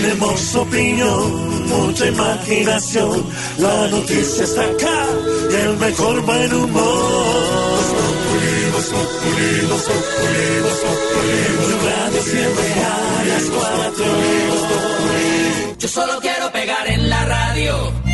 Tenemos opinión, mucha imaginación. La noticia está acá y el mejor buen humor. Yo solo quiero pegar en la radio.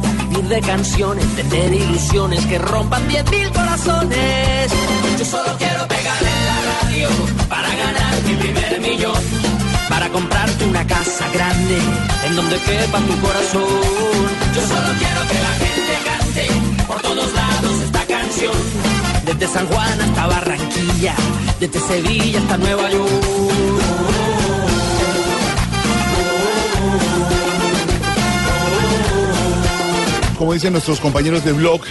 de canciones, tener ilusiones que rompan 10.000 corazones. Yo solo quiero pegar en la radio para ganar mi primer millón. Para comprarte una casa grande en donde quepa tu corazón. Yo solo quiero que la gente cante por todos lados esta canción. Desde San Juan hasta Barranquilla, desde Sevilla hasta Nueva York. Como dicen nuestros compañeros de blog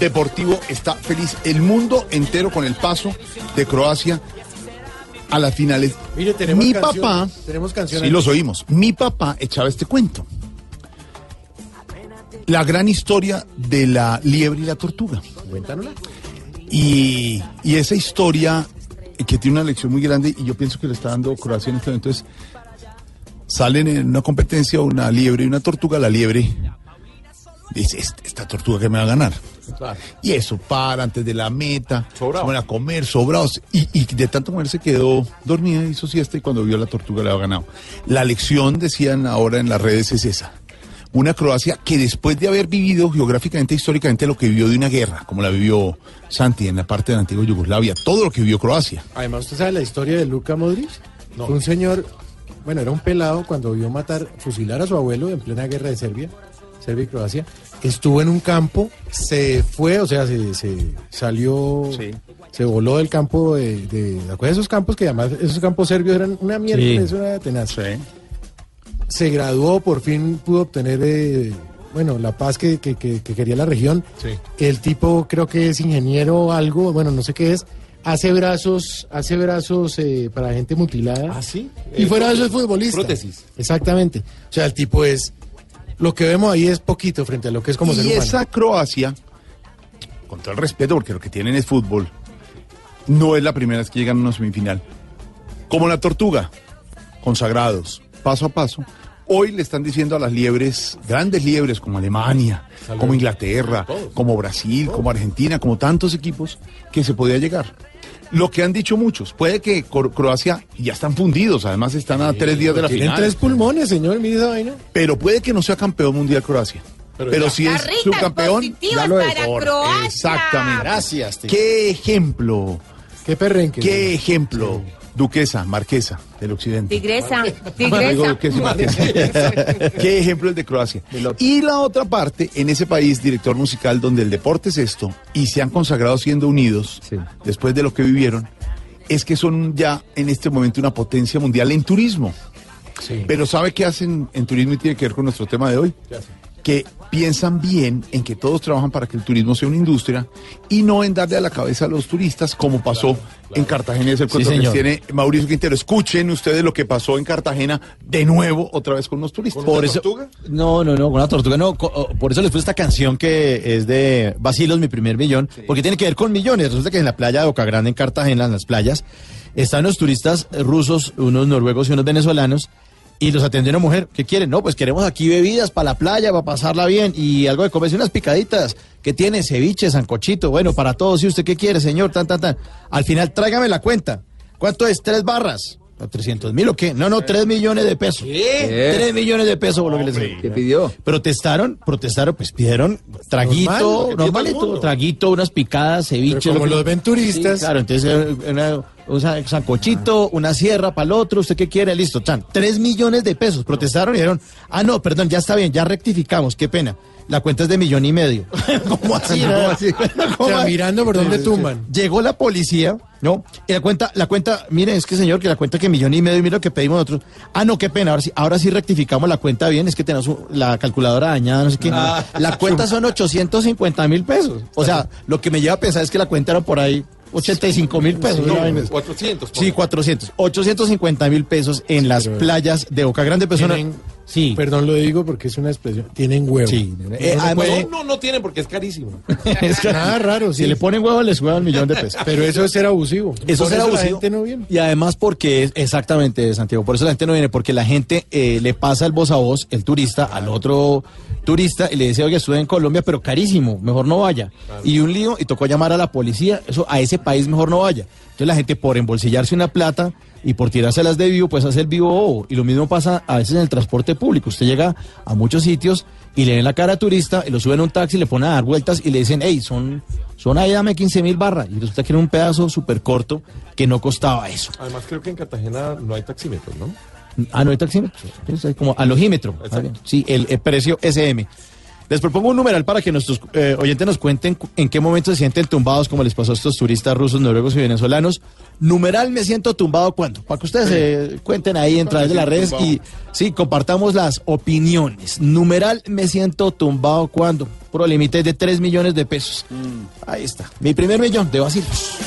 deportivo, está feliz el mundo entero con el paso de Croacia a las finales. Mire, tenemos Mi canción- papá, tenemos canción sí los oímos, mi papá echaba este cuento. La gran historia de la liebre y la tortuga. Cuéntanosla. Y, y esa historia eh, que tiene una lección muy grande y yo pienso que le está dando Croacia en este momento es, salen en una competencia una liebre y una tortuga, la liebre dice, "Est- esta tortuga que me va a ganar. Claro. Y eso para antes de la meta, Sobrado. se van a comer, sobrados. Y, y de tanto comer se quedó dormida, hizo siesta y cuando vio a la tortuga le había ganado. La lección, decían ahora en las redes, es esa. Una Croacia que después de haber vivido geográficamente, históricamente, lo que vivió de una guerra, como la vivió Santi en la parte de la antigua Yugoslavia, todo lo que vivió Croacia. Además, ¿usted sabe la historia de Luka Modric? Fue Un señor, bueno, era un pelado cuando vio matar, fusilar a su abuelo en plena guerra de Serbia, Serbia y Croacia. Estuvo en un campo, se fue, o sea, se, se salió, se voló del campo de, de, ¿de acuerdo? Esos campos que además, esos campos serbios eran una mierda, Sí. eso era tenaz. Se graduó, por fin pudo obtener, eh, bueno, la paz que, que- que- que quería la región. Sí. El tipo creo que es ingeniero o algo, bueno, no sé qué es. Hace brazos, hace brazos eh, para gente mutilada. ¿Ah, sí? Y Eh, fuera de eso es futbolista. prótesis. Exactamente. O sea, el tipo es. Lo que vemos ahí es poquito frente a lo que es como ser y humano. esa Croacia, con todo el respeto, porque lo que tienen es fútbol, no es la primera vez que llegan a una semifinal. Como la tortuga, consagrados, paso a paso. Hoy le están diciendo a las liebres, grandes liebres como Alemania, como Inglaterra, como Brasil, como Argentina, como tantos equipos, que se podía llegar. Lo que han dicho muchos, puede que Cro- Croacia ya están fundidos, además están a tres días de la Tienen final. tres pulmones, señor, mire esa vaina. Pero puede que no sea campeón mundial Croacia. Pero, si es subcampeón, ya lo es. para Croacia. Exactamente. Gracias, tío. ¿Qué ejemplo? Qué perrenque. ¿Qué ejemplo? Duquesa, marquesa del occidente. Tigresa, tigresa. duquesa y marquesa. ¿Qué ejemplo el de Croacia? Y la otra parte, en ese país, director musical donde el deporte es esto, y se han consagrado siendo unidos, después de lo que vivieron, es que son ya en este momento una potencia mundial en turismo. Pero ¿sabe qué hacen en turismo y tiene que ver con nuestro tema de hoy? Que piensan bien en que todos trabajan para que el turismo sea una industria y no en darle a la cabeza a los turistas como pasó en Cartagena. Es el cuento que tiene Mauricio Quintero. Escuchen ustedes lo que pasó en Cartagena de nuevo otra vez con los turistas. Por eso, no, no, no, con una tortuga no. co- oh, por eso les puse esta canción que es de Basilos, mi primer millón, porque tiene que ver con millones. Resulta que en la playa de Boca Grande, en Cartagena, en las playas, están los turistas rusos, unos noruegos y unos venezolanos, y los atendió una mujer. ¿Qué quieren? No, pues queremos aquí bebidas para la playa, para pasarla bien, y algo de comer, unas picaditas. ¿Qué tiene? Ceviche, sancochito, bueno, para todos. ¿Y usted qué quiere, señor? Tan, tan, tan. Al final, tráigame la cuenta. ¿Cuánto es? ¿Tres barras? ¿A ¿300 mil o qué? No, no, tres millones de pesos. Tres millones de pesos, por lo que les digo. ¿Qué pidió? Protestaron, protestaron, pues pidieron traguito, Normal, normalito, traguito, unas picadas, ceviche. Pero como lo que- los ven turistas. Sí, claro, entonces eh, una- un sa- sancochito, una sierra para el otro, ¿usted qué quiere? Listo, chan. Tres millones de pesos. Protestaron y dijeron, ah, no, perdón, ya está bien, ya rectificamos, qué pena. La cuenta es de millón y medio. ¿Cómo así? ¿Cómo así? ¿Cómo O sea, mirando por dónde tumban. Llegó la policía, ¿no? Y la cuenta, la cuenta, miren, es que señor, que la cuenta que millón y medio, y mira lo que pedimos nosotros. Ah, no, qué pena, ahora sí, ahora sí rectificamos la cuenta bien, es que tenemos la calculadora dañada, no sé qué. La cuenta son 850 mil pesos. O sea, lo que me lleva a pensar es que la cuenta era por ahí 85 mil pesos. así. 400. Sí, 400. 850 mil pesos en las playas de Boca Grande. Persona, sí. Perdón, lo digo porque es una expresión. Tienen huevo. Sí. Eh, no además- puede- No, no, no tienen porque es carísimo. Es que- Nada raro, sí. Si le ponen huevo, les juegan un millón de pesos. Pero eso es ser abusivo. Eso Por será la abusivo. gente no viene. Y además porque, es- exactamente, Santiago, por eso la gente no viene, porque la gente eh, le pasa el voz a voz, el turista, al otro turista, y le dice, oye, estuve en Colombia, pero carísimo, mejor no vaya. Y un lío, y tocó llamar a la policía, eso a ese país mejor no vaya. Entonces la gente por embolsillarse una plata y por tirárselas de vivo, pues hace el vivo bobo. Y lo mismo pasa a veces en el transporte público. Usted llega a muchos sitios y le ven la cara a turista y lo suben a un taxi, le ponen a dar vueltas y le dicen, hey, son, son ahí, dame 15 mil barras. Y resulta que era un pedazo súper corto que no costaba eso. Además, creo que en Cartagena no hay taxímetros, ¿no? Ah, no hay taxímetro. Es ahí como alogímetro. Exacto. Bien. Sí, el, el precio SM. Les propongo un numeral para que nuestros eh, oyentes nos cuenten cu- en qué momento se sienten tumbados, como les pasó a estos turistas rusos, noruegos y venezolanos. Numeral me siento tumbado cuando. Para que ustedes eh, cuenten ahí en través de las redes y sí, compartamos las opiniones. Numeral me siento tumbado cuando. Por límite de 3 millones de pesos. Ahí está. Mi primer millón de vacilos.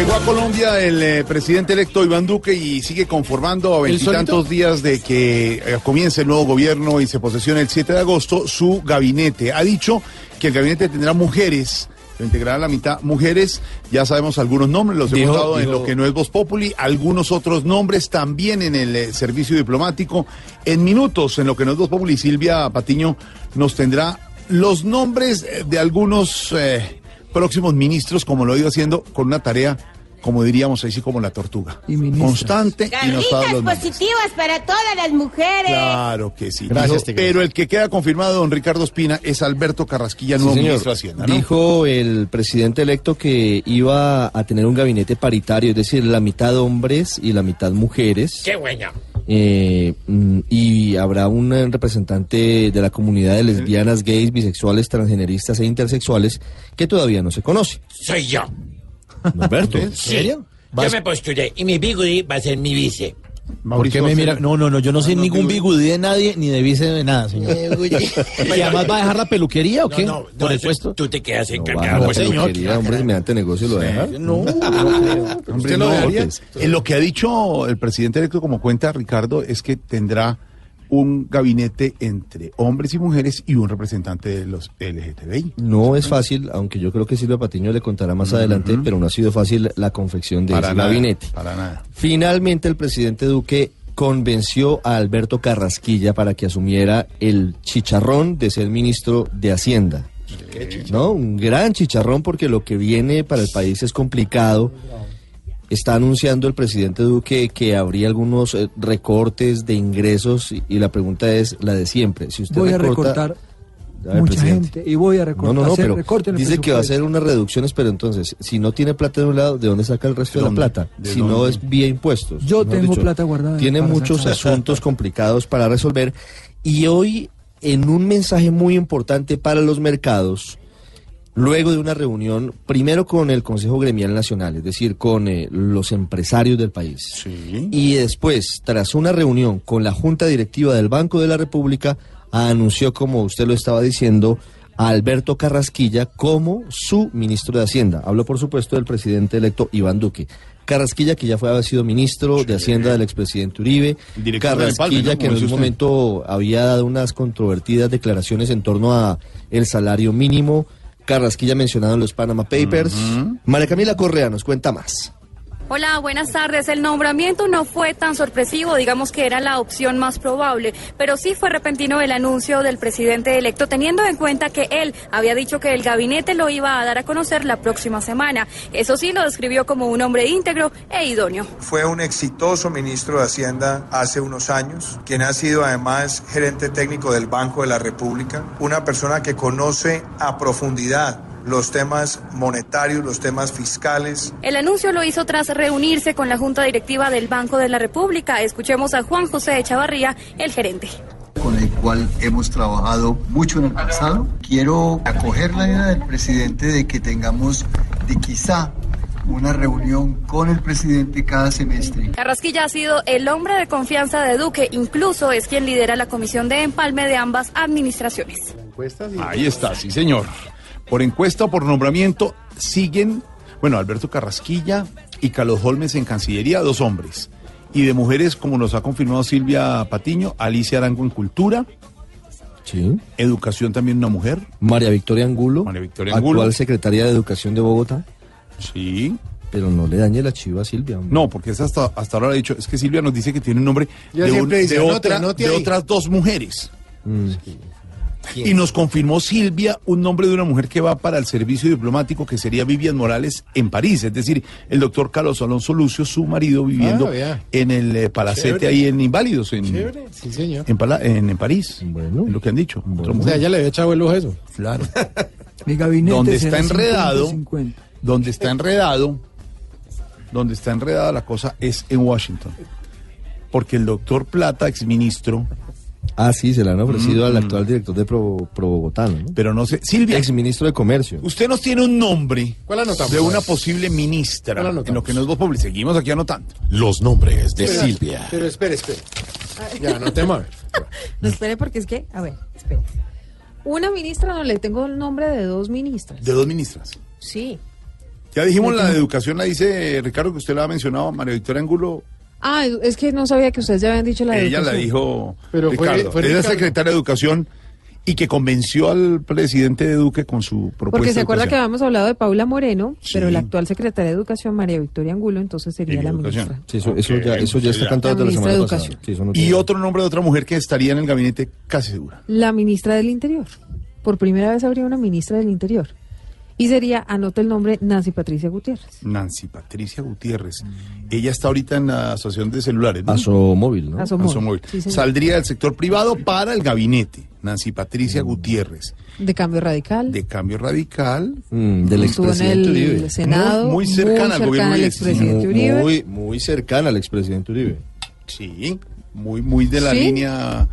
Llegó a Colombia el eh, presidente electo Iván Duque y sigue conformando a ¿El veintitantos días de que eh, comience el nuevo gobierno y se posesione el 7 de agosto su gabinete. Ha dicho que el gabinete tendrá mujeres, lo integrará la mitad mujeres. Ya sabemos algunos nombres, los Dijo- hemos dado en lo que no es Voz Populi, algunos otros nombres también en el eh, servicio diplomático. En minutos, en lo que no es Voz Populi, Silvia Patiño nos tendrá los nombres de algunos eh, próximos ministros, como lo ha ido haciendo, con una tarea, como diríamos así, como la tortuga. Constante y nos los positivas para todas las mujeres. Claro que sí. Gracias, Dijo, Tigre. pero el que queda confirmado, don Ricardo Espina, es Alberto Carrasquilla, nuevo Sí, señor. ministro de Hacienda. ¿no? Dijo el presidente electo que iba a tener un gabinete paritario, es decir, la mitad hombres y la mitad mujeres. ¡Qué bueno! Eh, mm, y habrá un representante de la comunidad de lesbianas, gays, bisexuales, transgeneristas e intersexuales que todavía no se conoce. Soy yo. Norberto. ¿En serio? Yo me postulé y mi bigudi va a ser mi vice. ¿Por qué me mira? No, no, no, yo no soy ningún bigudí de nadie ni de vice de nada, señor. ¿Y además va a dejar la peluquería o qué? No, no, ¿Por no, el puesto? Tú te quedas encargado. pues, señor. peluquería, hombre, semejante negocio lo deja. No, Hombre, ¿Usted lo no, dejaría? pues, eh, lo que ha dicho el presidente electo, como cuenta Ricardo, es que tendrá un gabinete entre hombres y mujeres y un representante de los LGTBI. No es fácil, aunque yo creo que Silvia Patiño le contará más adelante, pero no ha sido fácil la confección de ese nada, gabinete. Para nada. Finalmente el presidente Duque convenció a Alberto Carrasquilla para que asumiera el chicharrón de ser ministro de Hacienda. ¿No? Un gran chicharrón porque lo que viene para el país es complicado. Está anunciando el presidente Duque que habría algunos eh, recortes de ingresos y, y la pregunta es la de siempre. Si usted Voy a recorta- recortar A ver, mucha presidente. gente y voy a recortar. No, no, no, hacer pero dice que va a hacer unas reducciones, pero entonces, si no tiene plata de un lado, ¿de dónde saca el resto ¿De de, la plata? ¿De Si no es vía impuestos. Yo tengo plata guardada Tiene muchos asuntos complicados para resolver y hoy, en un mensaje muy importante para los mercados, luego de una reunión, primero con el Consejo Gremial Nacional, es decir, con eh, los empresarios del país. Sí. Y después, tras una reunión con la Junta Directiva del Banco de la República, anunció, como usted lo estaba diciendo, a Alberto Carrasquilla como su ministro de Hacienda. Hablo, por supuesto, del presidente electo Iván Duque. Carrasquilla, que ya fue había sido ministro de Hacienda del expresidente Uribe. Director Carrasquilla, ¿no? que en usted. momento había dado unas controvertidas declaraciones en torno a el salario mínimo. Carrasquilla mencionado en los Panama Papers. María Camila Correa nos cuenta más. Hola, buenas tardes. El nombramiento no fue tan sorpresivo, digamos que era la opción más probable, pero sí fue repentino el anuncio del presidente electo, teniendo en cuenta que él había dicho que el gabinete lo iba a dar a conocer la próxima semana. Eso sí, lo describió como un hombre íntegro e idóneo. Fue un exitoso ministro de Hacienda hace unos años, quien ha sido además gerente técnico del Banco de la República, una persona que conoce a profundidad los temas monetarios, los temas fiscales. El anuncio lo hizo tras reunirse con la Junta Directiva del Banco de la República. Escuchemos a Juan José Echavarría, el gerente con el cual hemos trabajado mucho en el pasado. Quiero acoger la idea del presidente de que tengamos de quizá una reunión con el presidente cada semestre. Carrasquilla ha sido el hombre de confianza de Duque, incluso es quien lidera la comisión de empalme de ambas administraciones. Ahí está, sí señor por encuesta o por nombramiento, siguen, bueno, Alberto Carrasquilla y Carlos Holmes en Cancillería, dos hombres. Y de mujeres, como nos ha confirmado Silvia Patiño, Alicia Arango en Cultura. Sí. Educación también una mujer. María Victoria Angulo. María Victoria Angulo. Actual secretaria de Educación de Bogotá. Sí. Pero no le dañe la chiva a Silvia. No, porque es hasta, hasta ahora ha dicho, es que Silvia nos dice que tiene un nombre de, otras dos mujeres. Mm. Y nos confirmó Silvia un nombre de una mujer que va para el servicio diplomático, que sería Vivian Morales en París. Es decir, el doctor Carlos Alonso Lucio, su marido, viviendo Ah, en el eh, palacete ahí en Inválidos, en, Sí, señor. en, Pala- en- en París. Bueno. Es lo que han dicho. Otra O sea, ya le había echado el ojo a eso. Claro. Mi gabinete donde está enredado, 50-50. donde está enredado, donde está enredada la cosa es en Washington. Porque el doctor Plata, exministro, Ah, sí, se la han ofrecido Mm. al actual director de Pro, Pro Bogotano. ¿no? pero no sé. Silvia, Ex ministro de Comercio. usted nos tiene un nombre ¿Cuál anotamos? de una posible ministra ¿Cuál anotamos? en lo que nos dos pobres seguimos aquí anotando. Los nombres de Pero- Silvia. Pero espere, espere. Ya, no te mueves. No espere porque es que, a ver, espere. Una ministra no le tengo el nombre de dos ministras. De dos ministras. Sí. Ya dijimos la de educación, la dice Ricardo, que usted la ha mencionado, María Victoria Angulo. Ah, es que no sabía que ustedes ya habían dicho la de Ella la dijo Pero Ricardo. fue Ricardo. secretaria de Educación y que convenció al presidente de Duque con su propuesta. Porque se acuerda que habíamos hablado de Paula Moreno, Sí. pero la actual secretaria de Educación, María Victoria Angulo, entonces sería la educación. ministra. Sí, eso, ya, eso ya está cantado La de la semana de pasada. Sí, eso no Y otro nombre de otra mujer que estaría en el gabinete casi segura. La ministra del Interior. Por primera vez habría una ministra del Interior. Y sería, anota el nombre, Nancy Patricia Gutiérrez. Nancy Patricia Gutiérrez. Ella está ahorita en la asociación de celulares. ¿no? Asomóvil, ¿no? Asomóvil. Asomóvil. Sí. Saldría del sector privado para el gabinete. Nancy Patricia Gutiérrez. De Cambio Radical. De cambio radical. Mm, del en expresidente Uribe. Senado. Muy- muy cercana al gobierno Uribe. expresidente Muy, Uribe. muy, muy cercana al expresidente Uribe. Sí, muy, muy de la ¿Sí? línea.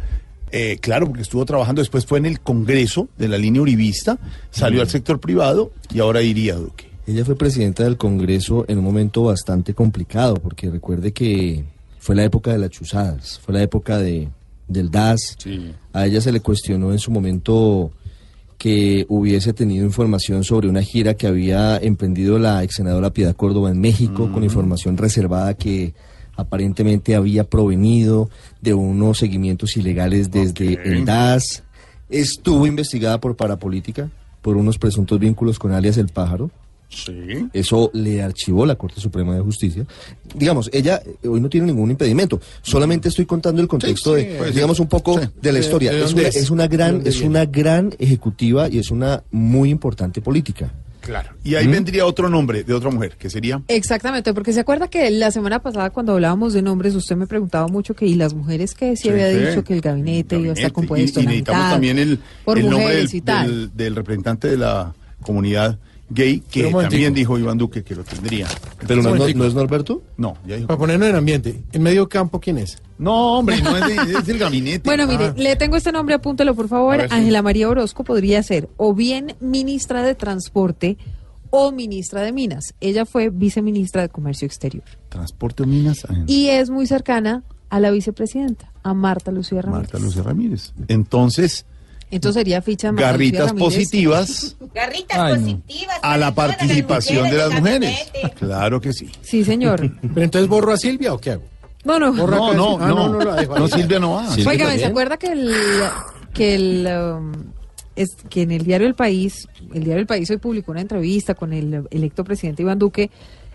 Eh, claro, porque estuvo trabajando, después fue en el Congreso de la línea uribista, salió al sector privado y ahora iría a Duque. Ella fue presidenta del Congreso en un momento bastante complicado, porque recuerde que fue la época de las chuzadas, fue la época de, del DAS. Sí. A ella se le cuestionó en su momento que hubiese tenido información sobre una gira que había emprendido la ex senadora Piedad Córdoba en México, con información reservada que aparentemente había provenido de unos seguimientos ilegales desde el DAS. Estuvo investigada por parapolítica, por unos presuntos vínculos con alias El Pájaro. Sí. Eso le archivó la Corte Suprema de Justicia. Digamos, ella eh, hoy no tiene ningún impedimento. Solamente estoy contando el contexto Sí, sí, de, pues, digamos, un poco sí. de la ¿De- historia. de es, una, es? es una ¿De gran, es una gran ejecutiva y es una muy importante política. Claro. Y ahí vendría otro nombre de otra mujer, que sería. Exactamente, porque se acuerda que la semana pasada cuando hablábamos de nombres, usted me preguntaba mucho que y las mujeres que sí, Sí, había sí. dicho que el gabinete, iba a estar compuesto Y, y la necesitamos mitad también el, por el nombre del- del representante de la comunidad gay, que también dijo Iván Duque que lo tendría. Pero no, es- momentico. no es Norberto. No, ya dijo. Para ponernos en ambiente. En medio campo, ¿quién es? No, hombre, no es, de- es del gabinete. Bueno, mire, Ah. le tengo este nombre, apúntelo por favor. Ángela María Orozco podría ser o bien ministra de Transporte o ministra de Minas. Ella fue viceministra de Comercio Exterior. Transporte o Minas. Y es muy cercana a la vicepresidenta, a Marta Lucía Ramírez. Marta Lucía Ramírez. Entonces, Entonces sería ficha garritas positivas Garritas Ay, no. positivas. a la participación de las mujeres. Claro que sí. Sí, señor. Pero entonces borro a Silvia o qué hago? No, no. Borra No, acá, no. Ah, no, no, la dejo no, ahí. Silvia no va. Sí. Óigame, ¿se acuerda que el, que el, um, es que en el diario El País, el diario El País hoy publicó una entrevista con el electo presidente Iván Duque,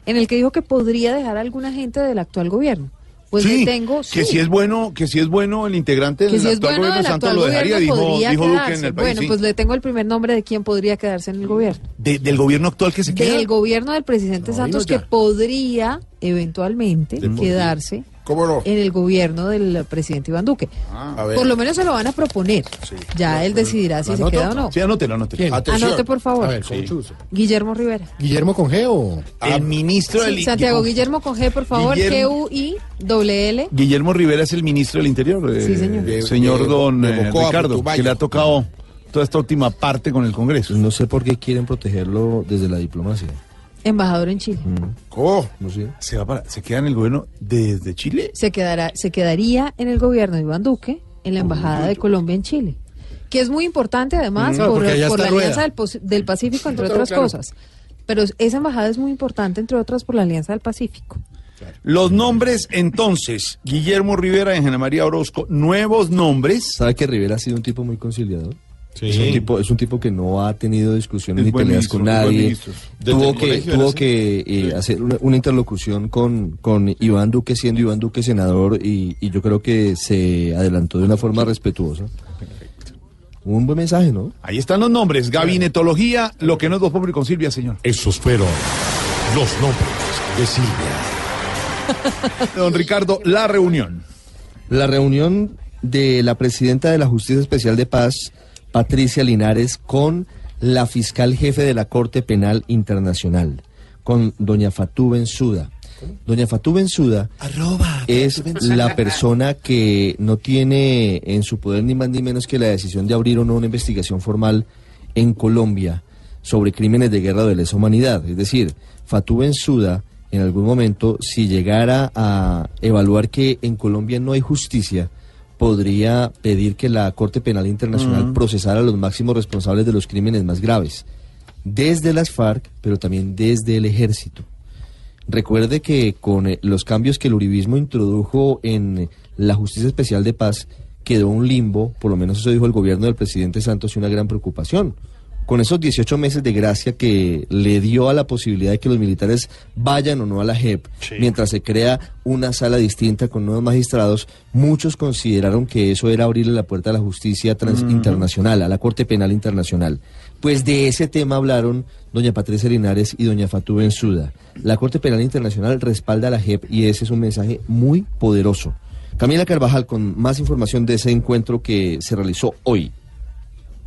en el que dijo que podría dejar a alguna gente del actual gobierno. Pues sí, le tengo, que sí, si es bueno, que si es bueno el integrante del si actual bueno gobierno del Santos actual lo dejaría, dijo, dijo Duque en el país. Bueno, sí. pues le tengo el primer nombre de quién podría quedarse en el gobierno. De- del gobierno actual que se queda. Del gobierno del presidente Santos que podría eventualmente quedarse ¿Cómo no? en el gobierno del presidente Iván Duque. A ver. Por lo menos se lo van a proponer. Ya él decidirá si se queda o no. Sí, anótelo, anótelo. Anote, por favor. A ver, conchuzo. Guillermo Rivera. Guillermo con G o El ministro Sí, del Santiago Guillermo con G, por favor. Guillermo- G-U-I-L-L. Guillermo Rivera es el ministro del Interior, eh, Sí, señor. De- señor de- don de eh, Bocoa, Ricardo, que le ha tocado toda esta última parte con el Congreso. No sé por qué quieren protegerlo desde la diplomacia. Embajador en Chile. ¿Cómo? No sé. Se, va para- se queda en el gobierno desde Chile. Se, quedará, se quedaría en el gobierno de Iván Duque, en la Embajada de Colombia en Chile. Que es muy importante además por, la. Alianza del, Pacífico, entre otras claro. cosas. Pero esa embajada es muy importante, entre otras, por la Alianza del Pacífico. Los nombres entonces, Guillermo Rivera y Ana María Orozco, nuevos nombres. ¿Sabe que Rivera ha sido un tipo muy conciliador? Sí. Es, un tipo, es un tipo que no ha tenido discusiones Es ni peleas ministro, con nadie. Tuvo que, tuvo que eh, hacer una, una interlocución con, con Iván Duque, siendo Iván Duque senador, y, y yo creo que se adelantó de una forma respetuosa. Un buen mensaje, ¿no? Ahí están los nombres, gabinetología, lo que no es dos pobres con Silvia, señor. Esos fueron los nombres de Silvia. Don Ricardo, la reunión. La reunión de la presidenta de la Justicia Especial de Paz, Patricia Linares, con la fiscal jefe de la Corte Penal Internacional, con doña Fatú Bensuda. Doña Fatú Bensuda es la persona que no tiene en su poder ni más ni menos que la decisión de abrir o no una investigación formal en Colombia sobre crímenes de guerra o de lesa humanidad. Es decir, Fatú Bensuda, en algún momento, si llegara a evaluar que en Colombia no hay justicia, podría pedir que la Corte Penal Internacional Mm. procesara a los máximos responsables de los crímenes más graves, desde las FARC, pero también desde el ejército. Recuerde que con eh, los cambios que el uribismo introdujo en eh, la Justicia Especial de Paz, quedó un limbo, por lo menos eso dijo el gobierno del presidente Santos, y una gran preocupación. Con esos 18 meses de gracia que le dio a la posibilidad de que los militares vayan o no a la JEP, mientras se crea una sala distinta con nuevos magistrados, muchos consideraron que eso era abrirle la puerta a la justicia trans- internacional, a la Corte Penal Internacional. Pues de ese tema hablaron doña Patricia Linares y doña Fatú Bensuda. La Corte Penal Internacional respalda a la JEP y ese es un mensaje muy poderoso. Camila Carvajal con más información de ese encuentro que se realizó hoy.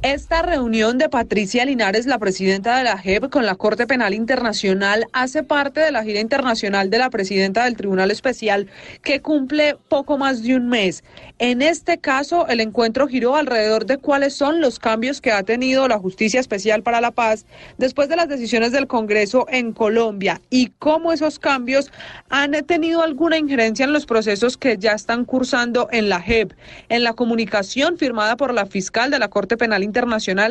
Esta reunión de Patricia Linares, la presidenta de la JEP, con la Corte Penal Internacional, hace parte de la gira internacional de la presidenta del Tribunal Especial, que cumple poco más de un mes. En este caso, el encuentro giró alrededor de cuáles son los cambios que ha tenido la Justicia Especial para la Paz después de las decisiones del Congreso en Colombia y cómo esos cambios han tenido alguna injerencia en los procesos que ya están cursando en la JEP. En la comunicación firmada por la fiscal de la Corte Penal Internacional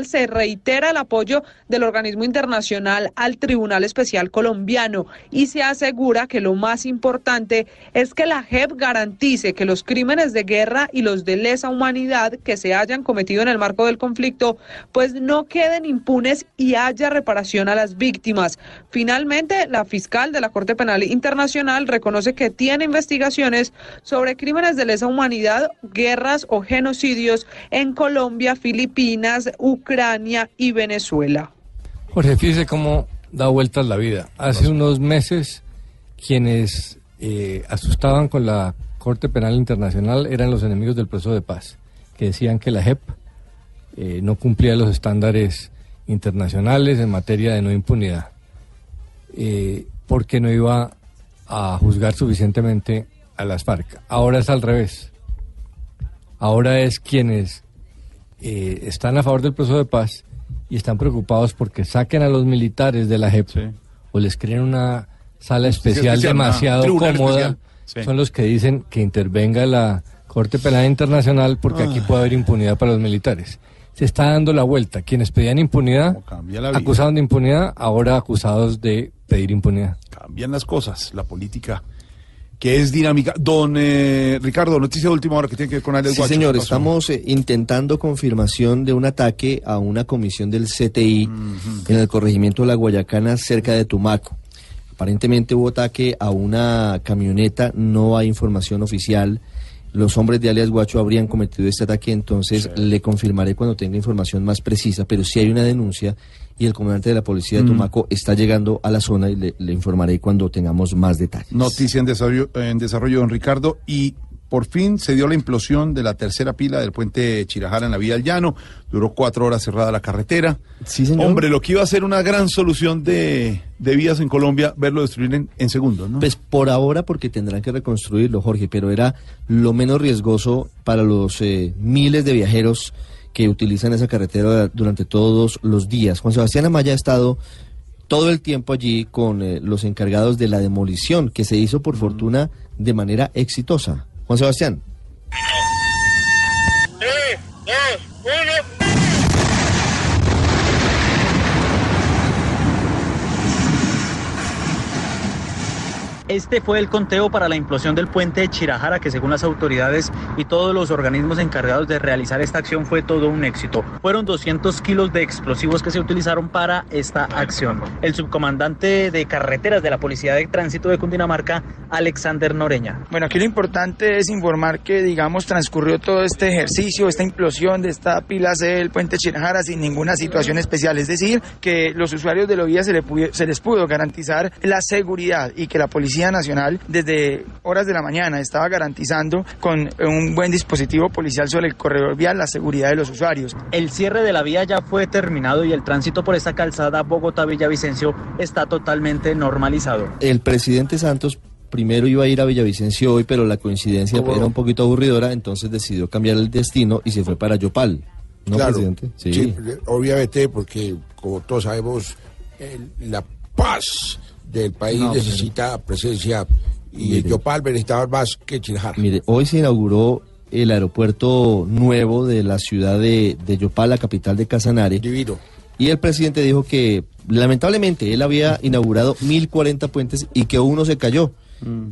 se reitera el apoyo del organismo internacional al Tribunal Especial colombiano y se asegura que lo más importante es que la JEP garantice que los crímenes de guerra y los de lesa humanidad que se hayan cometido en el marco del conflicto pues no queden impunes y haya reparación a las víctimas. Finalmente, la fiscal de la Corte Penal Internacional reconoce que tiene investigaciones sobre crímenes de lesa humanidad, guerras o genocidios en Colombia, Filipinas, Ucrania y Venezuela. Jorge, fíjese cómo da vueltas la vida. Hace unos meses quienes eh, asustaban con la Corte Penal Internacional eran los enemigos del proceso de paz, que decían que la JEP eh, no cumplía los estándares internacionales en materia de no impunidad, eh, porque no iba a juzgar suficientemente a las FARC. Ahora es al revés. Ahora es quienes eh, están a favor del proceso de paz y están preocupados porque saquen a los militares de la JEP o les creen una sala especial, especial, demasiado cómoda. especial, sí. Son los que dicen que intervenga la Corte Penal Internacional porque aquí Ah. puede haber impunidad para los militares. Se está dando la vuelta. Quienes pedían impunidad, acusados de impunidad, ahora acusados de pedir impunidad. Cambian las cosas, la política que es dinámica. Don eh, Ricardo, noticia de última hora que tiene que ver con Alex Sí, Guacho. señor, estamos eh, intentando confirmación de un ataque a una comisión del CTI en el corregimiento de la Guayacana cerca de Tumaco. Aparentemente hubo ataque a una camioneta, no hay información oficial. Los hombres de alias Guacho habrían cometido este ataque, entonces le confirmaré cuando tenga información más precisa, pero sí hay una denuncia y el comandante de la policía de Mm. Tumaco está llegando a la zona y le, le informaré cuando tengamos más detalles. Noticia en desarrollo, en desarrollo, don Ricardo. Y por fin se dio la implosión de la tercera pila del puente Chirajara en la vía del Llano. Duró cuatro horas cerrada la carretera. Sí, señor. Hombre, lo que iba a ser una gran solución de, de vías en Colombia, verlo destruir en, en segundos, ¿no? Pues por ahora porque tendrán que reconstruirlo, Jorge, pero era lo menos riesgoso para los eh, miles de viajeros que utilizan esa carretera durante todos los días. Juan Sebastián Amaya ha estado todo el tiempo allí con eh, los encargados de la demolición, que se hizo por fortuna de manera exitosa. Juan Sebastián. Este fue el conteo para la implosión del puente de Chirajara, que según las autoridades y todos los organismos encargados de realizar esta acción fue todo un éxito. Fueron 200 kilos de explosivos que se utilizaron para esta acción. El subcomandante de carreteras de la Policía de Tránsito de Cundinamarca, Alexander Noreña. Bueno, aquí lo importante es informar que, digamos, transcurrió todo este ejercicio, esta implosión de esta pila C del puente Chirajara sin ninguna situación especial. Es decir, que los usuarios de la vía se, les pudo garantizar la seguridad y que la Policía Nacional desde horas de la mañana estaba garantizando con un buen dispositivo policial sobre el corredor vial la seguridad de los usuarios. El cierre de la vía ya fue terminado y el tránsito por esta calzada Bogotá-Villavicencio está totalmente normalizado. El presidente Santos primero iba a ir a Villavicencio hoy, pero la coincidencia ¿Cómo? era un poquito aburridora, entonces decidió cambiar el destino y se fue para Yopal. ¿No, Claro. presidente? Sí, obviamente, porque como todos sabemos, el- la paz del país No, pero- necesita presencia y Mire. Yopal necesitaba más que Chirajara. Mire, hoy se inauguró el aeropuerto nuevo de la ciudad de, de Yopal, la capital de Casanare. Divino. Y el presidente dijo que lamentablemente él había inaugurado 1040 puentes y que uno se cayó.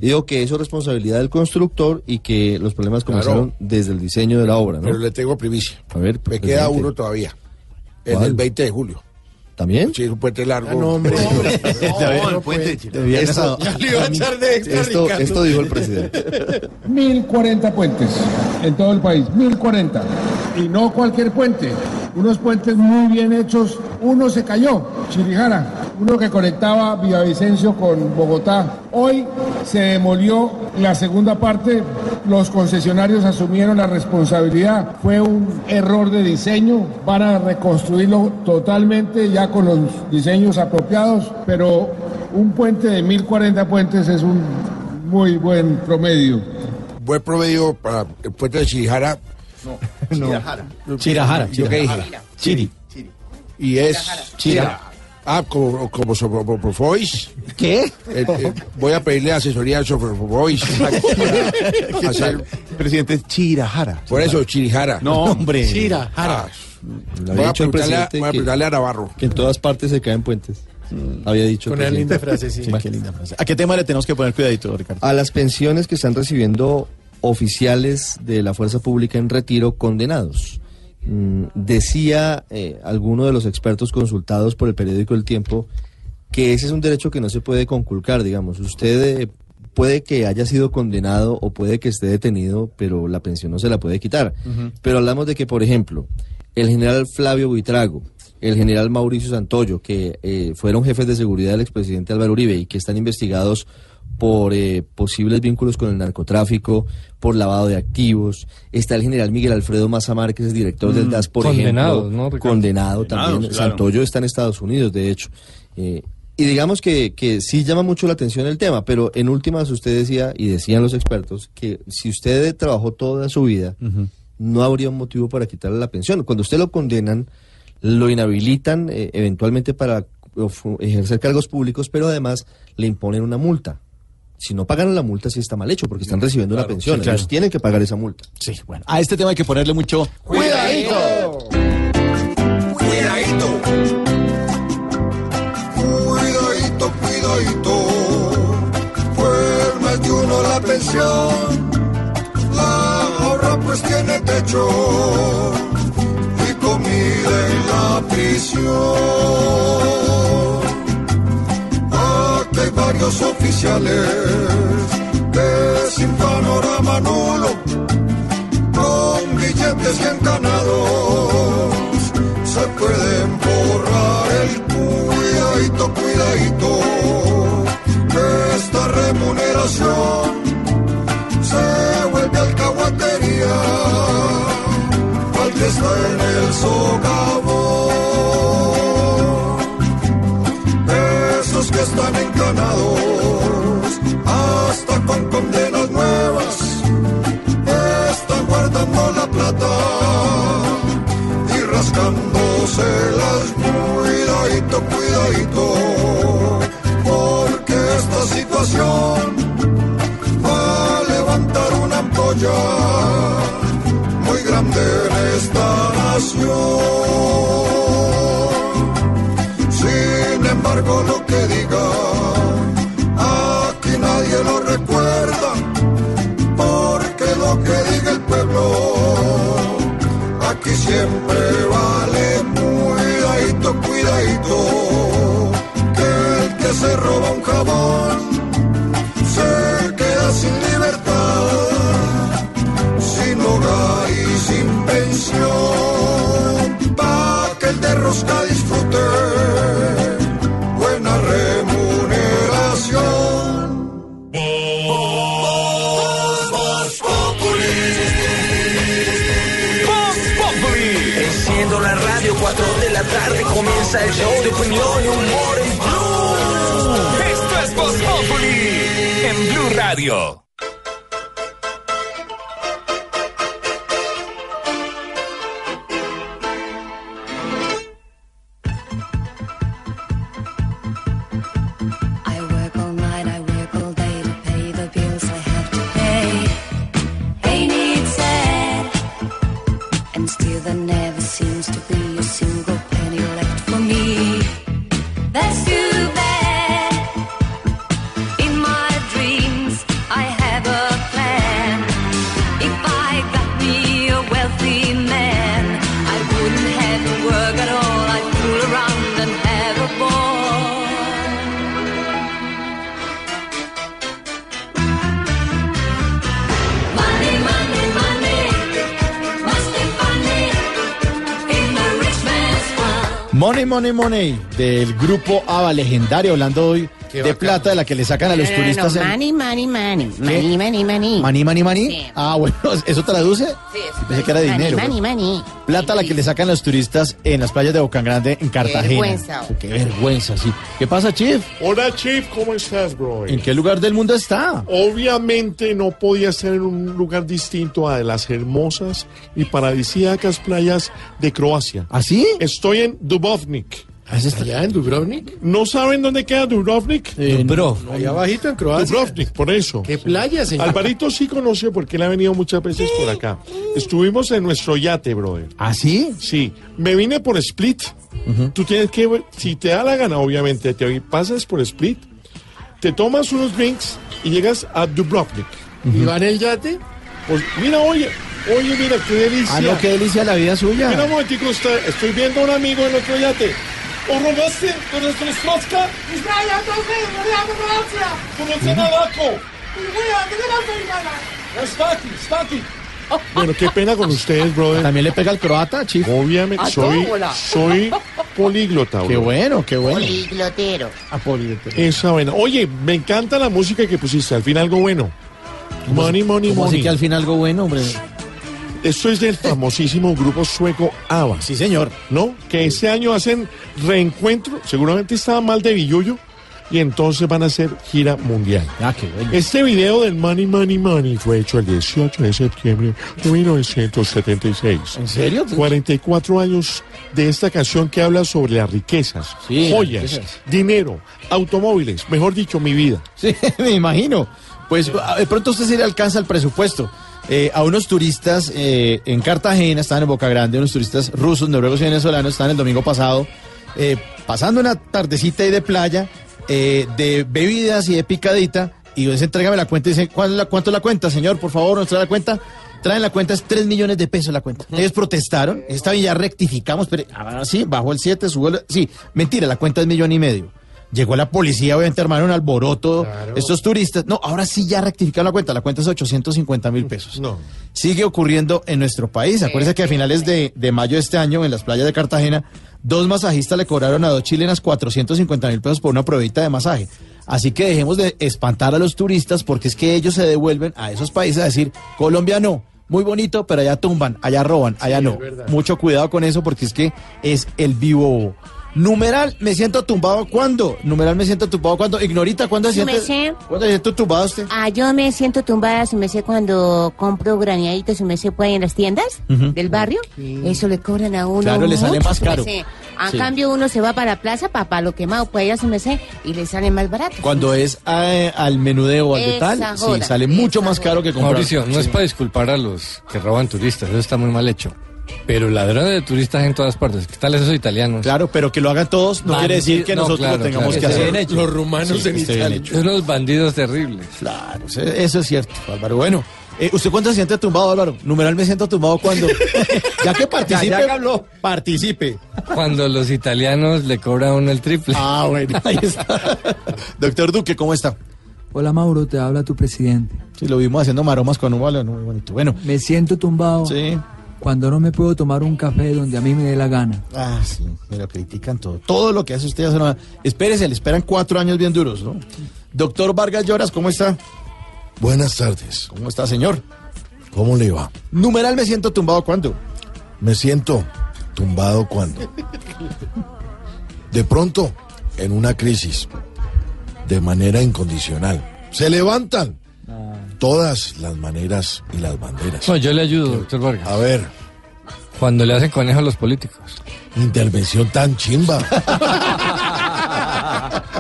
Y Dijo que eso es responsabilidad del constructor y que los problemas Claro. comenzaron desde el diseño de la obra, ¿no? Pero le tengo primicia. A ver, Me queda presidente. uno todavía. El ¿Cuál? del 20 de julio. ¿También? Sí, es un puente largo. Ah, no, hombre. No, el puente Esto- a- Ya le iba a echar de extra, Esto- esto dijo el presidente. 1040 puentes en todo el país, 1040. Y no cualquier puente, unos puentes muy bien hechos. Uno se cayó, Chirijara, uno que conectaba Villavicencio con Bogotá. Hoy se demolió la segunda parte, los concesionarios asumieron la responsabilidad. Fue un error de diseño, van a reconstruirlo totalmente ya con los diseños apropiados, pero un puente de 1040 puentes es un muy buen promedio. Buen promedio para el puente de Chirijara. No. Chirajara. Chirajara, ¿Yo qué dije? Chiri. Y es Chira. Ah, como, como Soprofois. ¿Qué? Eh, eh, voy a pedirle asesoría a Soprofois. hacer... Presidente Chirajara. Por eso, Chirijara. No, hombre. Chirajara. Le Voy a preguntarle a- voy a que- preguntarle a Navarro. Que en todas partes se caen puentes. Había dicho Con una linda frase, sí. Bueno. Qué linda frase. ¿A qué tema le tenemos que poner cuidadito, Ricardo? A las pensiones que están recibiendo oficiales de la fuerza pública en retiro condenados. Mm, decía eh, alguno de los expertos consultados por el periódico El Tiempo que ese es un derecho que no se puede conculcar, digamos. Usted eh, puede que haya sido condenado o puede que esté detenido, pero la pensión no se la puede quitar. Pero hablamos de que, por ejemplo, el general Flavio Buitrago, el general Mauricio Santoyo, que eh, fueron jefes de seguridad del expresidente Álvaro Uribe y que están investigados por eh, posibles vínculos con el narcotráfico, por lavado de activos. Está el general Miguel Alfredo Maza Márquez, director del Mm, DAS, por condenado, ejemplo. ¿no, condenado también. Claro. Santoyo está en Estados Unidos, de hecho. Eh, y digamos que, que sí llama mucho la atención el tema, pero en últimas usted decía, y decían los expertos, que si usted trabajó toda su vida, no habría un motivo para quitarle la pensión. Cuando usted lo condenan, lo inhabilitan eh, eventualmente para of- ejercer cargos públicos, pero además le imponen una multa si no pagaron la multa, sí está mal hecho, porque están recibiendo claro, una pensión. Sí. Ellos tienen que pagar esa multa. Sí, bueno. A este tema hay que ponerle mucho. ¡Cuidadito! ¡Cuidadito! ¡Cuidadito, cuidadito! Pues más de uno la pensión. La ahorra pues tiene techo. Y comida en la prisión. Oficiales que sin panorama nulo, con billetes bien ganados, se pueden borrar el cuidadito, cuidadito, que esta remuneración se vuelve alcahuatería al que está en el socavón. Hasta con condenas nuevas están guardando la plata y rascándose las cuidadito, cuidadito, porque esta situación va a levantar una ampolla muy grande en esta nación. Sin embargo, lo que diga, aquí nadie lo recuerda, porque lo que diga el pueblo, aquí siempre vale cuidadito, cuidadito, que el que se roba un jabón se queda sin libertad, sin hogar y sin pensión, pa' que el de rosca disfrute tarde comienza el show de opinión y humor en Blue. Esto es Voz en Blue Radio. Money, money, money, del grupo ABBA legendario, hablando hoy de plata de la que le sacan a los No, no, no, turistas. en- Money, money, money. Money, money, money. Maní, maní, maní. Sí. Ah, bueno, ¿eso traduce? Pensé que era dinero. Money, money, money. Plata la que le sacan los turistas en las playas de Bocan Grande, en Cartagena. vergüenza. Qué vergüenza, sí. ¿Qué pasa, Chief? Hola, Chief, ¿cómo estás, bro? ¿En qué lugar del mundo está? Obviamente no podía estar en un lugar distinto a de las hermosas y paradisíacas playas de Croacia. ¿Ah, sí? Estoy en Dubrovnik. ¿Allá en Dubrovnik? ¿No saben dónde queda Dubrovnik? Dubrovnik. Allá abajito en Croacia. Dubrovnik, por eso. ¿Qué playa, señor? Alvarito sí conoce porque él ha venido muchas veces por acá. Estuvimos en nuestro yate, brother. ¿Ah, sí? Sí. Me vine por Split. Tú tienes que, si te da la gana, obviamente, te pasas por Split, te tomas unos drinks y llegas a Dubrovnik. ¿Y va en el yate? Pues mira, oye, oye, mira, qué delicia. Ah, no, qué delicia la vida suya. Mira un momentico, usted, estoy viendo a un amigo en otro yate. ¿O robaste con nuestro Stroska? ¿Conoce a Navaco? Está aquí, está aquí. Bueno, qué pena con ustedes, brother. ¿También le pega al croata, Chief? Obviamente, soy, soy políglota, Qué bro. bueno, qué bueno. Poliglotero. Ah, políglota. Esa buena. Oye, me encanta la música que pusiste. Al fin algo bueno. Money, money, ¿Cómo así money. que al fin algo bueno, hombre? Esto es del famosísimo grupo sueco ABBA. Sí, señor. ¿No? Que este año hacen reencuentro. Seguramente estaba mal de Villullo. Y entonces van a hacer gira mundial. Ah, qué bueno. Este video del Money, Money, Money fue hecho el 18 de septiembre de 1976. ¿En serio? 44 años de esta canción que habla sobre las riquezas, Sí, las joyas, riquezas. dinero, automóviles, mejor dicho, mi vida. Sí, me imagino. Pues de pronto usted se le alcanza el presupuesto. Eh, a unos turistas eh, en Cartagena, estaban en Boca Grande, unos turistas rusos, noruegos y venezolanos, estaban el domingo pasado eh, pasando una tardecita ahí de playa, eh, de bebidas y de picadita, y dice, entrégame la cuenta, y dice, ¿cuál es la, ¿cuánto es la cuenta, señor? Por favor, nos trae la cuenta. traen la cuenta, es 3 millones de pesos la cuenta. Ellos protestaron, está bien, ya rectificamos, pero ahora sí, bajó el 7, subió el... Sí, mentira, la cuenta es millón y medio. Llegó la policía, obviamente armaron alboroto, estos turistas. No, ahora sí ya rectificaron la cuenta, la cuenta es 850 mil pesos. No. Sigue ocurriendo en nuestro país. Acuérdense que a finales de, de mayo de este año, en las playas de Cartagena, dos masajistas le cobraron a dos chilenas 450 mil pesos por una pruebita de masaje. Así que dejemos de espantar a los turistas porque es que ellos se devuelven a esos países a decir, Colombia no, muy bonito, pero allá tumban, allá roban, allá no. Mucho cuidado con eso porque es que es el vivo. Numeral, me siento tumbado cuando. Numeral, me siento tumbado cuando. Ignorita, ¿cuándo se siente? ¿Cuándo se siente tumbado usted? Ah, yo me siento tumbada, su merced, cuando compro graneaditos, su merced, puede en las tiendas del barrio. Eso le cobran a uno Claro, le sale más caro. A Sí. cambio, uno se va para la plaza, para lo quemado, puede ir a su merced, y le sale más barato. Cuando es eh, al menudeo o al de tal, Esa sí, sale mucho más caro que comprar. Mauricio, no es para disculpar a los que roban turistas, eso está muy mal hecho. Pero ladrones de turistas en todas partes. ¿Qué tal esos italianos? Claro, pero que lo hagan todos no quiere decir que no, nosotros claro, lo tengamos claro. que hacer. Los rumanos Sí, en Italia. Unos bandidos terribles. Claro, eso- es cierto, Álvaro. Bueno, eh, ¿usted cuándo se siente tumbado, Álvaro? Numeral me siento tumbado cuando. ya que participe, Ya, ya que habló. participe. Cuando los italianos le cobran a uno el triple. Ah, bueno, ahí está. Doctor Duque, ¿cómo está? Hola Mauro, te habla tu presidente. Sí, lo vimos haciendo maromas con un balón muy bonito. Bueno, Me siento tumbado sí. Cuando no me puedo tomar un café donde a mí me dé la gana. Ah, sí, me lo critican todo. Todo lo que hace usted hace una... Espérese, le esperan cuatro años bien duros, ¿no? Doctor Vargas Lloras, ¿cómo está? Buenas tardes. ¿Cómo está, señor? ¿Cómo le va? Numeral me siento tumbado cuando. Me siento tumbado cuando. De pronto, en una crisis, de manera incondicional, se levantan todas las maneras y las banderas. No, yo le ayudo, doctor Vargas. A ver, Cuando le hacen conejo a los políticos. intervención tan chimba.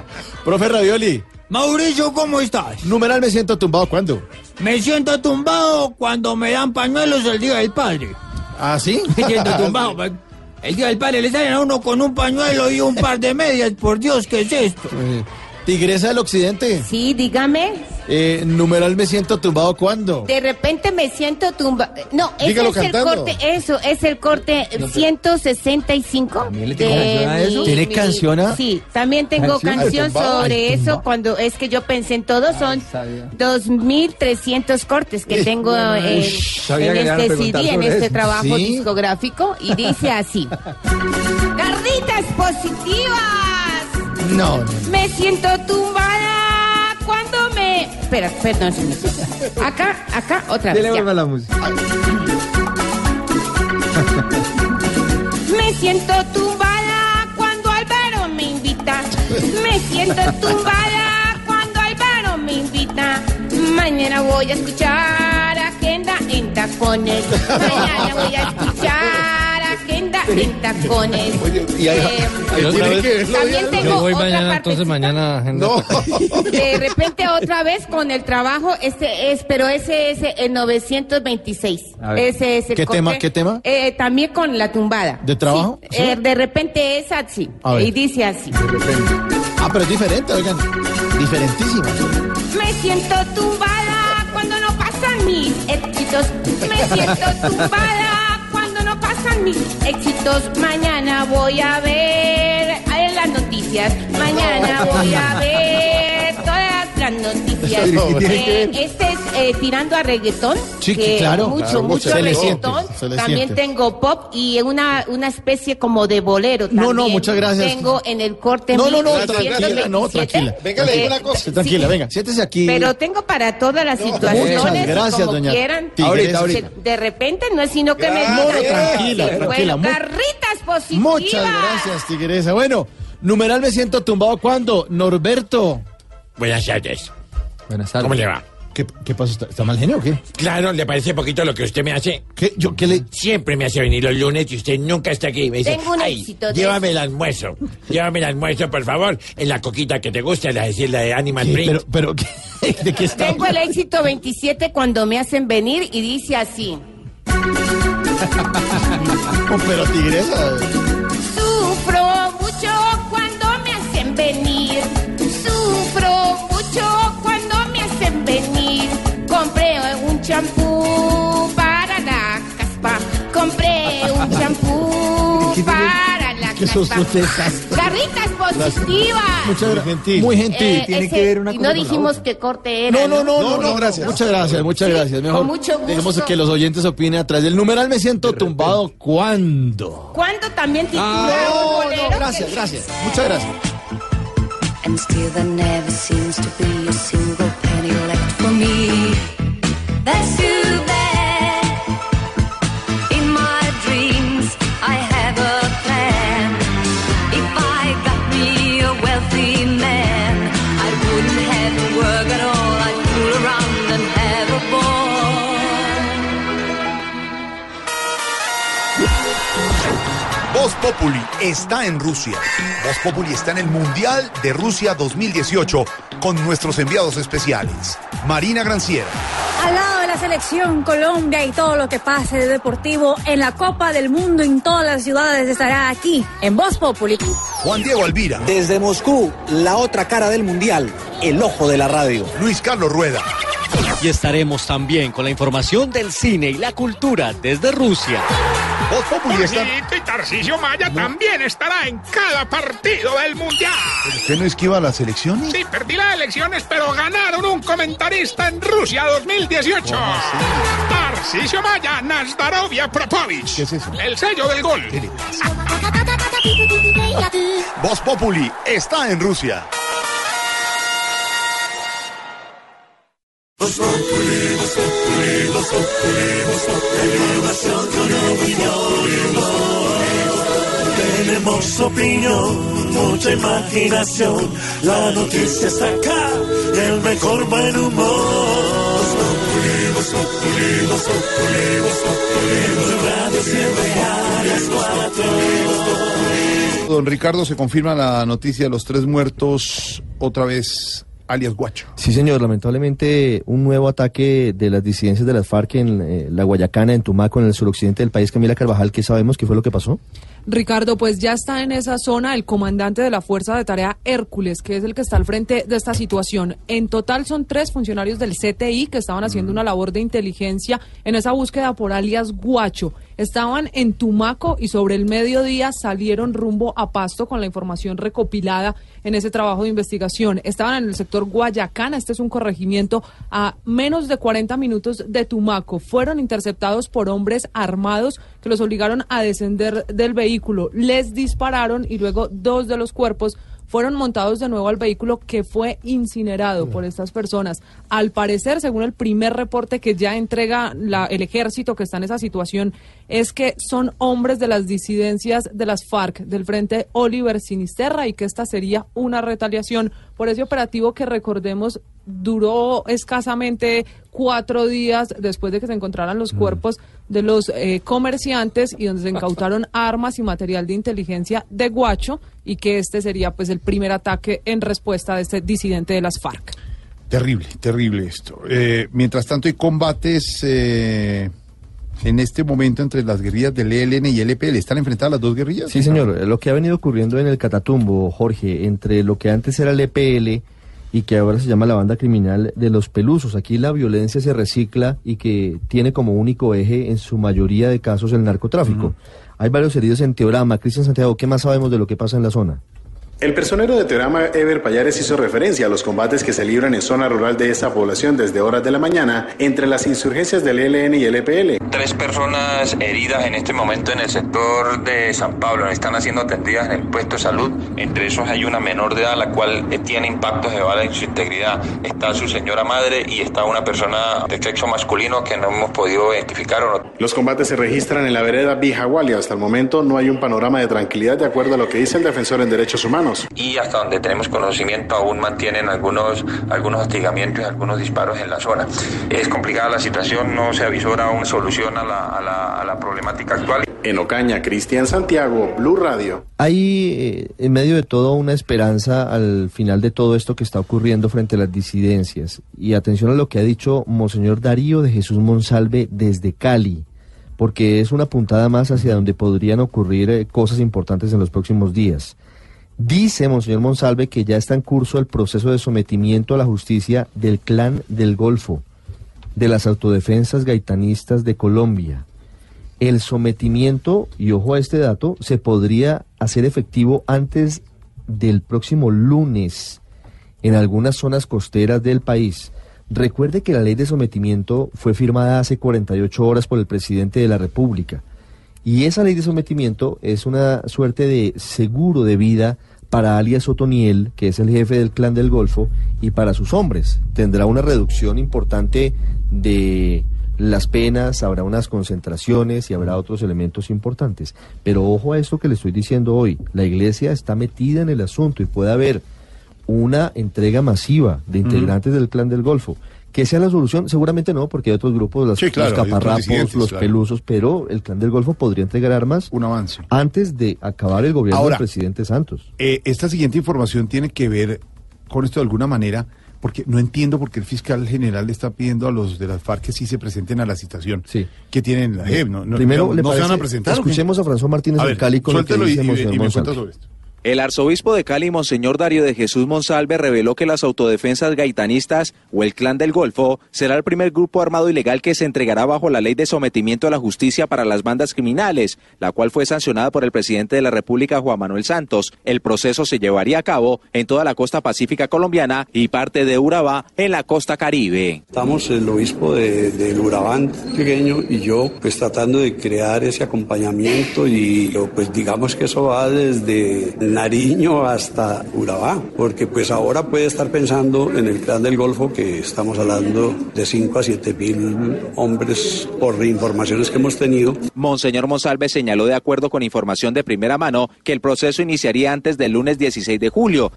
Profe Ravioli, Mauricio, ¿cómo estás? numeral me siento tumbado cuando. Me siento tumbado cuando me dan pañuelos el día del padre. ¿Ah, sí? Me siento tumbado. pues. El día del padre le salen a uno con un pañuelo y un par de medias. Por Dios, ¿qué es esto? Tigresa del Occidente. Sí, dígame. Eh, numeral me siento tumbado cuando. De repente me siento tumba. No, ese Dígalo es cantando. el corte, eso es el corte 165. le tiene canción a eso? ¿Tiene canción a- Sí, también tengo ¿Canción? tumbado, sobre ay, eso tumbado. cuando es que yo pensé en todo, son 2.300 cortes que tengo en, sabía en este CD, en este eso. trabajo Sí. discográfico y dice así. Carditas positivas. No, no. Me siento tumbada cuando me... Espera, perdón. señor. Acá, acá, otra vez. ya. la música. Me siento tumbada cuando Álvaro me invita. Me siento tumbada cuando Álvaro me invita. Mañana voy a escuchar agenda en tacones. Mañana voy a escuchar agenda en tacones. y ahí- Eh, ahí otra tiene vez- que verlo, También tengo Yo voy otra mañana, parte. entonces mañana agenda. No. De repente otra vez con el trabajo, este es, pero ese es el 926. A ver. Ese es el ¿Qué corte. tema, qué tema? Eh, también con la tumbada. ¿De trabajo? Sí, eh, de repente es así. A ver. Y dice así. Ah, pero es diferente, oigan. Diferentísimo. Me siento tumbada cuando no pasan mis éxitos. Me siento tumbada pasan mis éxitos. Mañana voy a ver en las noticias. Mañana voy a ver todas las noticias. Pero, ¿qué tiene que Eh, este es eh, tirando a reggaetón. Sí, que claro, Mucho, claro, mucho se le reggaetón. siente, se le también siente. tengo pop y una, una especie como de bolero. No, no, muchas gracias. Tengo en el corte No, no, no, 1927. tranquila, no, tranquila. Venga, le digo una Eh, cosa. Sí, tranquila, sí. venga, siéntese aquí. Pero tengo para todas las situaciones. Muchas gracias, como doña quieran. Ahorita, ahorita. De repente no es sino que me No, tranquila, tranquila. Bueno, Mu- carritas positivas. Muchas gracias, Tigresa. Bueno, numeral me siento tumbado cuando. Norberto. Buenas tardes. Buenas tardes. ¿Cómo le va? ¿Qué, qué pasó? ¿Está, está mal genio o qué? Claro, ¿le parece poquito lo que usted me hace? ¿Qué? ¿Yo qué le.? Siempre me hace venir los lunes y usted nunca está aquí. Me dice, Tengo un "Ay, éxito de llévame el almuerzo. llévame el almuerzo, por favor. En la coquita que te gusta, la decir la de Animal ¿Qué? Print. Pero, pero, ¿qué? ¿de qué está? Tengo el éxito 27 cuando me hacen venir y dice así. Oh, pero Tigresa. Vamos. protestas. Garritas positivas. Muchas gracias. Muy gentil. Eh, Tiene ese- que ver una y cosa no dijimos que corte era. No, no, no, no, no, gracias. Muchas gracias, muchas gracias. Mejor con mucho gusto. dejemos que los oyentes opinen a través del numeral me siento tumbado. ¿Cuándo? ¿Cuándo también titula Ah, un no, bolero? no, gracias, que- gracias. Muchas gracias. And still there never seems to be a single penny left for me. That's too Populi está en Rusia. Voz Populi está en el Mundial de Rusia 2018 con nuestros enviados especiales. Marina Granciera, Al lado de la selección Colombia y todo lo que pase de deportivo en la Copa del Mundo en todas las ciudades estará aquí en Voz Populi. Juan Diego Alvira, Desde Moscú, la otra cara del mundial, el ojo de la radio. Luis Carlos Rueda. Y estaremos también con la información del cine y la cultura desde Rusia. Voz Populi está... Jorgito y Tarcisio Maya también estará en cada partido del Mundial. ¿Usted no esquiva las elecciones? Sí, perdí las elecciones, pero ganaron un comentarista en Rusia 2018. Tarcisio Maya, Nazdarovia Propovich. ¿Qué es eso? El sello del gol. Voz Populi está en Rusia. Tenemos opinión, mucha imaginación. La noticia está acá el mejor buen humor. Don Ricardo, se confirma la noticia de los tres muertos, otra vez alias Guacho. Sí, señor, lamentablemente un nuevo ataque de las disidencias de las FARC en eh, la Guayacana, en Tumaco, en el suroccidente del país. Camila Carvajal, ¿qué sabemos? ¿Qué fue lo que pasó? Ricardo, pues ya está en esa zona el comandante de la Fuerza de Tarea Hércules, que es el que está al frente de esta situación. En total son tres funcionarios del CTI que estaban haciendo una labor de inteligencia en esa búsqueda por alias Guacho. Estaban en Tumaco y sobre el mediodía salieron rumbo a Pasto con la información recopilada en ese trabajo de investigación. Estaban en el sector Guayacán, este es un corregimiento a menos de 40 minutos de Tumaco. Fueron interceptados por hombres armados que los obligaron a descender del vehículo. Les dispararon y luego dos de los cuerpos fueron montados de nuevo al vehículo que fue incinerado por estas personas. Al parecer, según el primer reporte que ya entrega la- el ejército que está en esa situación, es que son hombres de las disidencias de las FARC, del Frente Oliver Sinisterra, y que esta sería una retaliación por ese operativo que recordemos duró escasamente cuatro días después de que se encontraran los cuerpos de los eh, comerciantes y donde se incautaron armas y material de inteligencia de Guacho y que este sería pues el primer ataque en respuesta de este disidente de las FARC. Terrible, terrible esto. Eh, mientras tanto hay combates eh, en este momento entre las guerrillas del ELN y el EPL. ¿Están enfrentadas las dos guerrillas? Sí, señor. Lo que ha venido ocurriendo en el Catatumbo, Jorge, entre lo que antes era el EPL y que ahora se llama la banda criminal de los pelusos. Aquí la violencia se recicla y que tiene como único eje en su mayoría de casos el narcotráfico. Hay varios heridos en Teorama. Cristian Santiago, ¿qué más sabemos de lo que pasa en la zona? El personero de Teorama, Ever Payares, hizo referencia a los combates que se libran en zona rural de esta población desde horas de la mañana entre las insurgencias del ELN y el EPL. Tres personas heridas en este momento en el sector de San Pablo están siendo atendidas en el puesto de salud. Entre esos hay una menor de edad, la cual eh, tiene impactos de bala en su integridad. Está su señora madre y está una persona de sexo masculino que no hemos podido identificar o no. Los combates se registran en la vereda Bijagual y hasta el momento no hay un panorama de tranquilidad de acuerdo a lo que dice el defensor en derechos humanos. Y hasta donde tenemos conocimiento aún mantienen algunos, algunos hostigamientos y algunos disparos en la zona. Es complicada la situación, no se avisora una solución a la, a la, a la problemática actual. En Ocaña, Cristian Santiago, Blue Radio. Hay eh, en medio de todo una esperanza al final de todo esto que está ocurriendo frente a las disidencias. Y atención a lo que ha dicho Monseñor Darío de Jesús Monsalve desde Cali, porque es una puntada más hacia donde podrían ocurrir eh, cosas importantes en los próximos días. Dice Monseñor Monsalve que ya está en curso el proceso de sometimiento a la justicia del clan del Golfo, de las autodefensas gaitanistas de Colombia. el sometimiento, y ojo a este dato, se podría hacer efectivo antes del próximo lunes en algunas zonas costeras del país. Recuerde que la ley de sometimiento fue firmada hace 48 horas por el presidente de la República. Y esa ley de sometimiento es una suerte de seguro de vida para alias Otoniel, que es el jefe del clan del Golfo, y para sus hombres. Tendrá una reducción importante de las penas, habrá unas concentraciones y habrá otros elementos importantes. Pero ojo a esto que le estoy diciendo hoy. La iglesia está metida en el asunto y puede haber una entrega masiva de integrantes del clan del Golfo. ¿Que sea la solución? Seguramente no, porque hay otros grupos, las- Sí, claro, los caparrapos, los claro. pelusos, pero el clan del Golfo podría entregar armas Un avance. antes de acabar el gobierno Ahora, del presidente Santos. Eh, esta siguiente información tiene que ver con esto de alguna manera, porque no entiendo por qué el fiscal general le está pidiendo a los de las FARC que sí se presenten a la citación que tienen la JEP. No, no, Primero, no, ¿le no se van a presentar. Escuchemos a François Martínez A del Cali con lo que y- me cuenta sobre esto. El arzobispo de Cali, Monseñor Darío de Jesús Monsalve, reveló que las autodefensas gaitanistas o el Clan del Golfo será el primer grupo armado ilegal que se entregará bajo la ley de sometimiento a la justicia para las bandas criminales, la cual fue sancionada por el presidente de la República, Juan Manuel Santos. El proceso se llevaría a cabo en toda la costa pacífica colombiana y parte de Urabá en la costa caribe. Estamos el obispo de, del Urabá pequeño y yo pues tratando de crear ese acompañamiento y pues digamos que eso va desde Nariño hasta Urabá, porque pues ahora puede estar pensando en el clan del Golfo que estamos hablando de 5 a 7 mil hombres por informaciones que hemos tenido. Monseñor Monsalve señaló de acuerdo con información de primera mano que el proceso iniciaría antes del lunes 16 de julio.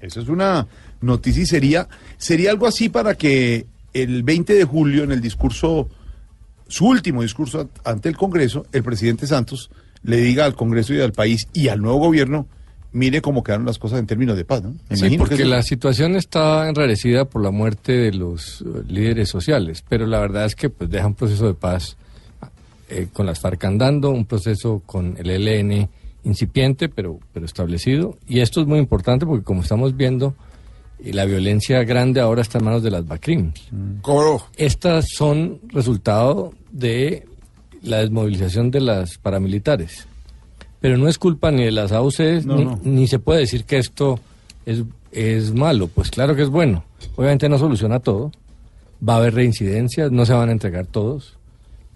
Eso es una noticia y sería, sería algo así para que el 20 de julio, en el discurso, su último discurso ante el Congreso, el presidente Santos le diga al Congreso y al país y al nuevo gobierno, mire cómo quedaron las cosas en términos de paz, ¿no? Me Sí, que porque la situación está enrarecida por la muerte de los eh, líderes sociales, pero la verdad es que pues deja un proceso de paz eh, con las FARC andando, un proceso con el ELN incipiente, pero, pero establecido. Y esto es muy importante porque como estamos viendo, y la violencia grande ahora está en manos de las BACRIM. Estas son resultado de la desmovilización de las paramilitares. Pero no es culpa ni de las AUCs, No, ni, no. ni se puede decir que esto es, es malo. Pues claro que es bueno. Obviamente no soluciona todo. Va a haber reincidencias, no se van a entregar todos.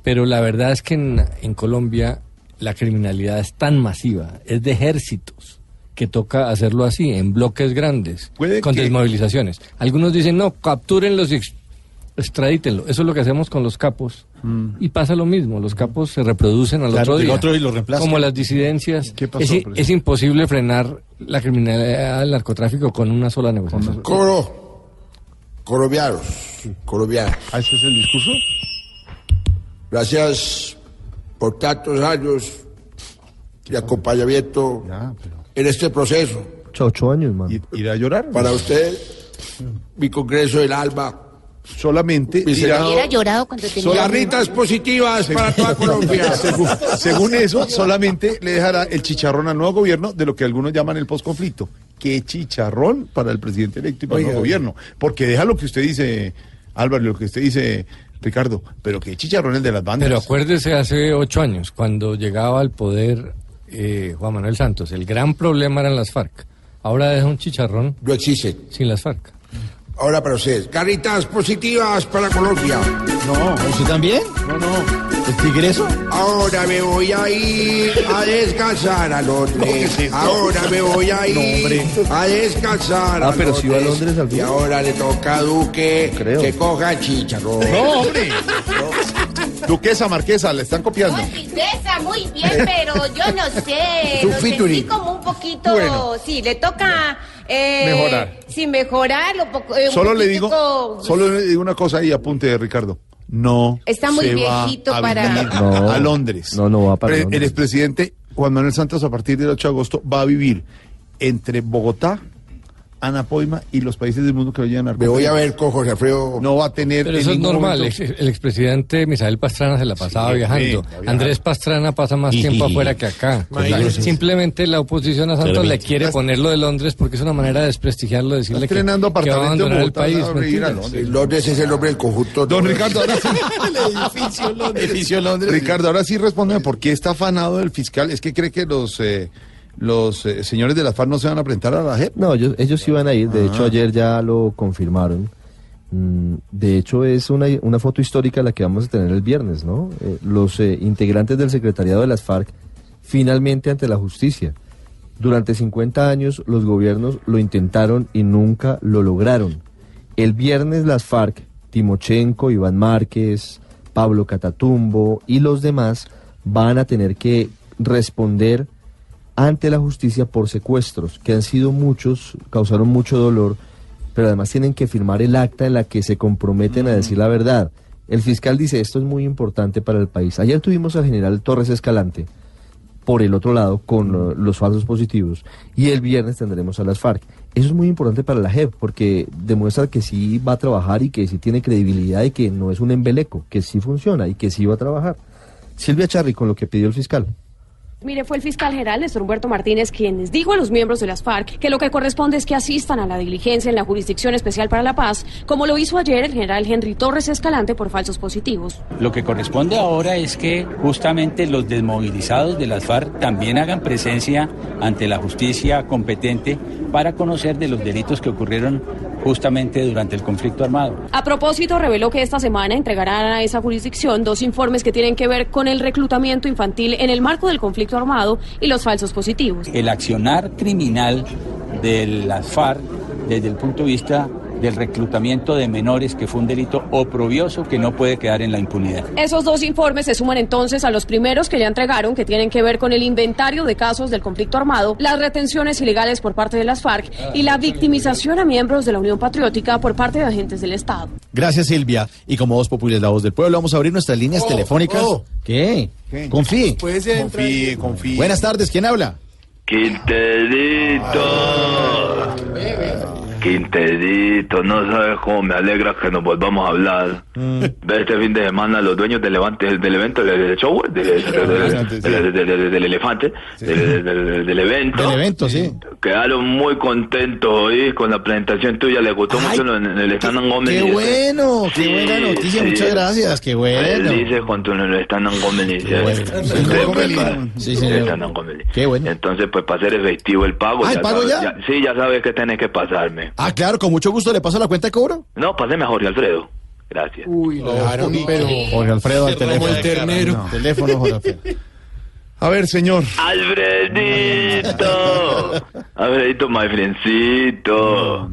Pero la verdad es que en, en Colombia la criminalidad es tan masiva, es de ejércitos, que toca hacerlo así, en bloques grandes, con que- desmovilizaciones. Algunos dicen, no, captúrenlos y ex- extradítenlo. Eso es lo que hacemos con los capos. Y pasa lo mismo, los capos se reproducen al Claro, otro el día. otro y lo reemplazan. Como las disidencias. pasó, es, imposible frenar la criminalidad del narcotráfico con una sola negociación. Coro, colombianos, colombianos. ¿Ah, ese es el discurso? Gracias por tantos años de acompañamiento en este proceso. Ocho años, man. ¿Ir a llorar? Para usted, mi Congreso del Alma. Solamente. Hubiera llorado cuando tenía... Positivas para toda Colombia. según, según eso, solamente le dejará el chicharrón al nuevo gobierno de lo que algunos llaman el posconflicto. ¿Qué chicharrón para el presidente electo y para el Oiga, nuevo oiga. gobierno? Porque deja lo que usted dice, Álvaro, y lo que usted dice, Ricardo, pero qué chicharrón el de las bandas. Pero acuérdese hace ocho años, cuando llegaba al poder eh, Juan Manuel Santos, el gran problema eran las FARC. Ahora deja un chicharrón. No existe. Sin las FARC. Ahora para ustedes, garritas positivas para Colombia. No, ¿usted también? No, no. ¿El tigreso? Ahora me voy a ir a descansar a Londres. Ahora me voy a ir a descansar Ah, a pero si va a Londres al Y final. ahora le toca a Duque que coja chicharrón. No, hombre. Duquesa, Marquesa, le están copiando. Princesa, muy bien, pero yo no sé. Lo sentí featuring. como un poquito. Bueno. Sí, le toca. Eh, Mejorar. Sí, mejorar. lo poco- eh, Solo le digo, solo le digo una cosa y apunte, Ricardo. No. Está muy se va viejito a para- vivir No. a Londres. No, no va para Pre- Londres. El expresidente Juan Manuel Santos, a partir del 8 de agosto, va a vivir entre Bogotá, Anapoima y los países del mundo que lo llevan a Me voy a ver con Jorge Alfredo. No va a tener. Pero eso es normal. momento- El expresidente Misael Pastrana se la pasaba Sí, viajando. sí. Andrés Pastrana pasa más tiempo afuera que acá. Simplemente la oposición a Santos le quiere ponerlo de Londres porque es una manera de desprestigiarlo, decirle que, estrenando que va a abandonar el país. Londres es el nombre del conjunto. Don Ricardo, ahora sí. edificio Londres. Edificio Londres. Ricardo, ahora sí responde por qué está afanado el fiscal. ¿Es que cree que los eh, los eh, señores de la FARC no se van a presentar a la JEP? No, ellos, ellos sí van a ir, de hecho Ah. ayer ya lo confirmaron. Mm, De hecho es una, una foto histórica la que vamos a tener el viernes, ¿no? Eh, los eh, integrantes del secretariado de las FARC finalmente ante la justicia. Durante 50 años los gobiernos lo intentaron y nunca lo lograron. El viernes las FARC, Timochenko, Iván Márquez, Pablo Catatumbo y los demás van a tener que responder ante la justicia por secuestros, que han sido muchos, causaron mucho dolor, pero además tienen que firmar el acta en la que se comprometen a decir la verdad. El fiscal dice esto es muy importante para el país. Ayer tuvimos al general Torres Escalante por el otro lado con uh, los falsos positivos y el viernes tendremos a las FARC. Eso es muy importante para la JEP porque demuestra que sí va a trabajar y que sí tiene credibilidad y que no es un embeleco, que sí funciona y que sí va a trabajar. Silvia Charri con lo que pidió el fiscal. Mire, fue el fiscal general Néstor Humberto Martínez quien les dijo a los miembros de las FARC que lo que corresponde es que asistan a la diligencia en la Jurisdicción Especial para la Paz, como lo hizo ayer el general Henry Torres Escalante por falsos positivos. Lo que corresponde ahora es que justamente los desmovilizados de las FARC también hagan presencia ante la justicia competente para conocer de los delitos que ocurrieron justamente durante el conflicto armado. A propósito, reveló que esta semana entregarán a esa jurisdicción dos informes que tienen que ver con el reclutamiento infantil en el marco del conflicto armado y los falsos positivos. El accionar criminal de las FARC desde el punto de vista del reclutamiento de menores, que fue un delito oprobioso que no puede quedar en la impunidad. Esos dos informes se suman entonces a los primeros que ya entregaron, que tienen que ver con el inventario de casos del conflicto armado, las retenciones ilegales por parte de las FARC y la victimización a miembros de la Unión Patriótica por parte de agentes del Estado. Gracias, Silvia. Y como Voz Popular la voz del pueblo, vamos a abrir nuestras líneas Oh, telefónicas. oh. ¿Qué? ¿Qué? Confíe. Puede ser. Confíe, confíe. Buenas tardes, ¿quién habla? Quinterito. Quinterito, no sabes cómo me alegra que nos volvamos a hablar. Ve este fin de semana los dueños del, levante, del evento, del, show, del, elefante, del, evento. Del evento, sí. Quedaron muy contentos hoy con la presentación tuya. Les gustó mucho en el, stand comedy. Qué bueno, qué Sí, buena noticia, sí. muchas gracias, qué bueno. Felices con tu stand pues, pa- Sí, señor. Qué bueno. Entonces, pues para hacer efectivo el pago. Ah, ¿el pago sabes- ya? Sí, ya sabes que tenés que pasarme. Ah, claro, con mucho gusto le paso la cuenta de cobro. No, páseme a Jorge Alfredo. Gracias. Uy, Claro, pero. Jorge Alfredo al Como teléfono. el ternero. No. Teléfono, Jorge Alfredo. A ver, señor. Alfredito. Alfredito, my friendcito.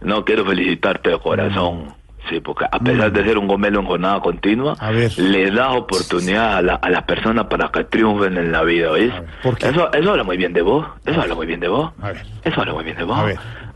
No, quiero felicitarte de corazón. Sí, porque a pesar de ser un gomelo en jornada continua, le das oportunidad a, la- a las personas para que triunfen en la vida, ¿oís? Eso, eso habla muy bien de vos. Eso habla muy bien de vos. Eso habla muy bien de vos.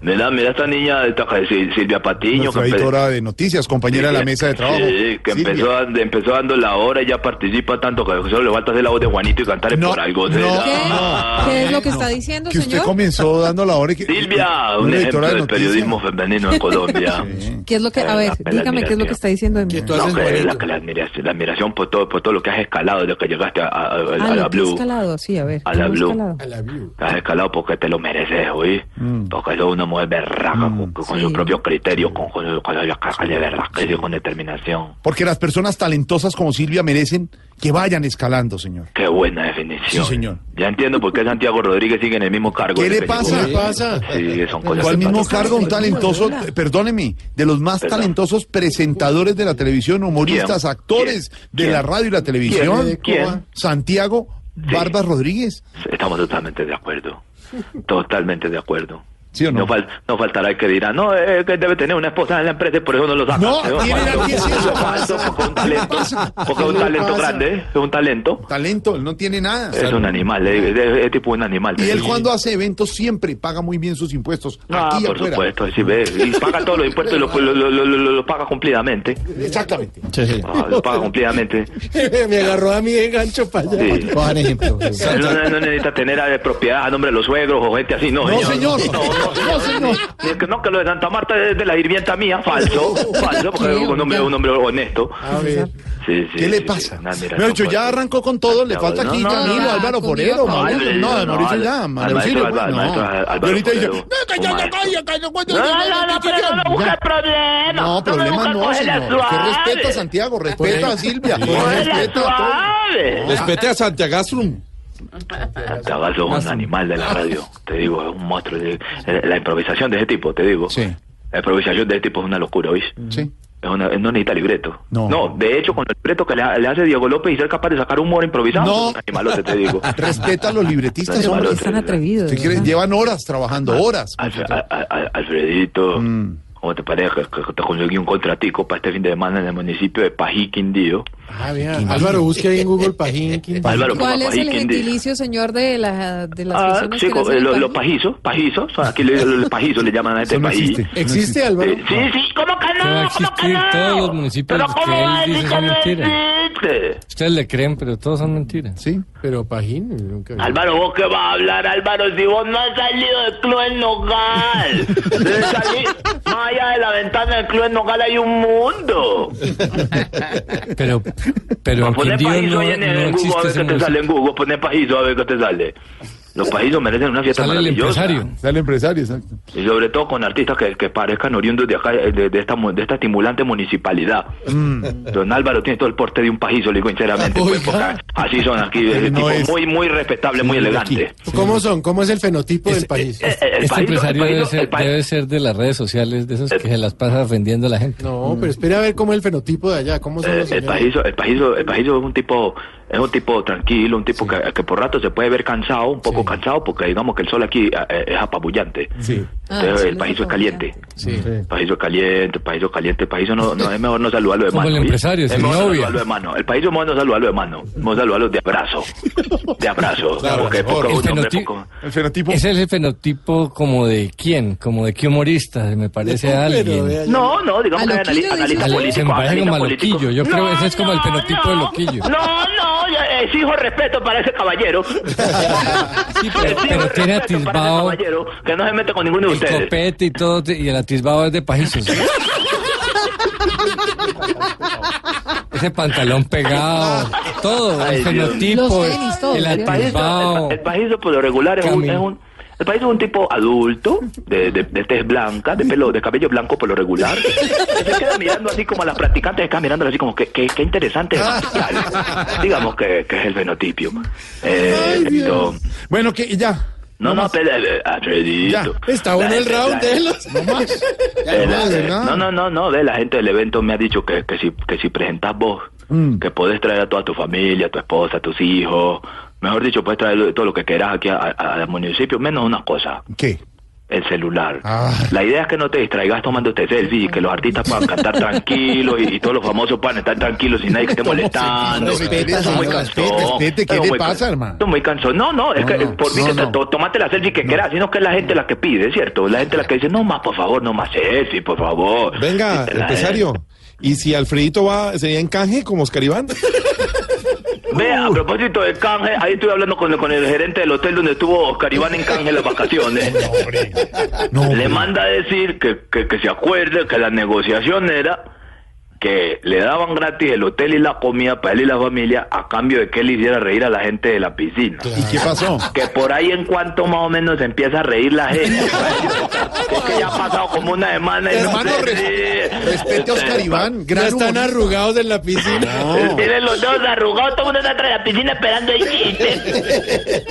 Mira, mira esta niña, esta que Sil- Silvia Patiño. Nuestra que editora de noticias, compañera de la Sí, mesa de trabajo. Sí, que empezó, dando- empezó dando la hora y ya participa tanto que solo le falta hacer la voz de Juanito y cantar por algo. será. ¿Qué es lo que está diciendo, Que usted señor? comenzó dando la hora y que... Silvia, un una editora ejemplo de del periodismo femenino en Colombia. ¿Qué es lo que, a ver, la dígame qué es lo que está diciendo de mí? No, que la, que la admiración, la admiración por todo, por todo lo que has escalado desde que llegaste a, a- a- a Ah, la que he Blue. escalado, sí, a ver. A la ¿cómo he Blue. escalado? Has escalado porque te lo mereces, ¿oí? Porque sos una mujer berraca, con, con sus propios criterios, con, con, con la de verdad, y con determinación. Porque las personas talentosas como Silvia merecen que vayan escalando, señor. Qué buena definición. Sí, señor. Ya entiendo por qué Santiago Rodríguez sigue en el mismo cargo. ¿Qué le pasa? ¿Qué pasa? Sí, son cosas ¿Cuál que mismo cargo? Un talentoso, perdóneme, de los más talentosos presentadores de la televisión, humoristas, ¿Quién? actores de ¿Quién? la radio y la televisión. ¿Quién? ¿Quién? Santiago Barbas Rodríguez. Estamos totalmente de acuerdo. Totalmente de acuerdo. ¿Sí o no? fal- no faltará el que dirá, no, que debe tener una esposa en la empresa y por eso no lo saca. No, Es tiene ¿qué es eso? falso, porque es un talento, porque es un ¿Qué le talento grande, ¿eh? es un talento. Talento, él no tiene nada. Es un animal, es, es- es tipo un animal. Y él Sí. cuando hace eventos siempre paga muy bien sus impuestos. Ah, aquí por afuera. supuesto, sí, ve, y paga todos los impuestos y lo, lo, lo, lo- lo- lo paga cumplidamente. Exactamente. Ah, lo paga cumplidamente. Me agarró a mí de gancho para allá. Sí. Ejemplo. No, no necesita tener eh, propiedad a nombre de los suegros o gente así, no, No, señor. señor. No, No, señor. Es que no, que lo de Santa Marta es de la hirvienta mía, falso, falso, porque es un hombre, un hombre honesto. A ver. Sí, sí, ¿Qué le pasa? por- ya arrancó con todo, le falta aquí No, no, Camilo, no, Álvaro Forero, Mauricio, no, de Mauricio ya, Mauricio, pues, no. Y ahorita dice, no, que un ya, maestro. calla, calla, cuando- No, no, no, pero no busques problemas. No, problemas no, señor. Suave. respeta a Santiago, respeta a Silvia, Cógela respeta a todos. Respete a Santiagastrum. Santiago es un animal de la radio, te digo, es un monstruo. de- eh, La improvisación de ese tipo, te digo. Sí. La improvisación de ese tipo es una locura, ¿oís? Sí. Es una, no necesita libreto. No. de hecho, con el libreto que le, ha- le hace Diego López y ser capaz de sacar humor improvisado, No. es un animalote, te digo. Respeta a los libretistas, hombre. ¿por qué tan atrevidos? Llevan horas trabajando, horas. Alfre- a- a- a- Alfredito, Mm. ¿cómo te parece que, que te conseguí un contratico para este fin de semana en el municipio de Pají, Quindío? Ah, vea. Álvaro, busque ahí en Google Pajín. Álvaro, ¿Cuál es el gentilicio, señor, de, la, de las Ah, personas que nacen eh, en lo- los pajizos, pajizos, aquí le- los pajizos le llaman a este no país. existe. ¿Existe, Álvaro? Sí, sí, sí, ¿cómo que ¿Qué va a no? ¿Cómo que no? Todos los municipios ¿Pero que cómo él va dice son mentiras. Ustedes le creen, pero todos son mentiras. Sí. Pero Pajín, nunca. Álvaro, ¿vos qué vas a hablar, Álvaro? Si vos no has salido del Club El Nogal. Debes salir más allá de la ventana del Club El Nogal hay un mundo. Pero, pero Poné Quindío pajizo no, ahí en, no en Google a ver qué te sale en Google. A ver qué te sale. Los pajizos merecen una fiesta Sale el maravillosa. empresario. Sale empresario, exacto. Y sobre todo con artistas que, que parezcan oriundos de acá, eh, de, de esta, mu- de esta estimulante municipalidad. Don Álvaro tiene todo el porte de un pajizo, le digo sinceramente. pues, así son aquí, eh, No tipo es- muy muy respetable, muy de elegante. ¿Cómo son? ¿Cómo es el fenotipo del país? Eh, eh, el Este pajizo- empresario el debe pajizo- ser, el debe ser de las redes sociales, de esos que se las pasa ofendiendo a la gente. No, pero espere a ver cómo es el fenotipo de allá. ¿Cómo son Eh, los el pajizo, el pajizo, el pajizo es un tipo, es un tipo tranquilo, un tipo que, que por rato se puede ver cansado, un poco cansado, porque digamos que el sol aquí eh, es apabullante. Sí. Entonces, el el es pajizo es caliente. Sí. El pajizo es caliente, el pajizo es caliente, el pajizo no, no, es mejor no saludarlo de Como mano. el empresario, es mejor no novia. saludarlo de mano. El pajizo es mejor no saludarlo de mano, vamos a saludarlo de abrazo. De abrazo. Claro, porque, El poco- El fenotipo. Ese es el fenotipo como de quién, como de qué humorista, me parece a alguien. No, no, digamos que analista dice Se usted. político. me parece como analista a político. Loquillo. Yo creo que ese es como el No, fenotipo de no. Loquillo. No, no, exijo respeto para ese caballero. Sí, pero, Exijo pero tiene respeto para ese atisbado caballero que no se mete con ninguno de el ustedes. copete y todo, y el atisbado es de pajizos. Ese pantalón pegado, todo, Ay, el Dios. fenotipo, Los tenis, todo, el ¿sí? El pajizo, atisbado. el, el pajizo por lo regular es un, Camino. es un- el pajizo es un tipo adulto, de, de, de tez blanca, de pelo, de cabello blanco por lo regular. que se queda mirando así como a las practicantes, se queda mirando así como que, que, que interesante es. Digamos que, que es el fenotipio. Eh, esto- Bueno, que ya. no, no, pero, eh, Alfredito. Está bueno el round de los. No más. No, de no, no, no, ve, la gente del evento me ha dicho que, que si, que si presentas vos, Mm. que podés traer a toda tu familia, a tu esposa, a tus hijos, mejor dicho, puedes traer todo lo que quieras aquí al municipio, menos una cosa, ¿Qué? el celular. Ah. La idea es que no te distraigas tomándote selfie y que los artistas puedan cantar tranquilos y, y todos los famosos puedan estar tranquilos sin nadie que esté molestando. Respete, Estoy muy señor, cansón, respete, respete, ¿qué estoy le muy pasa, cansón. hermano? Estoy muy cansón. No, no, es No, que no, por mí no, que no. to- tomate la selfie que quieras, sino que es la gente la que pide, ¿cierto? La gente la que dice, no más, por favor, no más selfie, por favor. Venga, empresario. ¿Y si Alfredito va, sería en canje como Oscar Iván? Vea, a propósito de canje, ahí estuve hablando con, con el gerente del hotel donde estuvo Oscar Iván en canje las vacaciones. Le manda a decir que, que, que se acuerde que la negociación era que le daban gratis el hotel y la comida para él y la familia a cambio de que él hiciera reír a la gente de la piscina. ¿Y qué pasó? Que por ahí en cuanto más o menos se empieza a reír la gente. es que ya ha pasado como una semana y no Hermano, se res- ríe. respete a Oscar Iván. Ya están humorista. arrugados en la piscina. No. Tienen los dedos arrugados, todo el mundo está atrás de la piscina esperando el chiste.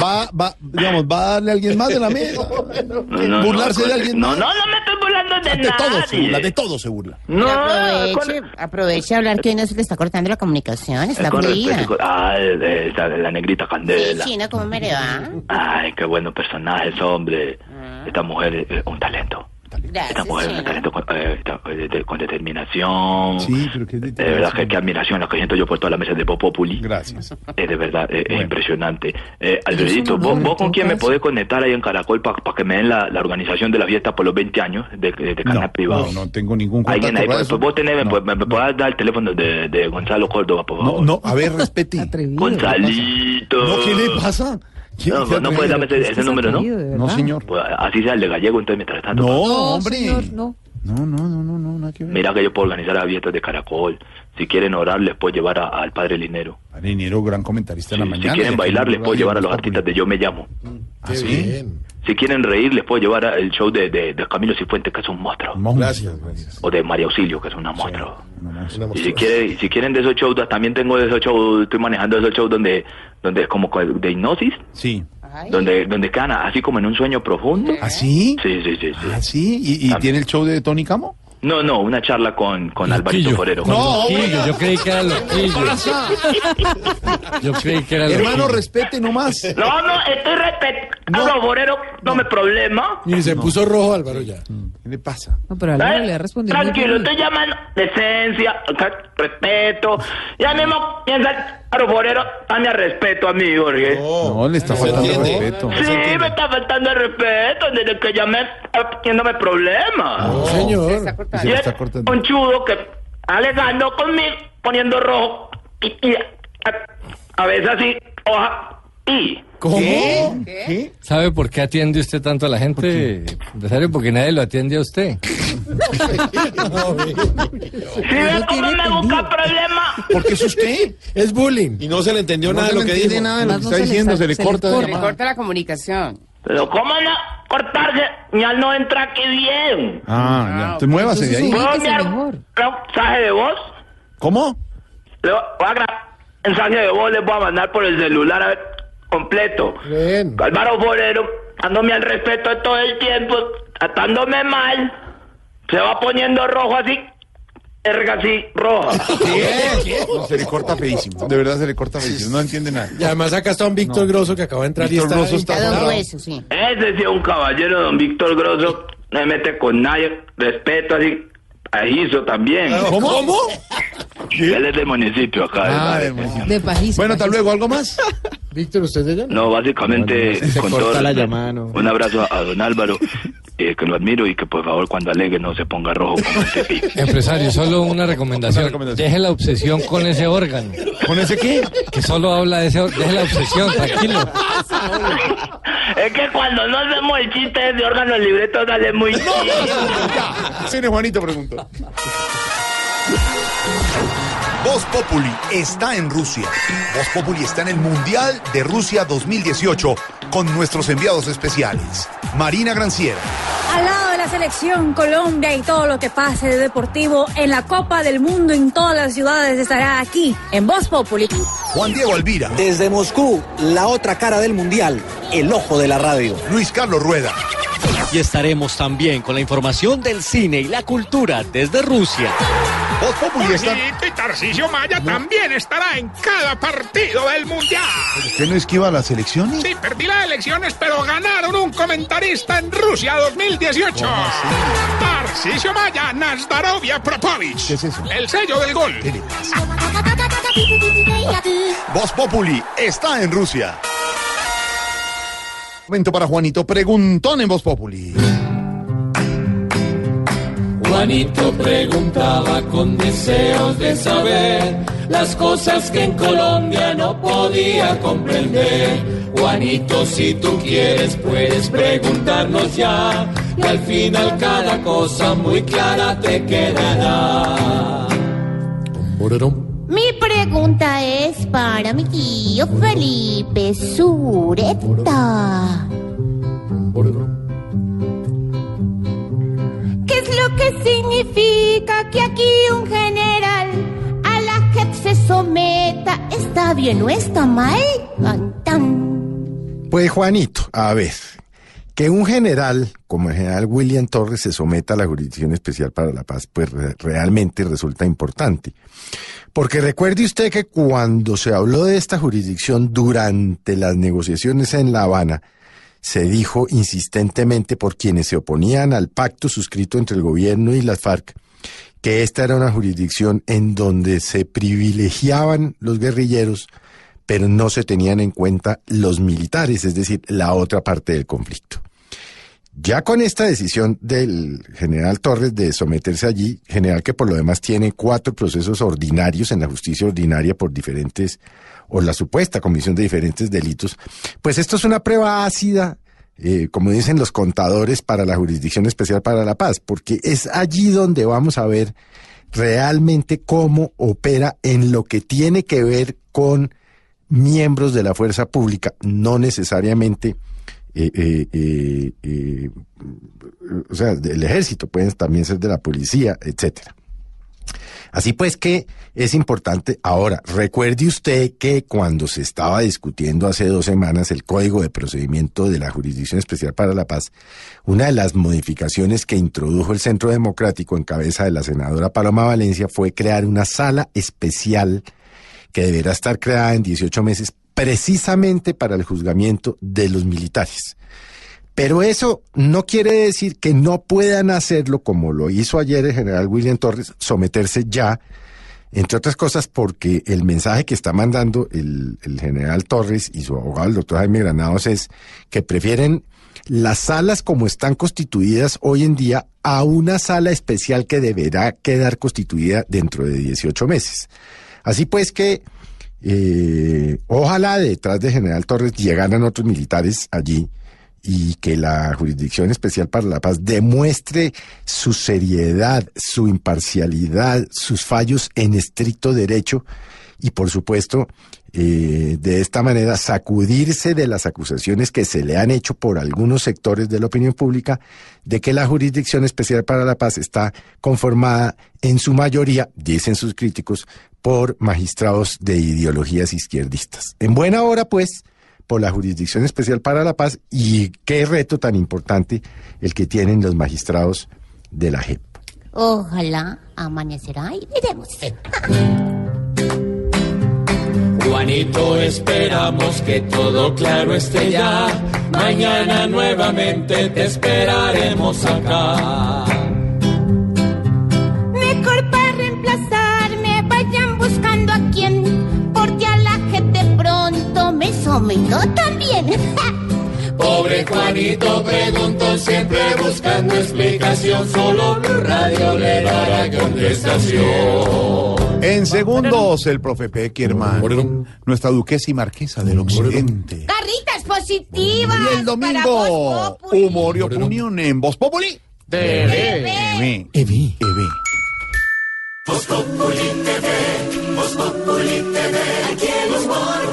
Va, va, digamos, va a darle a alguien más de la mesa. No, no, Burlarse no, de alguien no, más. No, no me estoy burlando de, De todo se burla, nadie. de todo se burla. No, aproveche, aproveche a hablar que hoy no se le está cortando la comunicación, está fluida. ah, esa la negrita Sí, candela. chino, ¿cómo me le va? Ay, qué buenos personajes, hombre. Esta mujer es un talento. Esta Gracias, mujer es un chino. talento con, eh, está- eh, de- con determinación. Sí, pero qué De verdad, que qué admiración la que siento yo por toda la mesa de Popopuli. Gracias. Es de verdad, eh, es impresionante. Eh, Alfredito, ¿vos, vos con quién me podés conectar ahí en Caracol para que me den la, la organización de la fiesta por los 20 años de, de, de canal privado? No, no tengo ningún contacto Alguien ahí, para pues, eso. vos tenés, pues, me, me podés dar el teléfono de, de Gonzalo Córdoba, por favor. No, no, a ver, respete. Gonzalito. No, ¿qué le pasa? No, no puede darme ese, ese número, ¿no? No, señor. Pues así sea el de gallego, entonces mientras tanto. No, pues, hombre. señor, no. No, no, no, no, no, nada que ver. Mira que yo puedo organizar abiertos de caracol. Si quieren orar, les puedo llevar a- al padre Linero. Marinero, gran comentarista en la Si mañana. quieren bailar, les puedo llevar a los artistas de Yo Me Llamo. ¿Ah, sí? Si quieren reír, les puedo llevar al show de, de, de Camilo Cifuentes, que es un monstruo. Gracias, gracias. O de María Auxilio, que es una monstruo. Y si, quiere, si quieren de esos shows, también tengo de esos shows, estoy manejando esos shows donde, donde es como de hipnosis. Sí. Donde, donde quedan así como en un sueño profundo. ¿Ah, sí? Sí, sí, sí. sí. ¿Ah, sí? ¿Y, y tiene el show de Tony Camo? No, no, una charla con, con Alvarito Forero. No, Loquillo, yo creí que era loquillo. Yo creí que era loquillo. Hermano, respete nomás. No, no, estoy respetando, Forero, no me problema. Y se puso rojo Álvaro ya. ¿Qué le pasa? No, pero Álvaro le ha respondido. Tranquilo, estoy llamando decencia, respeto. Ya mismo piensa, claro, Forero, dame a respeto a mí, Jorge. No, le está faltando entiende. respeto. Sí, me está faltando el respeto desde que llamé, está poniéndome problemas. No, señor. Se Y está cortando. un chudo que alegando conmigo, poniendo rojo y, y a, a veces así, hoja y. ¿Cómo? ¿Qué? ¿Sabe por qué atiende usted tanto a la gente, empresario? Porque nadie lo atiende a usted. Si ve cómo me busca problemas. ¿Por qué es usted? Es bullying. Y no se le entendió No nada de lo que dijo. nada de lo que está diciendo, se le se le corta la corta. Le llamada. corta la comunicación. Pero cómo no cortarse, ya no entra aquí bien. Ah, ya. Entonces muévase de ahí. ¿Puedo enviar un mensaje de voz? ¿Cómo? Le voy a grabar un mensaje de voz, les voy a mandar por el celular a ver, completo. Ven. Álvaro Forero, dándome al respeto todo el tiempo, tratándome mal, se va poniendo rojo así, erga así, roja. No, se le corta feísimo. De verdad se le corta feísimo. No entiende nada. Y además acá está un Víctor Grosso que acaba de entrar Víctor y está, Grosso está sí. Ese sí es un caballero, don Víctor Grosso, no se mete con nadie, respeto así, ajizo también. ¿Cómo? ¿Cómo? Él es del municipio acá. Ah, municipio. De pajizo. Bueno, hasta luego. ¿Algo más? Víctor, ¿usted es de allá? No, básicamente, Se con corta todo la llamada, ¿no? un abrazo a don Álvaro, eh, que lo admiro y que por favor cuando alegue no se ponga rojo como este pico. Empresario, solo una recomendación. Una recomendación. Deje la obsesión con ese órgano. ¿Con ese qué? Que solo habla de ese órgano. Deje la obsesión, tranquilo. Es que cuando no hacemos el chiste de órgano, el libreto sale muy chido. Ya. Cine Juanito preguntó. Voz Populi está en Rusia. Voz Populi está en el Mundial de Rusia 2018 con nuestros enviados especiales. Marina Granciera, Al lado de la selección Colombia y todo lo que pase de deportivo en la Copa del Mundo en todas las ciudades estará aquí en Voz Populi. Juan Diego Alvira, Desde Moscú, la otra cara del mundial, el ojo de la radio. Luis Carlos Rueda. Y estaremos también con la información del cine y la cultura desde Rusia. Voz Populi está... Jorgito y Tarcisio Maya también estará en cada partido del Mundial. ¿Usted no esquiva las elecciones? Sí, perdí las elecciones, pero ganaron un comentarista en Rusia 2018. Tarcisio Maya, Nazdarovia Propovich. ¿Qué es eso? El sello del gol. Voz Populi está en Rusia. Momento para Juanito Preguntón en Voz Populi. Juanito preguntaba con deseos de saber las cosas que en Colombia no podía comprender. Juanito, si tú quieres, puedes preguntarnos ya. Y al final cada cosa muy clara te quedará. Mi pregunta es para mi tío Felipe Sureta. ¿Qué es lo que significa que aquí un general a la que se someta está bien o está mal? Pues Juanito, a ver, que un general como el general William Torres se someta a la Jurisdicción Especial para la Paz, pues re- realmente resulta importante. Porque recuerde usted que cuando se habló de esta jurisdicción durante las negociaciones en La Habana, se dijo insistentemente por quienes se oponían al pacto suscrito entre el gobierno y las FARC que esta era una jurisdicción en donde se privilegiaban los guerrilleros, pero no se tenían en cuenta los militares, es decir, la otra parte del conflicto. Ya con esta decisión del general Torres de someterse allí, general que por lo demás tiene cuatro procesos ordinarios en la justicia ordinaria por diferentes, o la supuesta comisión de diferentes delitos, pues esto es una prueba ácida, eh, como dicen los contadores, para la Jurisdicción Especial para la Paz, porque es allí donde vamos a ver realmente cómo opera en lo que tiene que ver con miembros de la fuerza pública, no necesariamente eh, eh, eh, o sea, del ejército, pueden también ser de la policía, etcétera. Así pues que es importante. Ahora, recuerde usted que cuando se estaba discutiendo hace dos semanas el Código de Procedimiento de la Jurisdicción Especial para la Paz, una de las modificaciones que introdujo el Centro Democrático en cabeza de la senadora Paloma Valencia fue crear una sala especial que deberá estar creada en 18 meses precisamente para el juzgamiento de los militares. Pero eso no quiere decir que no puedan hacerlo como lo hizo ayer el general William Torres, someterse ya, entre otras cosas porque el mensaje que está mandando el, general Torres y su abogado, el doctor Jaime Granados, es que prefieren las salas como están constituidas hoy en día a una sala especial que deberá quedar constituida dentro de 18 meses. Así pues que eh, ojalá detrás de General Torres llegaran otros militares allí y que la Jurisdicción Especial para la Paz demuestre su seriedad, su imparcialidad, sus fallos en estricto derecho y por supuesto eh, de esta manera sacudirse de las acusaciones que se le han hecho por algunos sectores de la opinión pública de que la Jurisdicción Especial para la Paz está conformada en su mayoría, dicen sus críticos, por magistrados de ideologías izquierdistas. En buena hora, pues, por la Jurisdicción Especial para la Paz y qué reto tan importante el que tienen los magistrados de la JEP. Ojalá amanecerá y veremos. Juanito, esperamos que todo claro esté ya. Mañana nuevamente te esperaremos acá. Mejor para sometió también. Pobre Juanito preguntó siempre buscando explicación, solo Blue Radio le dará contestación. En segundos, el profe Peckerman, nuestra duquesa y marquesa del occidente. Carritas positivas. Y el domingo, humor y opinión en Voz Populi. TV. Evi. Evi. Voz Populi TV, Voz Populi TV, aquí el humor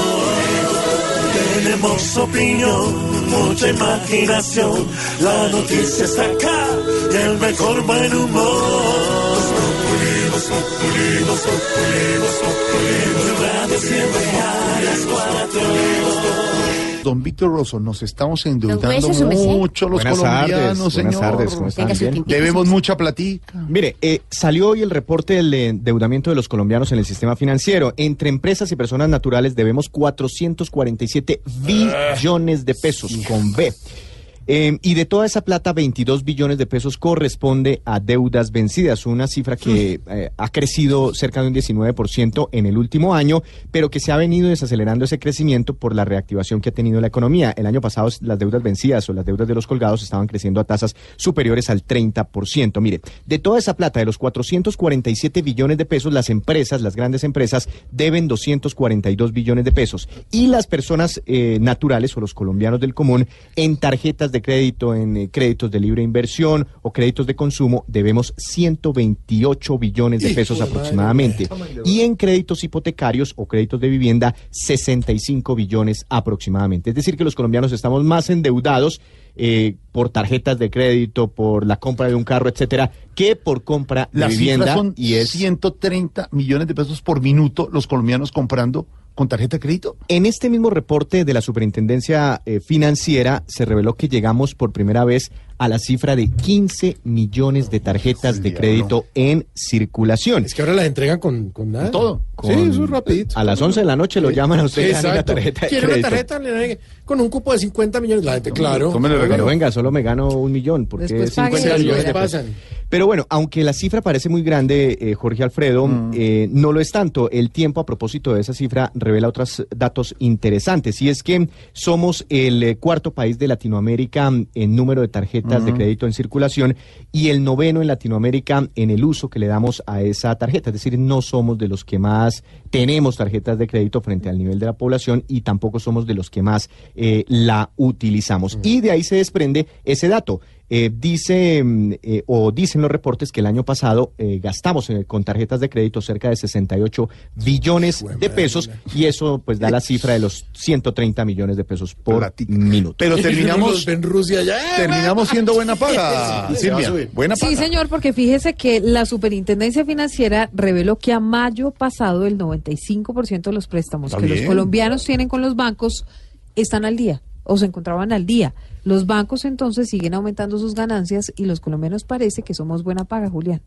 Tenemos opinión, mucha imaginación, la noticia está acá y el mejor buen humor. Voz Populi, Voz Populi, Voz Populi, Voz Populi, Blue Radio siempre a las cuatro. Don Víctor Rosso, nos estamos endeudando mucho los Buenas colombianos, tardes, señor. buenas tardes, ¿cómo están? Bien. Debemos mucha platica. Mire, eh, salió hoy el reporte del endeudamiento de los colombianos en el sistema financiero. Entre empresas y personas naturales debemos 447 billones de pesos con B. Eh, y de toda esa plata, 22 billones de pesos corresponde a deudas vencidas, una cifra que eh, ha crecido cerca de un 19% en el último año, pero que se ha venido desacelerando ese crecimiento por la reactivación que ha tenido la economía. El año pasado las deudas vencidas o las deudas de los colgados estaban creciendo a tasas superiores al 30%. Mire, de toda esa plata, de los 447 billones de pesos, las empresas, las grandes empresas, deben 242 billones de pesos. Y las personas eh, naturales o los colombianos del común, en tarjetas de crédito, en eh, créditos de libre inversión o créditos de consumo, debemos 128 billones de pesos aproximadamente. Y en créditos hipotecarios o créditos de vivienda, 65 billones aproximadamente. Es decir, que los colombianos estamos más endeudados eh, por tarjetas de crédito, por la compra de un carro, etcétera, que por compra de Las vivienda. cifras son y es 130 millones de pesos por minuto los colombianos comprando con tarjeta de crédito? En este mismo reporte de la Superintendencia eh, Financiera se reveló que llegamos por primera vez a la cifra de 15 millones de tarjetas de crédito en circulación. Es que ahora las entregan con, con nada. Todo. Sí, eso es rapidito. A las 11 de la noche lo llaman a usted dan la Exacto. tarjeta de ¿Quiere una crédito. tarjeta? Le con un cupo de 50 millones. La gente, claro. Pero venga, solo me gano un millón. Porque Después 50 paguen y millones de pasan. Pero bueno, aunque la cifra parece muy grande, eh, Jorge Alfredo, eh, no lo es tanto. El tiempo a propósito de esa cifra revela otros datos interesantes. Y es que somos el eh, cuarto país de Latinoamérica en número de tarjetas de Ujú. crédito en circulación y el noveno en Latinoamérica en el uso que le damos a esa tarjeta. Es decir, no somos de los que más tenemos tarjetas de crédito frente al nivel de la población y tampoco somos de los que más eh, la utilizamos. Y de ahí se desprende ese dato. Eh, dice mm, eh, o dicen los reportes que el año pasado eh, gastamos eh, con tarjetas de crédito cerca de 68 billones de pesos y eso pues da la cifra de los 130 millones de pesos por minuto. Pero terminamos en Rusia ya. terminamos siendo buena paga, Sí, Silvia. Buena paga. Sí, señor, porque fíjese que la Superintendencia Financiera reveló que a mayo pasado el 95% de los préstamos Está que los colombianos tienen con los bancos están al día o se encontraban al día. Los bancos entonces siguen aumentando sus ganancias y los colombianos parece que somos buena paga, Julián.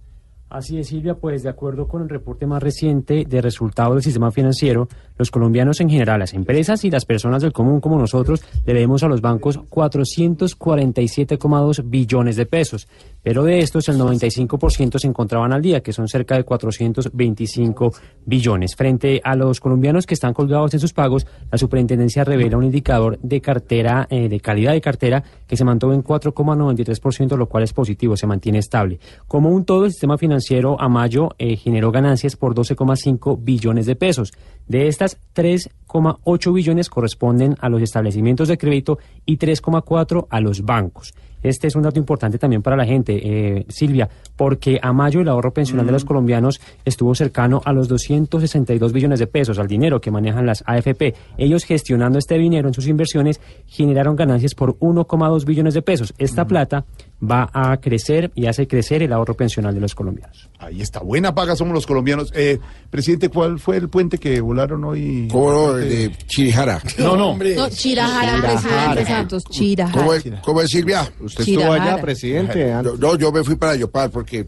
Así es, Silvia, pues de acuerdo con el reporte más reciente de resultados del sistema financiero, los colombianos en general, las empresas y las personas del común como nosotros, debemos a los bancos 447,2 billones de pesos. Pero de estos, el 95% se encontraban al día, que son cerca de 425 billones. Frente a los colombianos que están colgados en sus pagos, la superintendencia revela un indicador de cartera, eh, de calidad de cartera, que se mantuvo en 4,93%, lo cual es positivo, se mantiene estable. Como un todo, el sistema financiero a mayo eh, generó ganancias por 12,5 billones de pesos. De estas, 3,8 billones corresponden a los establecimientos de crédito y 3,4 a los bancos. Este es un dato importante también para la gente, eh, Silvia, porque a mayo el ahorro pensional de los colombianos estuvo cercano a los 262 billones de pesos, al dinero que manejan las AFP. Ellos gestionando este dinero en sus inversiones generaron ganancias por 1,2 billones de pesos. Esta plata va a crecer y hace crecer el ahorro pensional de los colombianos. Ahí está, buena paga somos los colombianos. Eh, presidente, ¿cuál fue el puente que volaron hoy? ¿Cómo no? El de Chirijara. No, no. No, Chirajara, presidente Santos, Chirajara. ¿Cómo es, cómo es, Silvia? Usted estuvo allá, Chirajara. presidente, No, no, yo me fui para Yopal porque,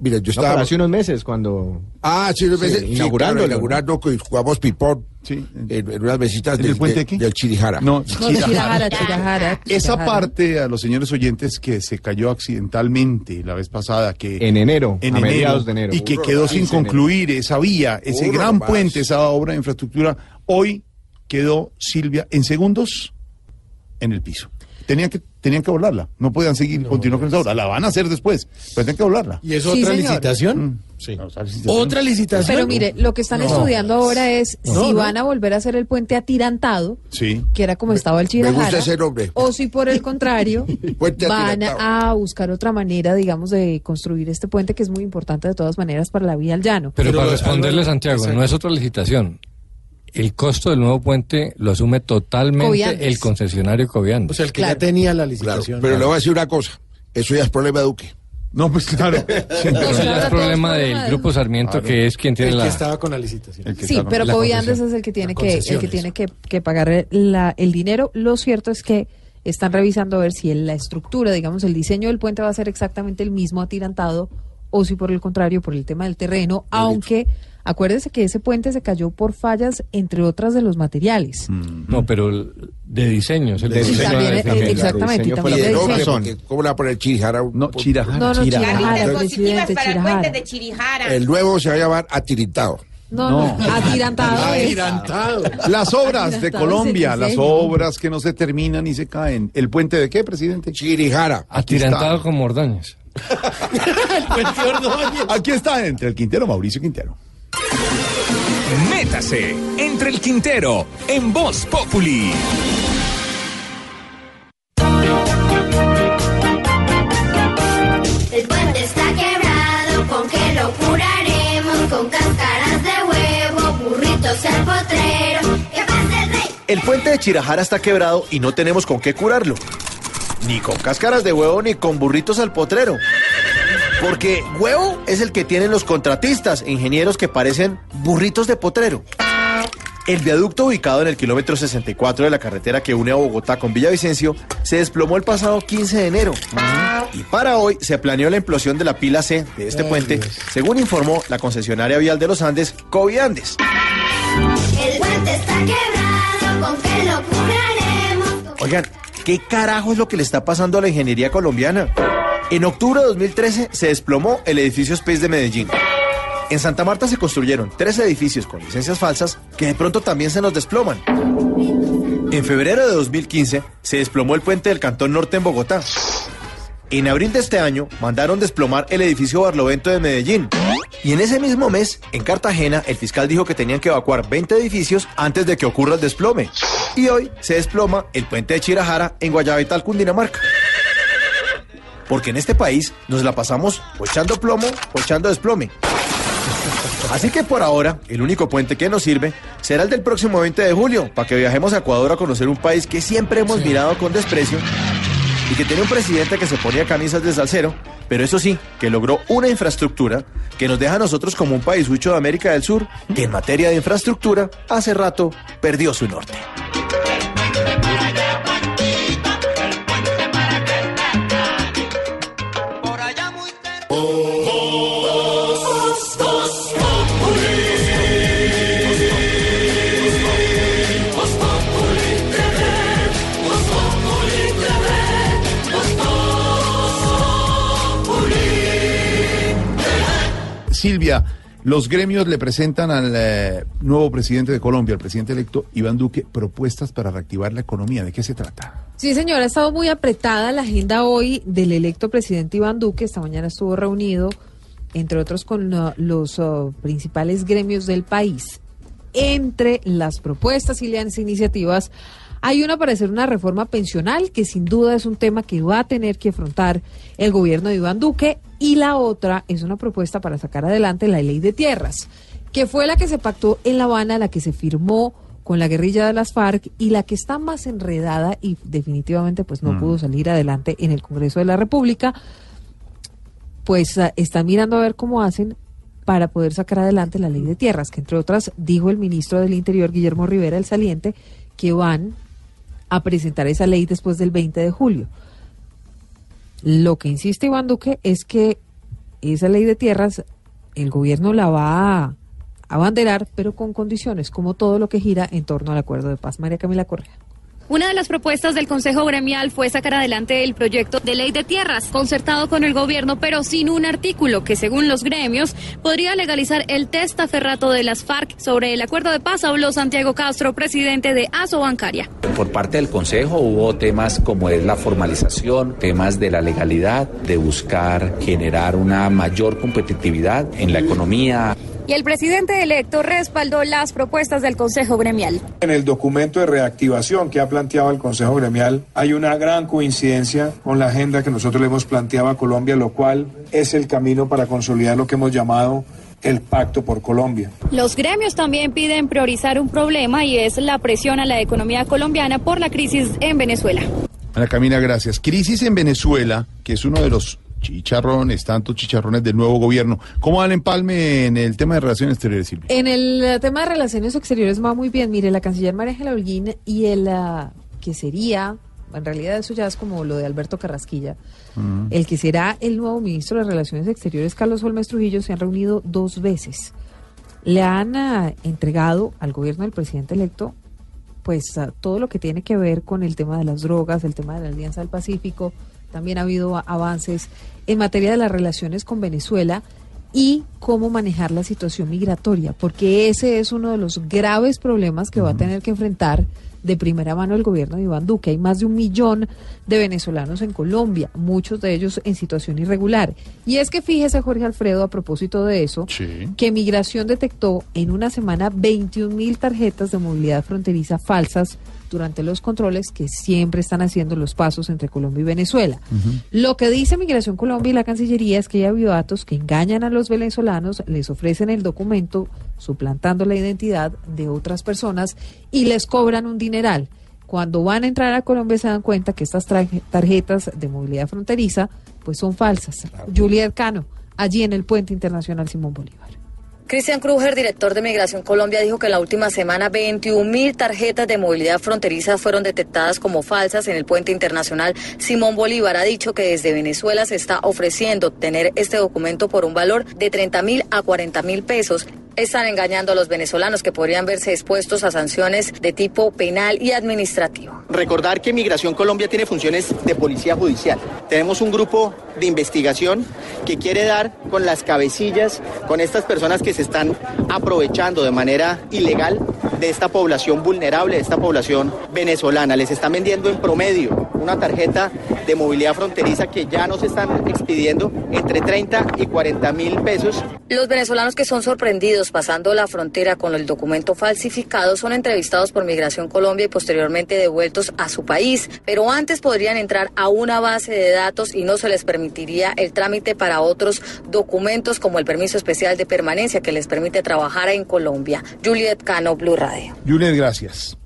mira, yo No, estaba... pero hace unos meses cuando... Ah, sí, unos Sí, meses, sí, inaugurándolo, claro, inaugurando, jugamos ping-pong en, en unas mesitas ¿En del, el puente de- aquí? del Chirijara. No, Chirajara, Chirajara. Esa Chirajara. parte a los señores oyentes que se cayó accidentalmente la vez pasada, que En enero, en mediados de enero. y que quedó sin 15 de enero. concluir esa vía, ese gran puente, esa obra de infraestructura, hoy quedó Silvia en segundos en el piso. Tenían que tenían que volarla, no podían seguir continuar con esa obra, la van a hacer después, pero tienen que volarla. ¿Y es Sí, otra señor. licitación? Sí. ¿Otra licitación? Pero mire, lo que están No. estudiando ahora es No, si no. van a volver a hacer el puente atirantado, Sí. que era como estaba el Me Chirajara, gusta ese nombre. o si por el contrario van a buscar otra manera, digamos, de construir este puente que es muy importante de todas maneras para la vía al llano. Pero, para responderle, Santiago, exacto. no es otra licitación. El costo del nuevo puente lo asume totalmente Coviandes. el concesionario Coviandes. O sea, el que Claro. ya tenía la Claro, licitación. pero le voy a decir una cosa, eso ya es problema de Duque. No, pues claro. Pero eso ya es problema del Grupo Sarmiento, que es quien tiene el la... que estaba con la licitación. El que Sí, con- pero Coviandes concesión. es el que tiene que, el que tiene que, que pagar la- el dinero. Lo cierto es que están revisando a ver si la estructura, digamos, el diseño del puente va a ser exactamente el mismo atirantado o si por el contrario, por el tema del terreno, aunque acuérdese que ese puente se cayó por fallas, entre otras, de los materiales. No, pero el- de diseño. es el Sí, diseño también, de- eh, exactamente, diseño fue también de diseño. ¿cómo le va a poner Chirijara? No, Chirajara. No, no, Chirajara. Chirajara, positivas el puente Chirajara. de Chirijara. El nuevo se va a llamar Atiritado. No, no, atirantado. Atirantado. Las obras de Colombia, las obras que no se terminan y se caen. ¿El puente de qué, presidente? Chirijara. Atirantado está. como Ordóñez. El puente Ordóñez. Aquí está entre el Quintero, Mauricio Quintero. Métase entre el Quintero en Voz Populi. El puente está quebrado, ¿con qué lo curaremos? Con cáscaras de huevo, burritos al potrero. ¿Qué pasa el rey? El puente de Chirajara está quebrado y no tenemos con qué curarlo. Ni con cáscaras de huevo ni con burritos al potrero. Porque huevo es el que tienen los contratistas, ingenieros que parecen burritos de potrero. El viaducto ubicado en el kilómetro 64 de la carretera que une a Bogotá con Villavicencio se desplomó el pasado 15 de enero. Y para hoy se planeó la implosión de la pila C de este puente, según informó la concesionaria vial de los Andes, Coviandes. El puente está quebrado, ¿con qué lo curaremos? Oigan, ¿qué carajo es lo que le está pasando a la ingeniería colombiana? En octubre de 2013 se desplomó el edificio Space de Medellín. En Santa Marta se construyeron tres edificios con licencias falsas que de pronto también se nos desploman. En febrero de 2015 se desplomó el puente del Cantón Norte en Bogotá. En abril de este año mandaron desplomar el edificio Barlovento de Medellín. Y en ese mismo mes, en Cartagena, el fiscal dijo que tenían que evacuar 20 edificios antes de que ocurra el desplome. Y hoy se desploma el puente de Chirajara en Guayabital, Cundinamarca. Porque en este país nos la pasamos o echando plomo o echando desplome. Así que por ahora, el único puente que nos sirve será el del próximo 20 de julio, para que viajemos a Ecuador a conocer un país que siempre hemos mirado con desprecio y que tiene un presidente que se ponía camisas de salsero, pero eso sí, que logró una infraestructura que nos deja a nosotros como un país huicho de América del Sur, que en materia de infraestructura hace rato perdió su norte. Silvia, los gremios le presentan al eh, nuevo presidente de Colombia, al presidente electo Iván Duque, propuestas para reactivar la economía. ¿De qué se trata? Sí, señora, ha estado muy apretada la agenda hoy del electo presidente Iván Duque. Esta mañana estuvo reunido, entre otros, con uh, los uh, principales gremios del país. Entre las propuestas y las iniciativas hay una para hacer una reforma pensional, que sin duda es un tema que va a tener que afrontar el gobierno de Iván Duque, y la otra es una propuesta para sacar adelante la ley de tierras, que fue la que se pactó en La Habana, la que se firmó con la guerrilla de las FARC y la que está más enredada y definitivamente pues no Mm. pudo salir adelante en el Congreso de la República, pues ah, está mirando a ver cómo hacen para poder sacar adelante la ley de tierras, que entre otras dijo el ministro del Interior, Guillermo Rivera, el saliente, que van a presentar esa ley después del 20 de julio. Lo que insiste Iván Duque es que esa ley de tierras el gobierno la va a abanderar, pero con condiciones, como todo lo que gira en torno al acuerdo de paz. María Camila Correa. Una de las propuestas del Consejo Gremial fue sacar adelante el proyecto de ley de tierras, concertado con el gobierno, pero sin un artículo que, según los gremios, podría legalizar el testaferrato de las FARC sobre el acuerdo de paz, habló Santiago Castro, presidente de ASO Bancaria. Por parte del Consejo hubo temas como es la formalización, temas de la legalidad, de buscar generar una mayor competitividad en la economía. Y el presidente electo respaldó las propuestas del Consejo Gremial. En el documento de reactivación que ha planteado el Consejo Gremial hay una gran coincidencia con la agenda que nosotros le hemos planteado a Colombia, lo cual es el camino para consolidar lo que hemos llamado el Pacto por Colombia. Los gremios también piden priorizar un problema y es la presión a la economía colombiana por la crisis en Venezuela. Ana Camila, gracias. Crisis en Venezuela, que es uno de los chicharrones, tantos chicharrones del nuevo gobierno. ¿Cómo va el empalme en el tema de relaciones exteriores, Silvia? En el eh, tema de relaciones exteriores va muy bien. Mire, la canciller María Ángela Holguín y el ah, que sería, en realidad eso ya es como lo de Alberto Carrasquilla, el que será el nuevo ministro de Relaciones Exteriores, Carlos Holmes Trujillo, se han reunido dos veces. Le han ah, entregado al gobierno del presidente electo pues ah, todo lo que tiene que ver con el tema de las drogas, el tema de la Alianza del Pacífico. También ha habido avances en materia de las relaciones con Venezuela y cómo manejar la situación migratoria, porque ese es uno de los graves problemas que va a tener que enfrentar de primera mano el gobierno de Iván Duque. Hay más de un millón de venezolanos en Colombia, muchos de ellos en situación irregular. Y es que fíjese, Jorge Alfredo, a propósito de eso, que Migración detectó en una semana 21 mil tarjetas de movilidad fronteriza falsas durante los controles que siempre están haciendo los pasos entre Colombia y Venezuela. Lo que dice Migración Colombia y la Cancillería es que hay avivatos que engañan a los venezolanos, les ofrecen el documento suplantando la identidad de otras personas y les cobran un dineral. Cuando van a entrar a Colombia se dan cuenta que estas tarjetas de movilidad fronteriza pues son falsas. Juliet Cano, allí en el Puente Internacional Simón Bolívar. Cristian Kruger, director de Migración Colombia, dijo que en la última semana 21 mil tarjetas de movilidad fronteriza fueron detectadas como falsas en el puente internacional Simón Bolívar. Ha dicho que desde Venezuela se está ofreciendo obtener este documento por un valor de 30 mil a 40 mil pesos. Están engañando a los venezolanos que podrían verse expuestos a sanciones de tipo penal y administrativo. Recordar que Migración Colombia tiene funciones de policía judicial. Tenemos un grupo de investigación que quiere dar con las cabecillas, con estas personas que se están aprovechando de manera ilegal de esta población vulnerable, de esta población venezolana. Les están vendiendo en promedio una tarjeta de movilidad fronteriza que ya nos están expidiendo entre 30 y 40 mil pesos. Los venezolanos que son sorprendidos pasando la frontera con el documento falsificado son entrevistados por Migración Colombia y posteriormente devueltos a su país, pero antes podrían entrar a una base de datos y no se les permitiría el trámite para otros documentos como el permiso especial de permanencia que les permite trabajar en Colombia. Juliet Cano, Blue Radio. Juliet, gracias.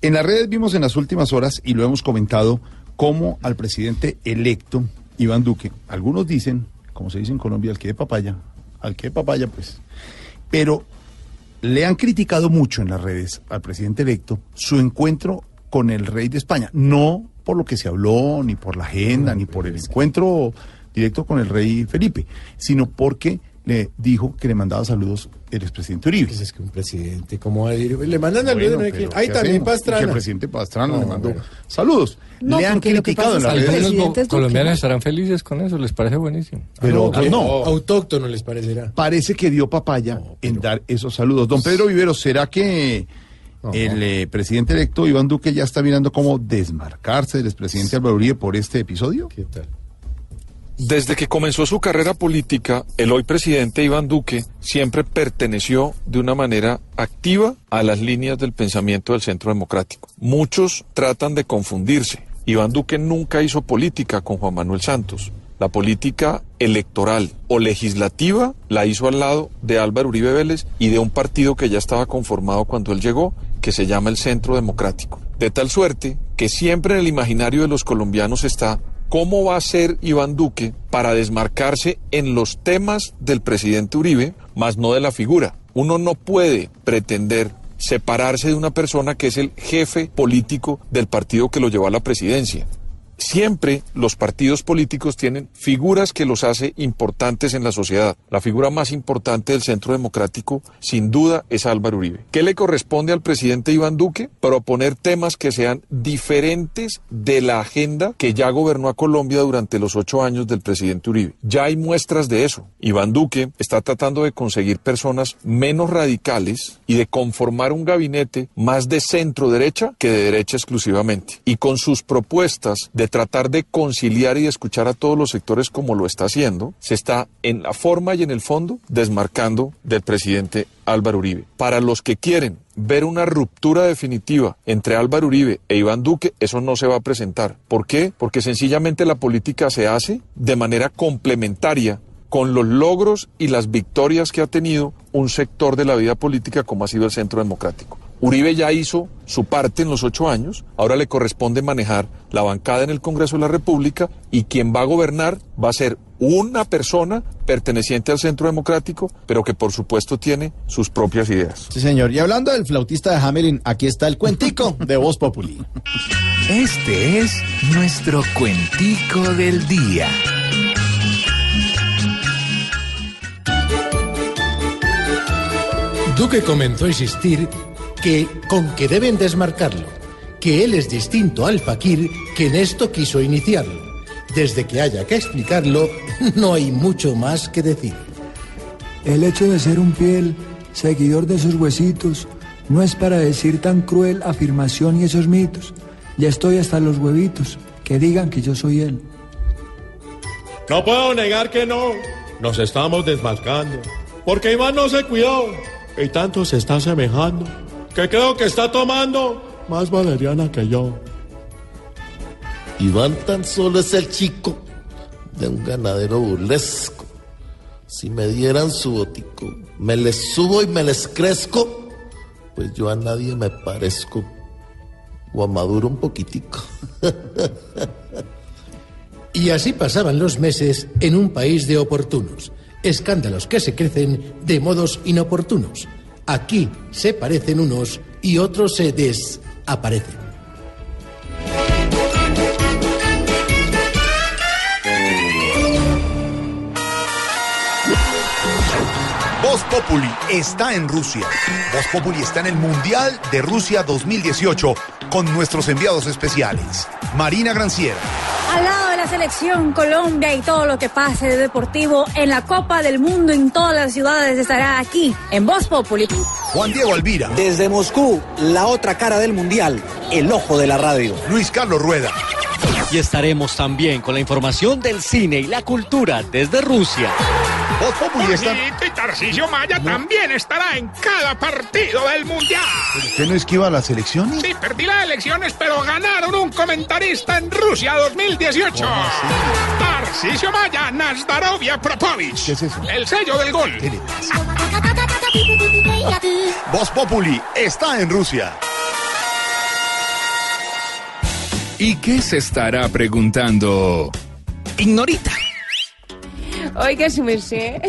En las redes vimos en las últimas horas, y lo hemos comentado, cómo al presidente electo, Iván Duque, algunos dicen, como se dice en Colombia, al que de papaya, al que de papaya, pues, pero le han criticado mucho en las redes al presidente electo su encuentro con el rey de España, no por lo que se habló, ni por la agenda, ni por el encuentro directo con el rey Felipe, sino porque le dijo que le mandaba saludos el expresidente Uribe. Pues es que un presidente, ¿cómo va a decir? Le mandan saludos. Bueno, no Ahí ¿qué también hacemos? Pastrana. Que el presidente Pastrana le No, mandó pero- saludos. No, le han porque lo que criticado en es Duque, colombianos ¿no? estarán felices con eso, les parece buenísimo. Pero Ah, no. Autóctono les parecerá. Parece que dio papaya en dar esos saludos. Don Pedro Vivero, ¿será que el eh, presidente electo Iván Duque ya está mirando cómo desmarcarse del expresidente Álvaro Uribe por este episodio? ¿Qué tal? Desde que comenzó su carrera política, el hoy presidente Iván Duque siempre perteneció de una manera activa a las líneas del pensamiento del centro democrático. Muchos tratan de confundirse. Iván Duque nunca hizo política con Juan Manuel Santos. La política electoral o legislativa la hizo al lado de Álvaro Uribe Vélez y de un partido que ya estaba conformado cuando él llegó, que se llama el Centro Democrático. De tal suerte que siempre en el imaginario de los colombianos está cómo va a ser Iván Duque para desmarcarse en los temas del presidente Uribe, más no de la figura. Uno no puede pretender separarse de una persona que es el jefe político del partido que lo llevó a la presidencia. Siempre los partidos políticos tienen figuras que los hace importantes en la sociedad. La figura más importante del centro democrático, sin duda, es Álvaro Uribe. ¿Qué le corresponde al presidente Iván Duque? Proponer temas que sean diferentes de la agenda que ya gobernó a Colombia durante los ocho años del presidente Uribe. Ya hay muestras de eso. Iván Duque está tratando de conseguir personas menos radicales y de conformar un gabinete más de centro derecha que de derecha exclusivamente. Y con sus propuestas de tratar de conciliar y de escuchar a todos los sectores como lo está haciendo, se está en la forma y en el fondo desmarcando del presidente Álvaro Uribe. Para los que quieren ver una ruptura definitiva entre Álvaro Uribe e Iván Duque, eso no se va a presentar. ¿Por qué? Porque sencillamente la política se hace de manera complementaria con los logros y las victorias que ha tenido un sector de la vida política como ha sido el Centro Democrático. Uribe ya hizo su parte en los ocho años, ahora le corresponde manejar la bancada en el Congreso de la República y quien va a gobernar va a ser una persona perteneciente al Centro Democrático, pero que por supuesto tiene sus propias ideas. Sí, señor. Y hablando del flautista de Hamelin, aquí está el cuentico de Voz Populi. Este es nuestro cuentico del día. Duque comenzó a insistir que con que deben desmarcarlo, que él es distinto al fakir que en esto quiso iniciarlo. Desde que haya que explicarlo, no hay mucho más que decir. El hecho de ser un piel, seguidor de sus huesitos, no es para decir tan cruel afirmación y esos mitos. Ya estoy hasta los huevitos, que digan que yo soy él. No puedo negar que no. Nos estamos desmarcando. Porque Iván no se cuidó. Y tanto se está asemejando. Que creo que está tomando más valeriana que yo. Iván tan solo es el chico de un ganadero burlesco. Si me dieran su botico, me les subo y me les crezco, pues yo a nadie me parezco. O a Maduro un poquitico. Y así pasaban los meses en un país de oportunos. Escándalos que se crecen de modos inoportunos. Aquí se parecen unos y otros se desaparecen. Voz Populi está en Rusia. Voz Populi está en el Mundial de Rusia 2018 con nuestros enviados especiales. Marina Granciera. La selección Colombia y todo lo que pase de deportivo en la Copa del Mundo en todas las ciudades estará aquí en Voz Populi. Juan Diego Alvira. Desde Moscú, la otra cara del Mundial, el ojo de la radio. Luis Carlos Rueda. Y estaremos también con la información del cine y la cultura desde Rusia. Voz Populi está... Y Tarcisio Maya también estará en cada partido del Mundial. ¿Usted no esquiva las elecciones? Sí, perdí las elecciones, pero ganaron un comentarista en Rusia 2018. Tarcisio Maya, Nazdarovia Propovich. ¿Qué es eso? El sello del gol. Voz Populi está en Rusia. ¿Y qué se estará preguntando? Ignorita. Oiga, su merced.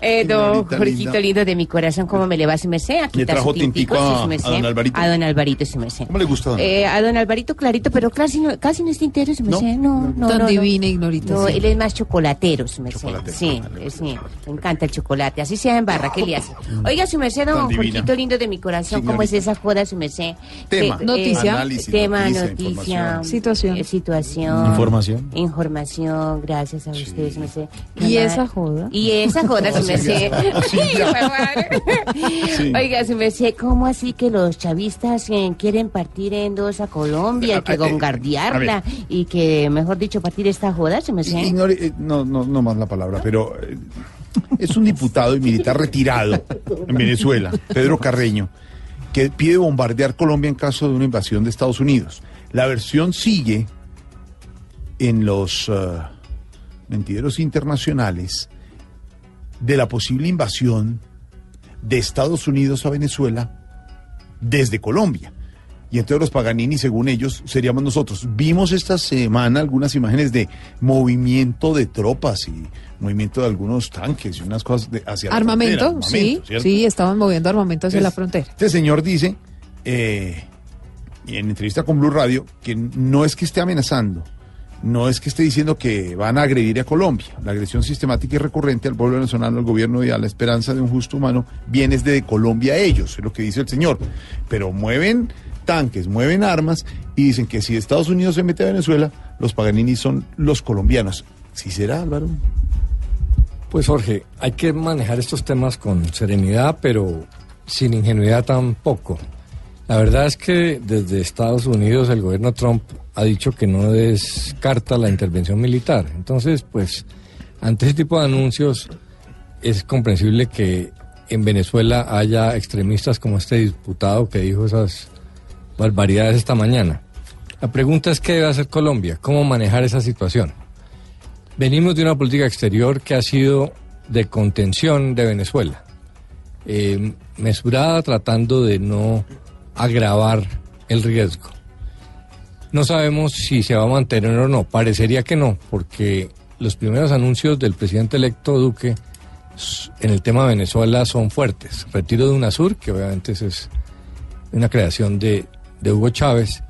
Eh, don Jorgito linda. lindo de mi corazón, ¿cómo me le va su merced? Aquí Le está trajo su tintico, sí, a- a don Alvarito. A don Alvarito, su merced. ¿Cómo le gusta? don? Eh, a don Alvarito clarito, pero casi no, casi no es tintero, su No, merced. No, no, Tan no, no. divina, Ignorita, No, sí. él es más chocolatero, su merced. Chocolatero, Sí, eh, sí, me encanta el chocolate. Así sea en barra, ¿qué le hace? Oiga, su merced, Tan don. Jorgito lindo de mi corazón, ¿cómo es esa joda, su merced? Tema. Que, eh, Noticia. Análisis, tema, noticia. Situación. eh, situación. Información. Información, gracias a ustedes, su merced. ¿Y Nada- esa joda? Y esa joda, Sí. Oiga, su merced, ¿cómo así que los chavistas eh, quieren partir en dos a Colombia, A- que a- eh, bombardearla a y que, mejor dicho, partir esta joda, merced? Ignore- eh, no, no, no más la palabra, pero eh, es un diputado y militar retirado en Venezuela, Pedro Carreño, que pide bombardear Colombia en caso de una invasión de Estados Unidos. La versión sigue en los eh, mentideros internacionales de la posible invasión de Estados Unidos a Venezuela desde Colombia. Y entonces los Paganini, según ellos, seríamos nosotros. Vimos esta semana algunas imágenes de movimiento de tropas y movimiento de algunos tanques y unas cosas de, hacia la Armamento, frontera, sí, armamento, ¿cierto? sí, estaban moviendo armamento hacia la frontera. Este señor dice, eh, en entrevista con Blue Radio, que no es que esté amenazando, no es que esté diciendo que van a agredir a Colombia. La agresión sistemática y recurrente al pueblo venezolano, al gobierno y a la esperanza de un justo humano viene desde Colombia a ellos, es lo que dice el señor. Pero mueven tanques, mueven armas y dicen que si Estados Unidos se mete a Venezuela, los Paganini son los colombianos. ¿Sí será, Álvaro? Pues Jorge, hay que manejar estos temas con serenidad, pero sin ingenuidad tampoco. La verdad es que desde Estados Unidos el gobierno Trump ha dicho que no descarta la intervención militar. Entonces, pues, ante ese tipo de anuncios es comprensible que en Venezuela haya extremistas como este diputado que dijo esas barbaridades esta mañana. La pregunta es qué debe hacer Colombia, cómo manejar esa situación. Venimos de una política exterior que ha sido de contención de Venezuela, eh, mesurada tratando de no agravar el riesgo. No sabemos si se va a mantener o no, parecería que no, porque los primeros anuncios del presidente electo Duque en el tema de Venezuela son fuertes. Retiro de UNASUR, que obviamente es una creación de, de Hugo Chávez,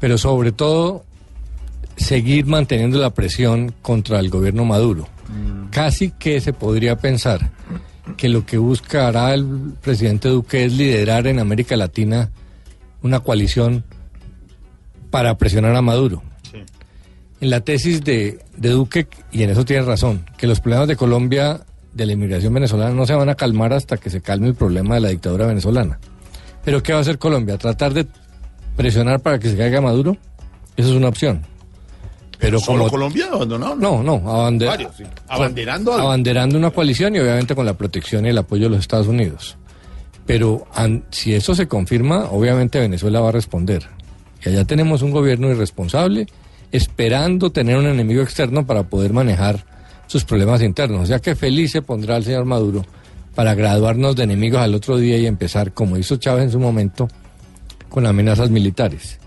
pero sobre todo seguir manteniendo la presión contra el gobierno Maduro. Casi que se podría pensar que lo que buscará el presidente Duque es liderar en América Latina una coalición para presionar a Maduro. En la tesis de, de Duque, y en eso tiene razón, que los problemas de Colombia, de la inmigración venezolana, no se van a calmar hasta que se calme el problema de la dictadura venezolana. Pero ¿qué va a hacer Colombia? ¿Tratar de presionar para que se caiga Maduro? Esa es una opción. Pero ¿Solo como- Colombia abandonado? No, no, Varios, sí. Abanderando algo. abanderando una coalición y obviamente con la protección y el apoyo de los Estados Unidos. Pero an- si eso se confirma, obviamente Venezuela va a responder. Y allá tenemos un gobierno irresponsable esperando tener un enemigo externo para poder manejar sus problemas internos. O sea que feliz se pondrá el señor Maduro para graduarnos de enemigos al otro día y empezar, como hizo Chávez en su momento, con amenazas militares.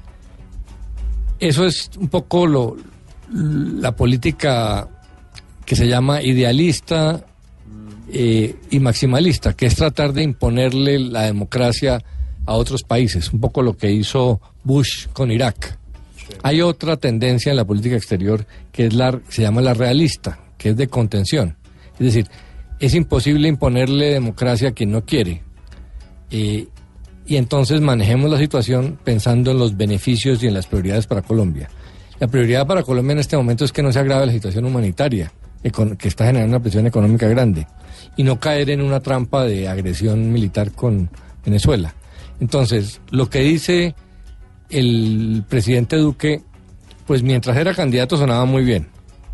Eso es un poco lo, la política que se llama idealista eh, y maximalista, que es tratar de imponerle la democracia a otros países, un poco lo que hizo Bush con Irak. Hay otra tendencia en la política exterior que es la, se llama la realista, que es de contención. Es decir, es imposible imponerle democracia a quien no quiere. Eh, y entonces manejemos la situación pensando en los beneficios y en las prioridades para Colombia. La prioridad para Colombia en este momento es que no se agrave la situación humanitaria, que está generando una presión económica grande, y no caer en una trampa de agresión militar con Venezuela. Entonces, lo que dice el presidente Duque, pues mientras era candidato sonaba muy bien,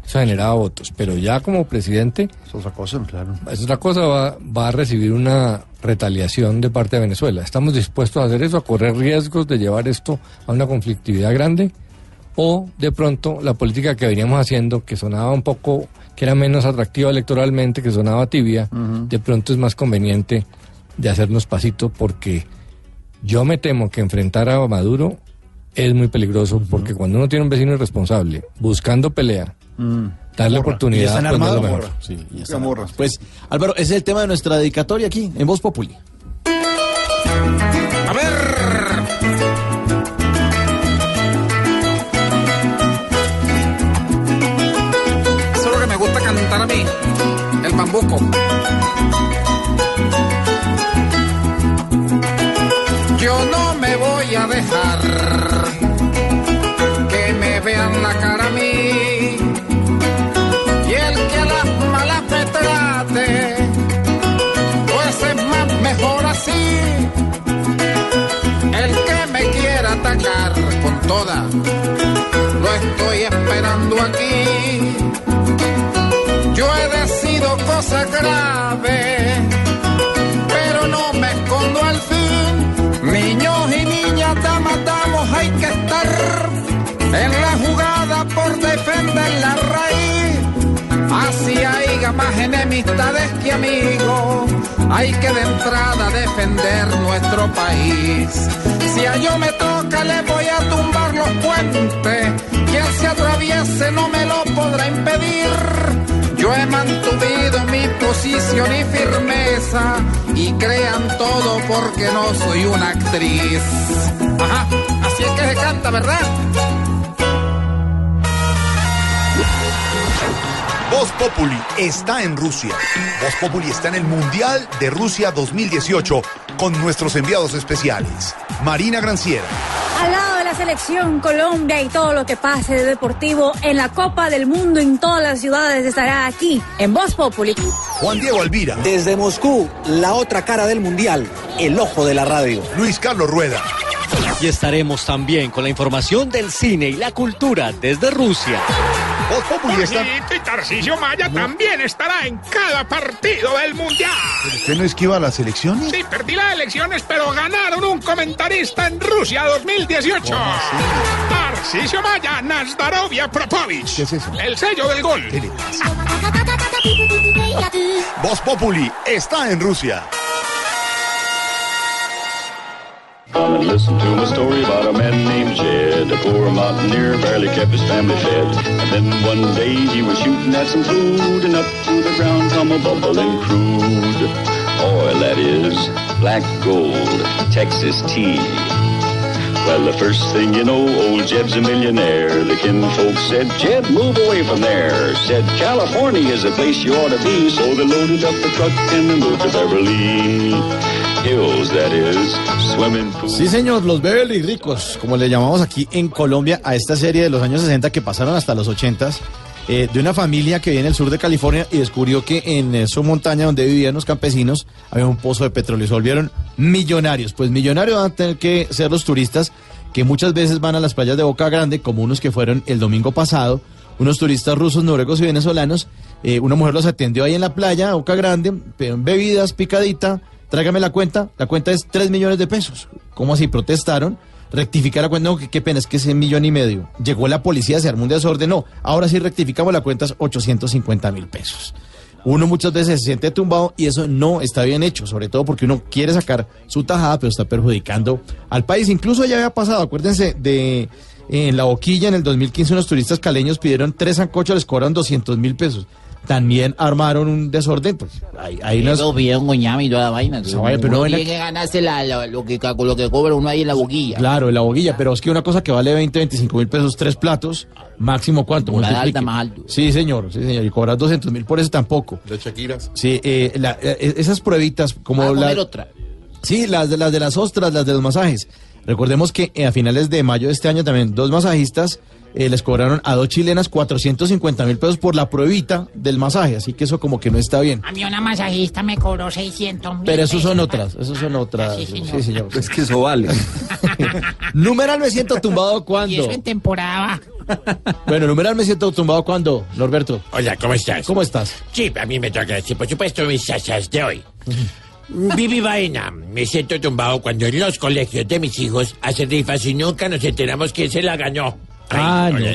eso generaba votos, pero ya como presidente... Es otra cosa, claro. Es otra cosa, va, va a recibir una retaliación de parte de Venezuela. ¿Estamos dispuestos a hacer eso, a correr riesgos de llevar esto a una conflictividad grande? ¿O de pronto la política que veníamos haciendo, que sonaba un poco, que era menos atractiva electoralmente, que sonaba tibia, de pronto es más conveniente de hacernos pasito porque yo me temo que enfrentar a Maduro es muy peligroso porque cuando uno tiene un vecino irresponsable buscando pelea, darle oportunidad. ¿Y están pues, no es lo armados? mejor. Morra. Sí, están armados. Pues, Álvaro, ese es el tema de nuestra dedicatoria aquí, en Voz Populi. A ver. Yo no me voy a dejar que me vean la cara a mí. Y el que a las malas me trate, pues es más mejor así. El que me quiera atacar con toda, lo estoy esperando aquí. Cosa grave, pero no me escondo al fin. Niños y niñas, damas, damos, hay que estar en la jugada por defender la raíz. Así haya más enemistades que amigos. Hay que de entrada defender nuestro país. Si a yo me toca, le voy a tumbar los puentes. Quien se atraviese no me lo podrá impedir. Yo he mantenido mi posición y firmeza. Y crean todo porque no soy una actriz. Ajá, así es que se canta, ¿verdad? Voz Populi está en Rusia. Voz Populi está en el Mundial de Rusia 2018 con nuestros enviados especiales. Marina Granciera, Al lado de la selección Colombia y todo lo que pase de deportivo en la Copa del Mundo en todas las ciudades estará aquí en Voz Populi. Juan Diego Alvira, Desde Moscú, la otra cara del mundial, el ojo de la radio. Luis Carlos Rueda. Y estaremos también con la información del cine y la cultura desde Rusia. Voz Populi está... Jorgito y Tarcisio Maya también estará en cada partido del Mundial. ¿Usted no esquiva las elecciones? Sí, perdí las elecciones, pero ganaron un comentarista en Rusia 2018. Tarcisio Maya, Nazdarovia Propovich. ¿Qué es eso? El sello del gol. Voz Populi está en Rusia. And listen to my story about a man named Jed. A poor mountaineer barely kept his family fed. And then one day he was shooting at some food, and up to the ground come a bubbling crude. Oil, that is, black gold, Texas tea. Well, the first thing you know, old Jed's a millionaire. The kinfolk said, Jed, move away from there. Said, California is the place you ought to be. So they loaded up the truck and they moved to Beverly Sí, señor, los Beverly Ricos, como le llamamos aquí en Colombia a esta serie de los años 60 que pasaron hasta los 80 eh, de una familia que vive en el sur de California y descubrió que en su montaña donde vivían los campesinos había un pozo de petróleo y se volvieron millonarios. Pues millonarios van a tener que ser los turistas que muchas veces van a las playas de Boca Grande, como unos que fueron el domingo pasado, unos turistas rusos, noruegos y venezolanos. Eh, una mujer los atendió ahí en la playa, Boca Grande, pidieron bebidas, picadita, tráigame la cuenta, la cuenta es 3 millones de pesos. ¿Cómo así? Protestaron, rectificar la cuenta, no, qué pena, es que es millón y medio. Llegó la policía, se armó un desorden, no, ahora sí rectificamos la cuenta, es 850 mil pesos. Uno muchas veces se siente tumbado y eso no está bien hecho, sobre todo porque uno quiere sacar su tajada, pero está perjudicando al país. Incluso ya había pasado, acuérdense de en la boquilla en el 2015 unos turistas caleños pidieron tres zancochos, les cobran 200 mil pesos. También armaron un desorden. Pues ahí, ahí nos- pidieron coñame y toda la vaina. Vaina, pero uno que ganarse la- la- lo, que, lo que cobra uno ahí en la boquilla. Claro, en la boguilla, pero es que una cosa que vale 20, 25 mil pesos, tres platos, máximo cuánto. Multiplique. alta, más alto. Sí, señor, sí, señor, y cobrar 200 mil por eso tampoco. De Shakiras. Sí, eh, la- eh, esas pruebitas, como Vamos a la- otra. Sí, las de las de las ostras, las de los masajes. Recordemos que eh, a finales de mayo de este año también dos masajistas eh, les cobraron a dos chilenas 450 mil pesos por la pruebita del masaje, así que eso como que no está bien. A mí una masajista me cobró 600 mil. Pero esos son otras, esos son otras. Sí, señor. Sí, señor. Es que eso vale. Numeral me siento tumbado Y cuando. eso en temporada. Bueno, numeral me siento tumbado cuando, Norberto. Hola, ¿cómo estás? ¿Cómo estás? Sí, a mí me toca decir, por supuesto, mis chachas de hoy. Vivi Vaina, me siento tumbado cuando en los colegios de mis hijos hacen rifas y nunca nos enteramos quién se la ganó. Ah, no, no,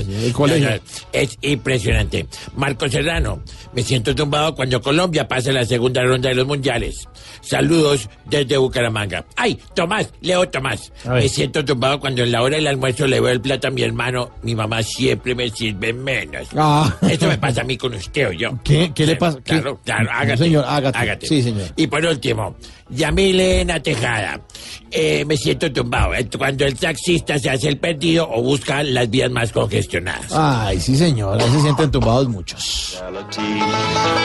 es impresionante. Marco Serrano, me siento tumbado cuando Colombia pasa la segunda ronda de los mundiales. Saludos desde Bucaramanga. Ay, Tomás, Leo Tomás. Me siento tumbado cuando en la hora del almuerzo le veo el plato a mi hermano. Mi mamá siempre me sirve menos. Ah. Eso me pasa a mí con usted o yo. ¿Qué, qué le pasa? ¿Qué? Claro, claro, hágate. señor, hágate. Sí, señor. Y por último, Yamilena Tejada. Eh, me siento tumbado. eh, Cuando el taxista se hace el perdido o busca las vías más congestionadas. Ay, sí, señor. Ahí se sienten tumbados muchos.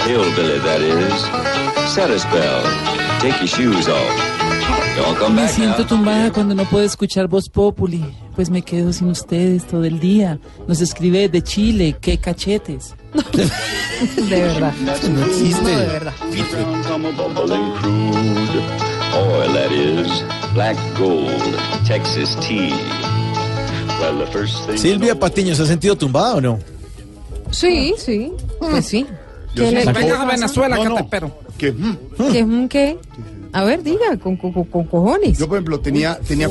Hillbilly, that is. Set a spell. Take your shoes off. Me siento tumbada cuando no puedo escuchar Voz Populi, pues me quedo sin ustedes todo el día. Nos escribe de Chile, qué cachetes. De verdad. No existe. No, de verdad. Tumble bubbling crude. Oil, that is. Black gold. Texas tea. Well, the first thing. Silvia Patiño, ¿se ha sentido tumbada o no? Sí, sí. Pues sí. Yo ¿Qué le- saco- qué Venga, pasa? Venezuela, No, que no. te espero. Que, ¿Qué? mm, ¿Qué? A ver, diga, con, con, con- con cojones. Yo, por ejemplo, tenía, tenía,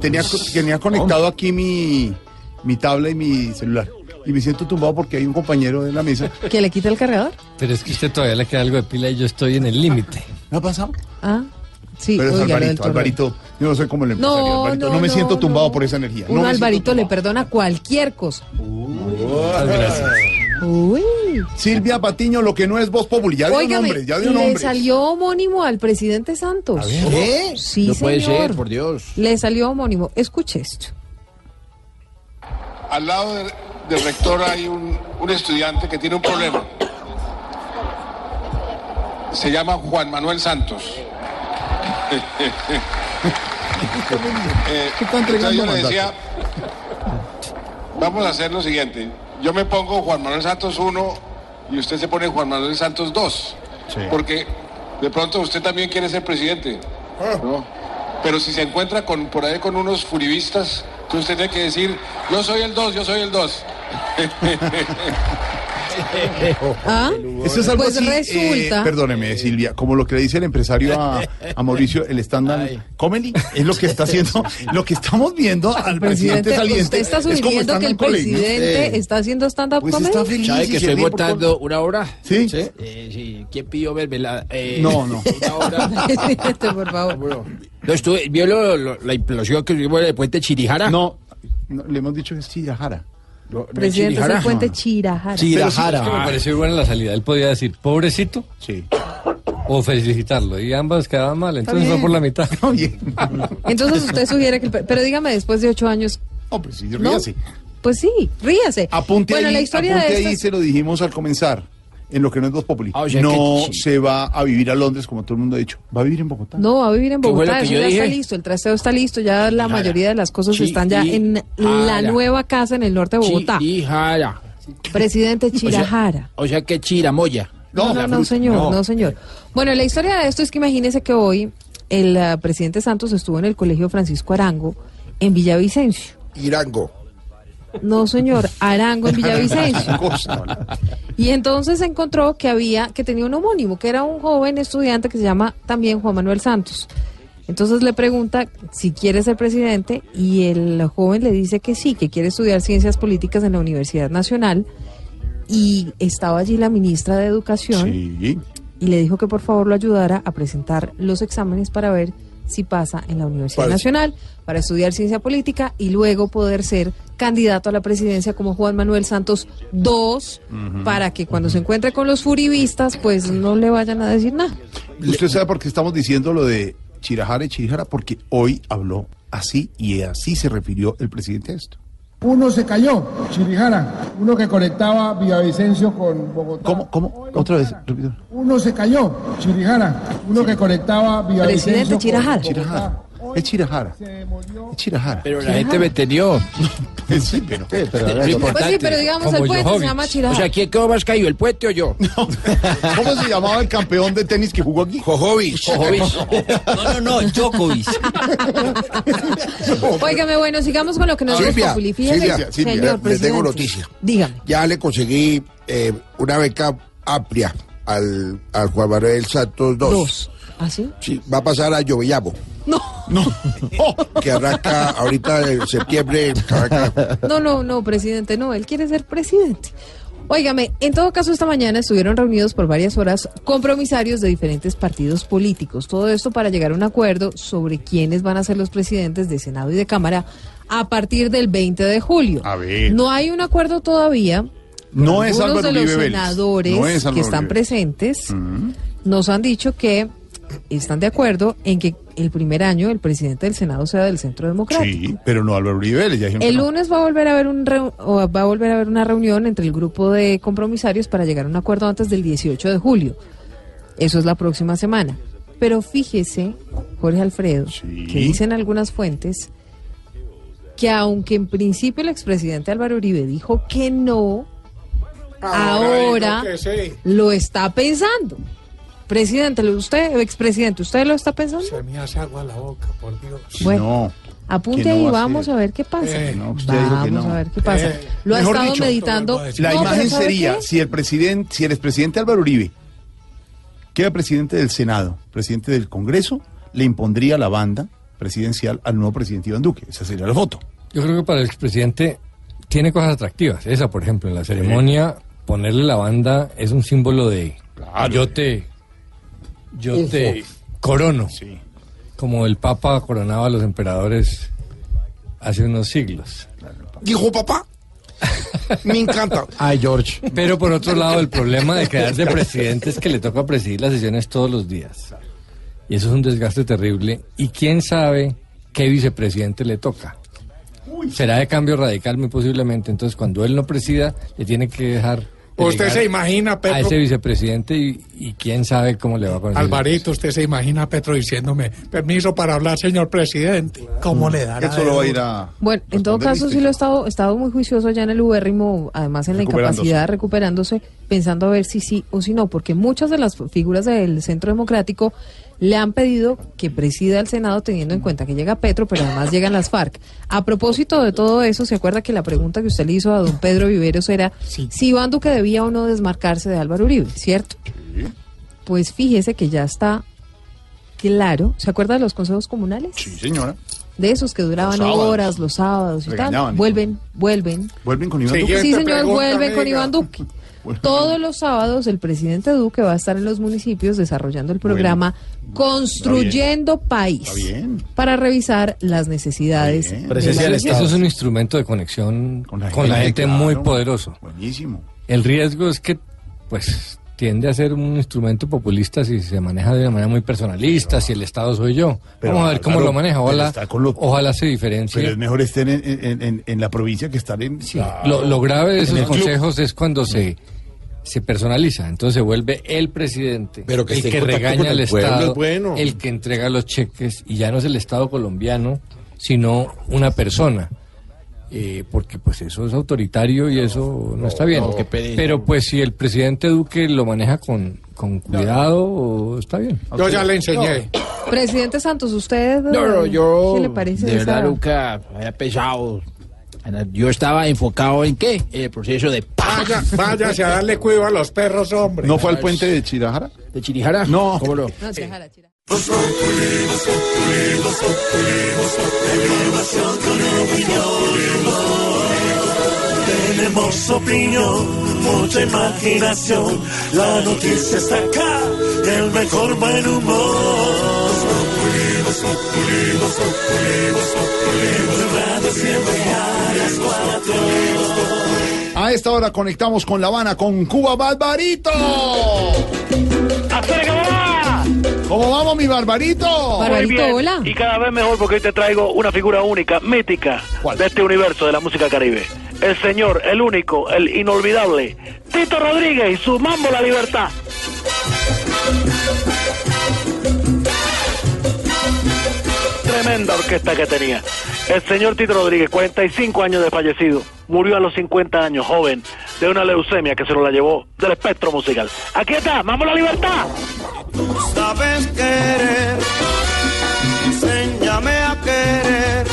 tenía, tenía conectado aquí mi, mi tablet y mi celular. Y me siento tumbado porque hay un compañero de la mesa. ¿Que le quita el cargador? Pero es que usted todavía le queda algo de pila y yo estoy en el límite. ¿No ha pasado? Ah, sí. Pero es oiga, Alvarito. Alvarito. Yo no soy como el empresario. No, Alvarito. no, No, me no, siento no. tumbado por esa energía. Un Alvarito le perdona cualquier cosa. gracias. Uy. Silvia Patiño, lo que no es voz popular. Ya dio Óigame, nombre, ya dio le nombre. salió homónimo al presidente Santos. ¿Qué? Sí, No puede señor. ser, por Dios. Le salió homónimo. Escuche esto. Al lado del, del rector hay un, un estudiante que tiene un problema. Se llama Juan Manuel Santos. Eh, ¿Qué entregando yo le decía, vamos a hacer lo siguiente. Yo me pongo Juan Manuel Santos 1 y usted se pone Juan Manuel Santos 2. Porque de pronto usted también quiere ser presidente. ¿no? Pero si se encuentra con, por ahí con unos furibistas, entonces usted tiene que decir, yo soy el 2, yo soy el 2. ¿Ah? Eso es algo Pues así, resulta- eh, perdóneme, Silvia, como lo que le dice el empresario a, a Mauricio, el stand-up comedy, es lo que está haciendo, lo que estamos viendo al presidente, Presidente, saliente. usted está es sugiriendo que el presidente está haciendo stand-up Pues comedy. está feliz. ¿Sabe que estoy ríe por votando una hora? ¿Sí? Eh, sí. ¿Quién pidió verme Eh, No, no. Una hora. Por favor. No estuve, ¿Vio lo- lo- la implosión que tuvimos en el puente Chirijara? No, no, le hemos dicho que es Presidente es el puente Chirajara. Chirajara. Es que me pareció buena la salida. Él podía decir, pobrecito. Sí. O felicitarlo. Y ambas quedaban mal. Entonces fue por la mitad. Entonces usted sugiere que... el Pero dígame, después de ocho años... No, pues sí, ¿no? ríase. Pues sí, ríase. Apunte bueno, ahí, la historia apunte de ahí, estas... se lo dijimos al comenzar, en lo que no es Voz Populi. Ah, o sea no que se va a vivir a Londres, como todo el mundo ha dicho. Va a vivir en Bogotá. No, va a vivir en ¿Qué fue lo Bogotá, eso ya está listo, el trasteo está listo, ya la mayoría de las cosas están ya en la Chirajara. nueva casa en el norte de Bogotá. Chirijara. Presidente O sea- Chirajara. O sea que Chiramoya. No, no, no, señor, no. señor. Bueno, la historia de esto es que imagínese que hoy el ah, presidente Santos estuvo en el colegio Francisco Arango en Villavicencio. Irango. No, señor, Arango en Villavicencio. Y entonces encontró que había, que tenía un homónimo, que era un joven estudiante que se llama también Juan Manuel Santos. Entonces le pregunta si quiere ser presidente y el joven le dice que sí, que quiere estudiar ciencias políticas en la Universidad Nacional. Y estaba allí la ministra de Educación Sí. y le dijo que por favor lo ayudara a presentar los exámenes para ver si pasa en la Universidad. Nacional para estudiar ciencia política y luego poder ser candidato a la presidencia como Juan Manuel Santos II para que cuando se encuentre con los furibistas pues no le vayan a decir nada. ¿Usted sabe por qué estamos diciendo lo de Chirajara y Chirijara? Porque hoy habló así y así se refirió el presidente a esto. Uno se cayó, Chirijara, uno que conectaba Villavicencio con Bogotá. ¿Cómo? ¿Cómo? Otra vez, repito. Uno se cayó, Chirijara, uno que conectaba Villavicencio Presidente con Chirajara. Chirajara. Es Chirajara. Es Chirajara. Pero la gente me entendió. sí, pero, Lo Pues sí, pero digamos el puente se llama O Chirajara. sea, ¿quién quedó más caído, el puente o yo? ¿Cómo se llamaba el campeón de tenis que jugó aquí? Jojovic. No, no, no, Djokovic. Óigame, bueno, sigamos con lo que nos dice Silvia, Silvia, Silvia, señor le- le tengo noticia. Dígame. Ya le conseguí eh, una beca amplia al, al Juan Manuel Santos II. Dos. ¿Ah, sí? Sí, va a pasar a Llovellamo. No. No. Que arranca ahorita en septiembre. arranca- No, no, no, presidente, no, él quiere ser presidente. Óigame, en todo caso, esta mañana estuvieron reunidos por varias horas compromisarios de diferentes partidos políticos. Todo esto para llegar a un acuerdo sobre quiénes van a ser los presidentes de Senado y de Cámara a partir del 20 de julio. A ver. No hay un acuerdo todavía. No es de los senadores No es que están Uribe. presentes nos han dicho que están de acuerdo en que el primer año el presidente del Senado sea del Centro Democrático. Sí, pero no Álvaro Uribe ya El no. lunes va a volver a haber un o va a volver a haber una reunión entre el grupo de compromisarios para llegar a un acuerdo antes del 18 de julio. Eso es la próxima semana. Pero fíjese, Jorge Alfredo, que dicen algunas fuentes que aunque en principio el expresidente Álvaro Uribe dijo que no, ahora, dijo que sí. lo está pensando. Presidente, usted, expresidente, ¿usted lo está pensando? Se me hace agua la boca, por Dios. Bueno, apunte no ahí, va a vamos a ver qué pasa. Eh, no, usted dijo vamos que no. a ver qué pasa. Eh, lo ha estado dicho, meditando. La imagen ¿sabe sería qué? si el presidente, si el expresidente Álvaro Uribe queda presidente del Senado, presidente del Congreso, le impondría la banda presidencial al nuevo presidente Iván Duque. Esa sería la foto. Yo creo que para el expresidente tiene cosas atractivas. Esa, por ejemplo, en la ceremonia, ponerle la banda es un símbolo de yo te, yo te corono. Como el Papa coronaba a los emperadores hace unos siglos. Dijo papá. Me encanta. Ay, George. Pero por otro lado, el problema de quedarse presidente es que le toca presidir las sesiones todos los días. Y eso es un desgaste terrible. Y quién sabe qué vicepresidente le toca. Será de cambio radical muy posiblemente. Entonces, cuando él no presida, le tiene que dejar. ¿Usted delegar se imagina, a Petro? ese vicepresidente y, y quién sabe cómo le va con ese Alvarito, usted se imagina a Petro diciéndome, permiso para hablar, señor presidente. ¿Cómo le dará? Eso lo va a ir a... Bueno, en todo caso sí lo he estado, he estado muy juicioso ya en el ubérrimo, además en la incapacidad, recuperándose, pensando a ver si sí o si no, porque muchas de las figuras del Centro Democrático le han pedido que presida el Senado teniendo en cuenta que llega Petro, pero además llegan las FARC. A propósito de todo eso, ¿se acuerda que la pregunta que usted le hizo a don Pedro Viveros era si Iván Duque debía o no desmarcarse de Álvaro Uribe, ¿cierto? Pues fíjese que ya está claro. ¿Se acuerda de los consejos comunales? Sí, señora. De esos que duraban Los horas, los sábados y Regañaban tal. Vuelven, vuelven. ¿Vuelven con Iván Sí, Duque? señor, vuelven con Iván Duque. Todos los sábados el presidente Duque va a estar en los municipios desarrollando el programa Construyendo País Está bien. para revisar las necesidades. de la región. Eso es un instrumento de conexión con la gente, claro. muy poderoso. Buenísimo. El riesgo es que, pues, tiende a ser un instrumento populista si se maneja de una manera muy personalista, si el Estado soy yo. Pero, Vamos a ver cómo lo maneja. Ojalá, lo- ojalá se diferencie. Pero es mejor estén en, en- en- en la provincia que estar en... Lo, lo grave de esos club. consejos es cuando se, se personaliza. Entonces se vuelve el presidente, Pero que el que regaña al Estado, es bueno. el que entrega los cheques, y ya no es el Estado colombiano, sino una persona. Eh, porque pues eso es autoritario y eso no, está bien. no. Pero pues si el presidente Duque lo maneja con, con cuidado, está bien. Yo ya le enseñé. Presidente Santos, ¿usted No, no, yo qué le parece de verdad esa- había pensado. Yo estaba enfocado en qué? En el proceso de Vaya, váyase a darle cuidado a los perros, hombre. ¿No fue al puente de Chirajara? ¿De Chirijara? No. ¿Cómo no? No, sí, jala, chira. Tenemos opinión, mucha imaginación. La noticia está acá, el mejor buen humor. Voz Populi, Voz Populi, Blue Radio siempre a las cuatro. A esta hora conectamos con La Habana, con Cuba Barbarito. ¿Cómo vamos, mi Barbarito? Muy bien, Y cada vez mejor porque hoy te traigo una figura única, mítica, de este universo de la música caribe. El señor, el único, el inolvidable, Tito Rodríguez y su Mambo La Libertad. Tremenda orquesta que tenía. El señor Tito Rodríguez, 45 años de fallecido, murió a los 50 años, joven, de una leucemia que se lo la llevó del espectro musical. Aquí está, Mambo La Libertad. Tú sabes querer, enséñame a querer,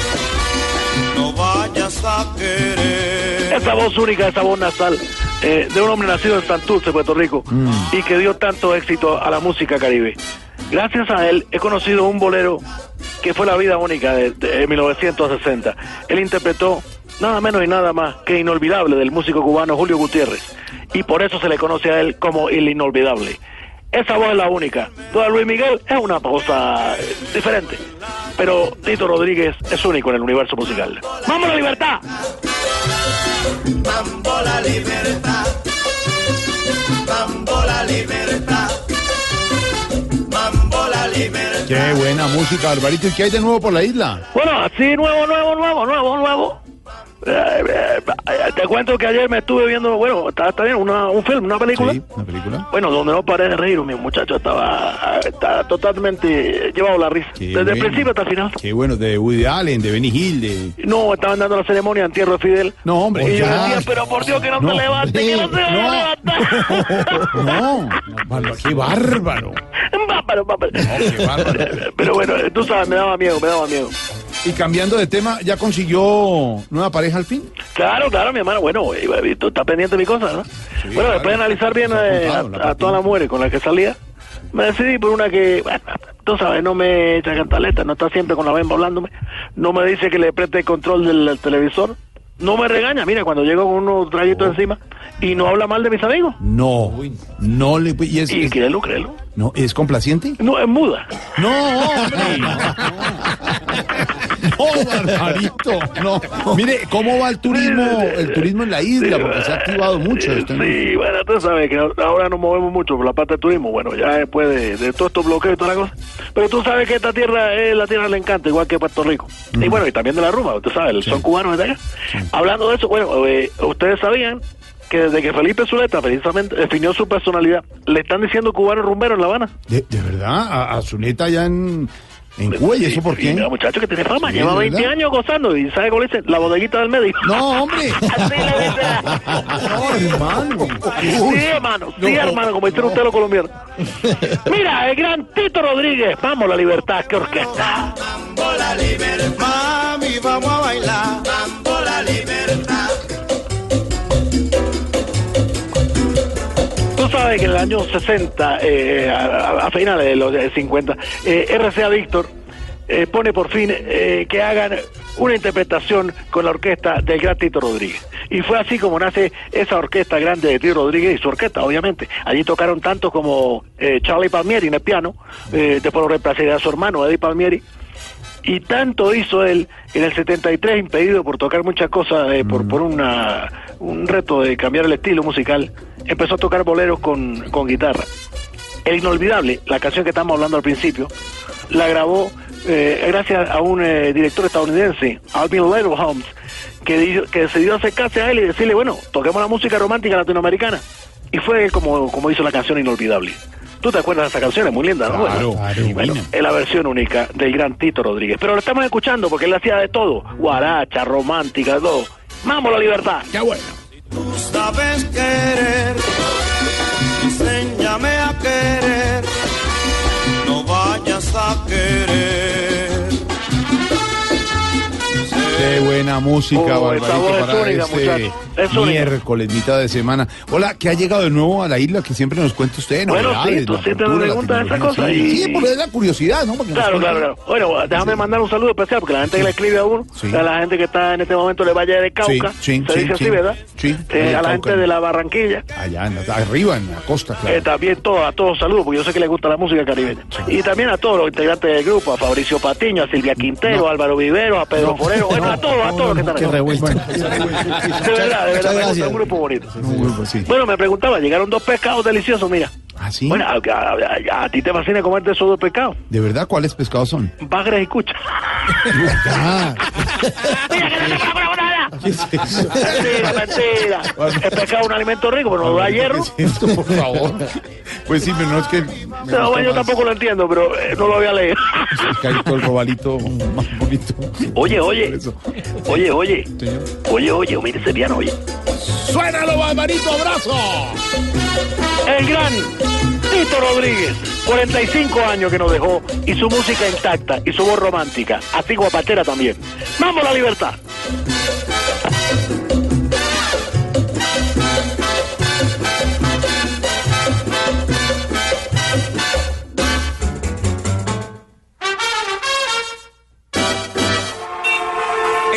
no vayas a querer. Esa voz única, esa voz nasal eh, de un hombre nacido en Santurce, Puerto Rico, y que dio tanto éxito a la música caribe. Gracias a él he conocido un bolero que fue la vida única de, de 1960. Él interpretó nada menos y nada más que inolvidable del músico cubano Julio Gutiérrez, y por eso se le conoce a él como el inolvidable. Esa voz es la única. Toda Luis Miguel es una cosa eh, diferente. Pero Tito Rodríguez es único en el universo musical. ¡Vamos a la libertad! Mambo la libertad, mambo la libertad, mambo la libertad. Qué buena música, Barbarito. ¿Y qué hay de nuevo por la isla? Bueno, así nuevo, nuevo, nuevo, nuevo, nuevo. Eh, te cuento que ayer me estuve viendo, bueno, está, está bien, una, un film, una película. ¿Una película? Bueno, donde no paré de reír, mi muchacho estaba, estaba totalmente llevado la risa. Qué Desde el principio hasta el final. Qué bueno, de Woody Allen, de Benny Hill, de... No, estaban dando la ceremonia de entierro de Fidel. No, hombre. Y yo decía, pero por Dios que no, No, se levante, que no se va no. No, qué bárbaro. Bárbaro, bárbaro. qué bárbaro. Pero bueno, tú sabes, me daba miedo, me daba miedo. Y cambiando de tema, ¿ya consiguió nueva pareja al fin? Claro, claro, mi hermano. Bueno, eh, tú estás pendiente de mi cosa, ¿no? bueno, claro. después de analizar bien eh, a, a todas las mujeres con las que salía, me decidí por una que, bueno, tú sabes, no me echa cantaleta, no está siempre con la bemba hablándome, no me dice que le preste el control del televisor, no me regaña, mira, cuando llego con unos traguitos encima y no habla mal de mis amigos. No, no le... Y, es, Y es- créelo, créelo. no, ¿es complaciente? No, es muda. No, hombre. No, Barbarito. No. Mire, ¿cómo va el turismo, el turismo en la isla? Porque se ha activado mucho esto. ¿no? Sí, bueno, tú sabes que ahora nos movemos mucho por la parte del turismo, bueno, ya después de, de todos estos bloqueos y toda la cosa. Pero tú sabes que esta tierra es la tierra del encanto, igual que Puerto Rico. Y bueno, y también de la rumba, tú sabes, son cubanos de allá. Hablando de eso, bueno, eh, ustedes sabían que desde que Felipe Zuleta precisamente definió su personalidad, le están diciendo cubano rumbero en La Habana. ¿De, de verdad? ¿A, a Zuneta allá en, en Cuba? ¿Y eso por Sí, qué? mira, muchacho que tiene fama, Sí, lleva ¿de 20 verdad? años gozando y ¿sabe cómo le dicen? La bodeguita del medio. No, hombre. Así le dicen. No, hermano. Sí, hermano, sí, hermano, como dicen ustedes los colombianos. Mira, el gran Tito Rodríguez, vamos la libertad, qué orquesta. Mambo la libertad, mami, vamos a bailar. Tú sabes que en el año 60, eh, a, a finales de los 50, eh, RCA Víctor eh, pone por fin eh, que hagan una interpretación con la orquesta del gran Tito Rodríguez. Y fue así como nace esa orquesta grande de Tito Rodríguez y su orquesta, obviamente. Allí tocaron tantos como eh, Charlie Palmieri en el piano, eh, después lo reemplazaría a su hermano Eddie Palmieri. Y tanto hizo él en el 73, impedido por tocar muchas cosas, eh, por, por una, un reto de cambiar el estilo musical, empezó a tocar boleros con, con guitarra. El inolvidable, la canción que estamos hablando al principio, la grabó eh, gracias a un eh, director estadounidense, Alvin Little Holmes, que, que decidió acercarse a él y decirle, bueno, toquemos la música romántica latinoamericana. Y fue como, como hizo la canción inolvidable. ¿Tú te acuerdas de esa canción? Es muy linda, ¿no? Claro, claro, bueno, es la versión única del gran Tito Rodríguez. Pero lo estamos escuchando porque él hacía de todo. Guaracha, romántica, todo. ¡Vamos, la libertad! ¡Qué bueno! Tú sabes querer, enséñame a querer, Qué buena música, Oh, esa Barbarito, voz es para única, este. Es miércoles, mitad de semana. Hola, que ha llegado de nuevo a la isla que siempre nos cuenta usted, Bueno, sí, tú me la preguntas tecnología, cosas sí. y- Sí, porque es la curiosidad, ¿no? Porque Claro, claro, claro. Bueno, déjame mandar un saludo especial porque la gente que le escribe a uno, a la gente que está en este momento de Valle de Cauca, Sí, sí, se sí, dice sí. así, ¿verdad? Sí, Eh, a la gente de la Barranquilla, Allá, en la- arriba, en la costa, claro. eh, también todo, a todos saludos, porque yo sé que les gusta la música caribeña. Y también a todos los integrantes del grupo, a Fabricio Patiño, a Silvia Quintero, a Álvaro Vivero, a Pedro Forero, bueno, a todos, a todos los que aquí. revuelto. De verdad, de verdad, me un grupo bonito. Sí. Bueno, me preguntaba, llegaron dos pescados deliciosos, mira. ¿Ah, sí? Bueno, a, a- a- a ti te fascina comerte esos dos pescados, ¿De verdad cuáles pescados son? bagres y cucha. Ah, ¿qué es eso? Mentira, mentira. El pescado es un alimento rico, pero no da hierro. ¿Qué es esto, por favor? Pues sí, pero no es que... No, bueno, yo tampoco lo entiendo, pero eh, no lo había leído. El carito, el robalito más bonito. Oye, oye. Oye, oye. Oye, oye, mire ese piano, oye. ¡Suénalo, Barbarito, abrazo! El gran Tito Rodríguez, 45 años que nos dejó, y su música intacta, y su voz romántica, así guapatera también. ¡Vamos a la libertad!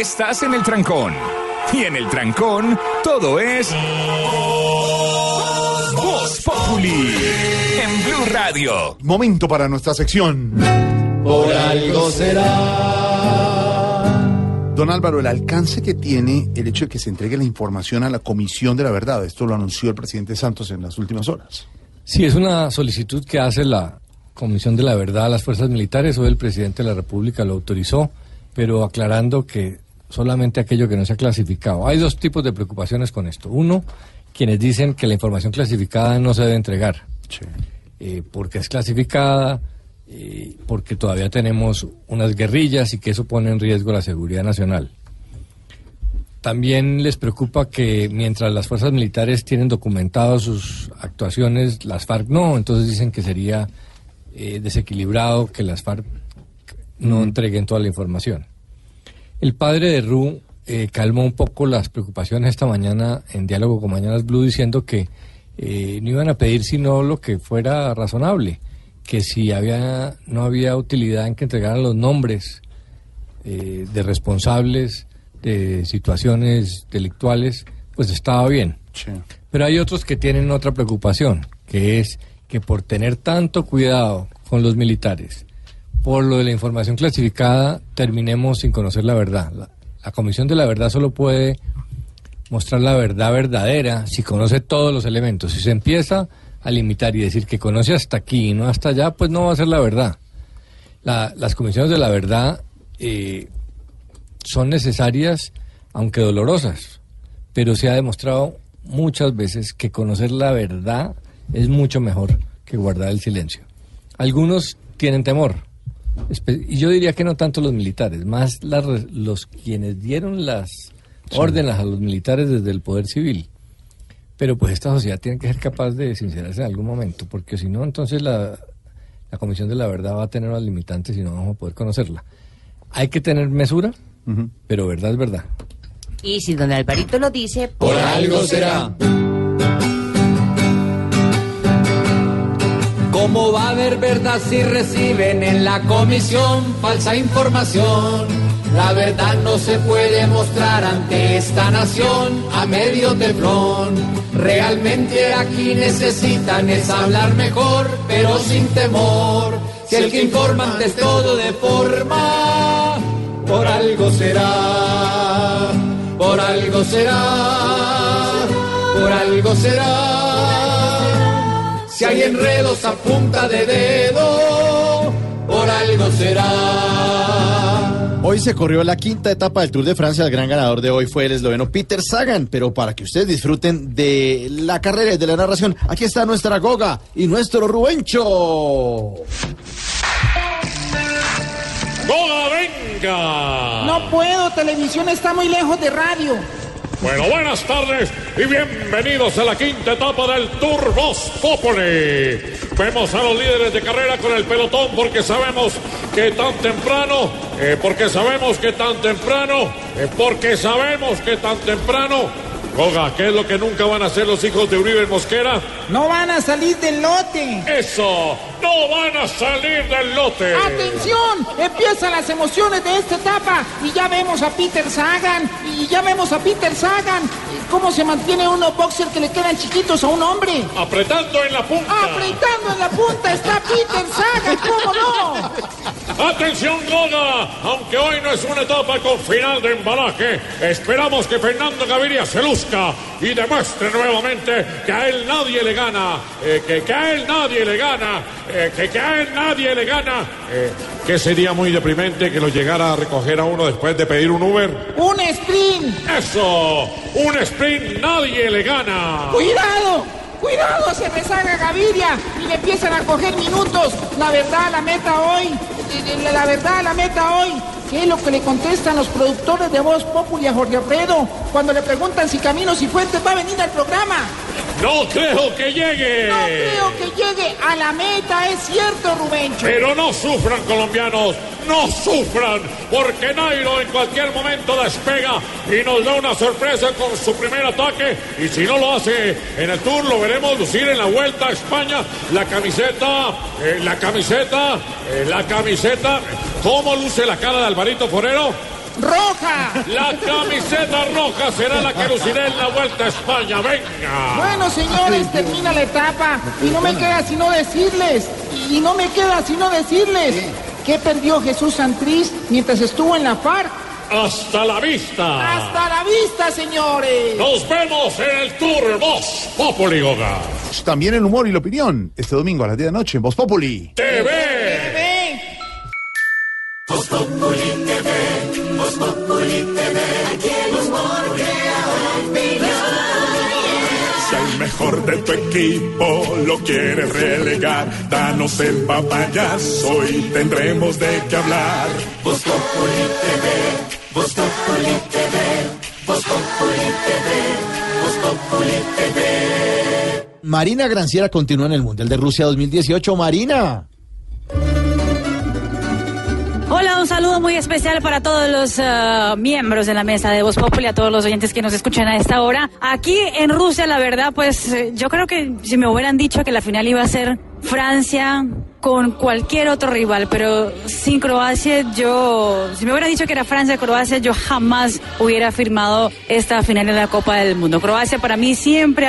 Estás en el trancón. Y en el trancón, todo es. Populi. En Blue Radio. Momento para nuestra sección. Por algo Don Álvaro, el alcance que tiene el hecho de que se entregue la información a la Comisión de la Verdad, esto lo anunció el presidente Santos en las últimas horas. Sí, es una solicitud que hace la Comisión de la Verdad a las Fuerzas Militares. Hoy el presidente de la República lo autorizó, pero aclarando que solamente aquello que no se ha clasificado. Hay dos tipos de preocupaciones con esto. Uno, quienes dicen que la información clasificada no se debe entregar, eh, porque es clasificada, eh, porque todavía tenemos unas guerrillas y que eso pone en riesgo la seguridad nacional. También les preocupa que mientras las fuerzas militares tienen documentadas sus actuaciones, las FARC no, entonces dicen que sería eh, desequilibrado que las FARC no entreguen toda la información. El padre de Ru eh, calmó un poco las preocupaciones esta mañana en diálogo con Mañanas Blue diciendo que eh, no iban a pedir sino lo que fuera razonable, que si había no había utilidad en que entregaran los nombres eh, de responsables de situaciones delictuales, pues estaba bien. Pero hay otros que tienen otra preocupación, que es que por tener tanto cuidado con los militares, por lo de la información clasificada, terminemos sin conocer la verdad. La, la Comisión de la Verdad solo puede mostrar la verdad verdadera si conoce todos los elementos. Si se empieza a limitar y decir que conoce hasta aquí y no hasta allá, pues no va a ser la verdad. La- las comisiones de la verdad eh, son necesarias, aunque dolorosas, pero se ha demostrado muchas veces que conocer la verdad es mucho mejor que guardar el silencio. Algunos tienen temor, y yo diría que no tanto los militares, más las los quienes dieron las Sí. órdenes a los militares desde el poder civil. Pero pues esta sociedad tiene que ser capaz de sincerarse en algún momento, porque si no, entonces la, la Comisión de la Verdad va a tener unas limitantes y no vamos a poder conocerla. Hay que tener mesura, pero verdad es verdad. Y si don Alvarito lo dice, Por algo será. ¿Cómo va a haber verdad si reciben en la comisión falsa información? La verdad no se puede mostrar ante esta nación a medio teflón. Realmente aquí necesitan es hablar mejor, pero sin temor. Si el que informa ante todo de forma, por algo será, por algo será, por algo será. Si hay enredos a punta de dedo, por algo será. Hoy se corrió la quinta etapa del Tour de Francia. El gran ganador de hoy fue el esloveno Peter Sagan. Pero para que ustedes disfruten de la carrera y de la narración, aquí está nuestra Goga y nuestro Rubencho. ¡Goga, venga! No puedo, televisión está muy lejos de radio. Bueno, buenas tardes y bienvenidos a la quinta etapa del Tour Voz Populi. Vemos a los líderes de carrera con el pelotón porque sabemos que tan temprano, eh, porque sabemos que tan temprano, eh, porque sabemos que tan temprano. Goga, ¿qué es lo que nunca van a hacer los hijos de Uribe Mosquera? No van a salir del lote. Eso, no van a salir del lote. ¡Atención! Empiezan las emociones de esta etapa y ya vemos a Peter Sagan y ya vemos a Peter Sagan cómo se mantiene unos boxer que le quedan chiquitos a un hombre. Apretando en la punta. Apretando en la punta está Peter Sagan, ¿cómo no? Atención Goga, aunque hoy no es una etapa con final de embalaje, esperamos que Fernando Gaviria se luzca y demuestre nuevamente que a él nadie le gana, eh, que, que a él nadie le gana, eh, que, que a él nadie le gana. Eh, que sería muy deprimente que lo llegara a recoger a uno después de pedir un Uber. ¡Un sprint! ¡Eso! ¡Un sprint nadie le gana! ¡Cuidado! ¡Cuidado! Se rezaga Gaviria y le empiezan a coger minutos. La verdad, la meta hoy. eh, La verdad, la meta hoy. ¿Qué es lo que le contestan los productores de Voz Populi a Jorge Alfredo cuando le preguntan si Caminos y Fuentes va a venir al programa? ¡No creo que llegue! No creo que llegue a la meta, es cierto, Rubencho. Pero no sufran, colombianos, no sufran, porque Nairo en cualquier momento despega y nos da una sorpresa con su primer ataque. Y si no lo hace en el Tour, lo veremos lucir en la Vuelta a España. La camiseta, eh, la camiseta, eh, la camiseta. ¿Cómo luce la cara de Alvarito Forero? ¡Roja! La camiseta roja será la que lucirá en la Vuelta a España. Venga. Bueno, señores, termina la etapa y no me queda sino decirles, y no me queda sino decirles que perdió Jesús Santriz mientras estuvo en la FARC. Hasta la vista. Hasta la vista, señores. Nos vemos en el Tour Voz Populi Goga. También el humor y la opinión. Este domingo a las 10 de la noche en Voz Populi. TV. Voz Populi mejor de tu equipo lo quieres relegar, danos el papayazo y tendremos de qué hablar. Voz Populi TV, Voz Populi TV, Voz Populi TV, Voz Populi TV. Marina Granciera continúa en el Mundial de Rusia 2018. Marina. Un saludo muy especial para todos los eh, miembros de la mesa de Voz Populi, a todos los oyentes que nos escuchan a esta hora. Aquí en Rusia, la verdad, pues eh, yo creo que si me hubieran dicho que la final iba a ser Francia con cualquier otro rival, pero sin Croacia, yo, si me hubieran dicho que era Francia-Croacia, yo jamás hubiera firmado esta final de la Copa del Mundo. Croacia para mí siempre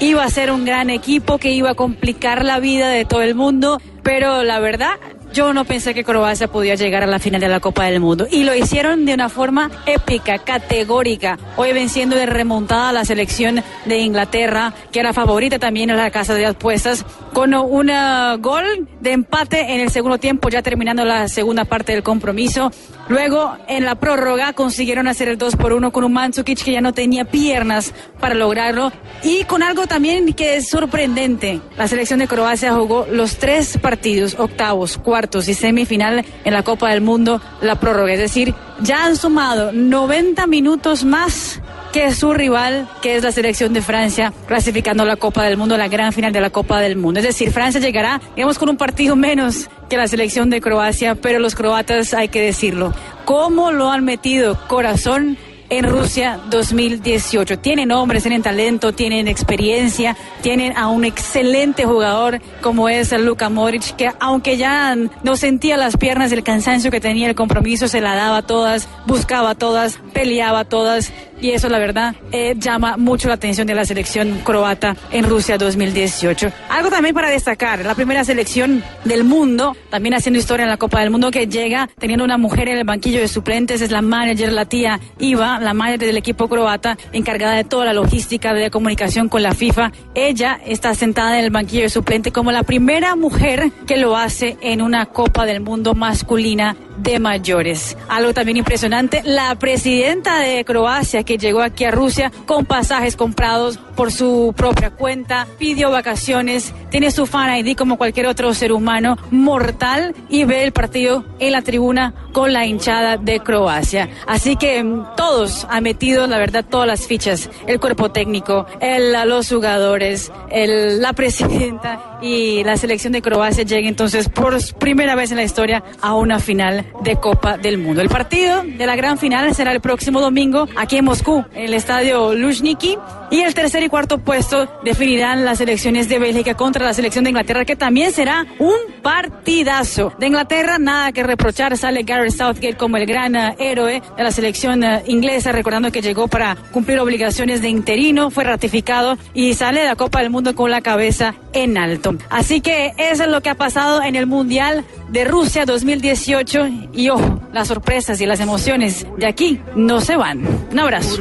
iba a ser un gran equipo que iba a complicar la vida de todo el mundo, pero la verdad, yo no pensé que Croacia podía llegar a la final de la Copa del Mundo. Y lo hicieron de una forma épica, categórica. Hoy venciendo de remontada a la selección de Inglaterra, que era favorita también en la casa de apuestas, con un eh, gol de empate en el segundo tiempo, ya terminando la segunda parte del compromiso. Luego, en la prórroga, consiguieron hacer el 2 por 1 con un Mandzukic que ya no tenía piernas para lograrlo. Y con algo también que es sorprendente. La selección de Croacia jugó los tres partidos, octavos, cuartos y semifinal en la Copa del Mundo, la prórroga. Es decir, ya han sumado 90 minutos más que su rival, que es la selección de Francia, clasificando la Copa del Mundo, la gran final de la Copa del Mundo. Es decir, Francia llegará, digamos, con un partido menos que la selección de Croacia, pero los croatas, hay que decirlo, ¿cómo lo han metido corazón? En Rusia 2018. Tienen hombres, tienen talento, tienen experiencia, tienen a un excelente jugador como es Luka Modric, que aunque ya no sentía las piernas, el cansancio que tenía el compromiso, se la daba a todas, buscaba a todas, peleaba a todas. Y eso, la verdad, eh, llama mucho la atención de la selección croata en Rusia 2018. Algo también para destacar, la primera selección del mundo, también haciendo historia en la Copa del Mundo, que llega teniendo una mujer en el banquillo de suplentes, es la manager, la tía Iva, la manager del equipo croata, encargada de toda la logística de comunicación con la FIFA. Ella está sentada en el banquillo de suplente como la primera mujer que lo hace en una Copa del Mundo masculina de mayores. Algo también impresionante, la presidenta de Croacia que llegó aquí a Rusia con pasajes comprados por su propia cuenta, pidió vacaciones, tiene su fan ID como cualquier otro ser humano mortal y ve el partido en la tribuna con la hinchada de Croacia. Así que mm, todos han metido, la verdad, todas las fichas, el cuerpo técnico, el, los jugadores, el, la presidenta y la selección de Croacia llega entonces por primera vez en la historia a una final de Copa del Mundo. El partido de la gran final será el próximo domingo aquí en en el estadio Luzhniki. Y el tercer y cuarto puesto definirán las elecciones de Bélgica contra la selección de Inglaterra, que también será un partidazo. De Inglaterra, nada que reprochar, sale Gareth Southgate como el gran eh, héroe de la selección eh, inglesa, recordando que llegó para cumplir obligaciones de interino, fue ratificado y sale de la Copa del Mundo con la cabeza en alto. Así que eso es lo que ha pasado en el Mundial de Rusia 2018 y ojo, las sorpresas y las emociones de aquí no se van. Un abrazo.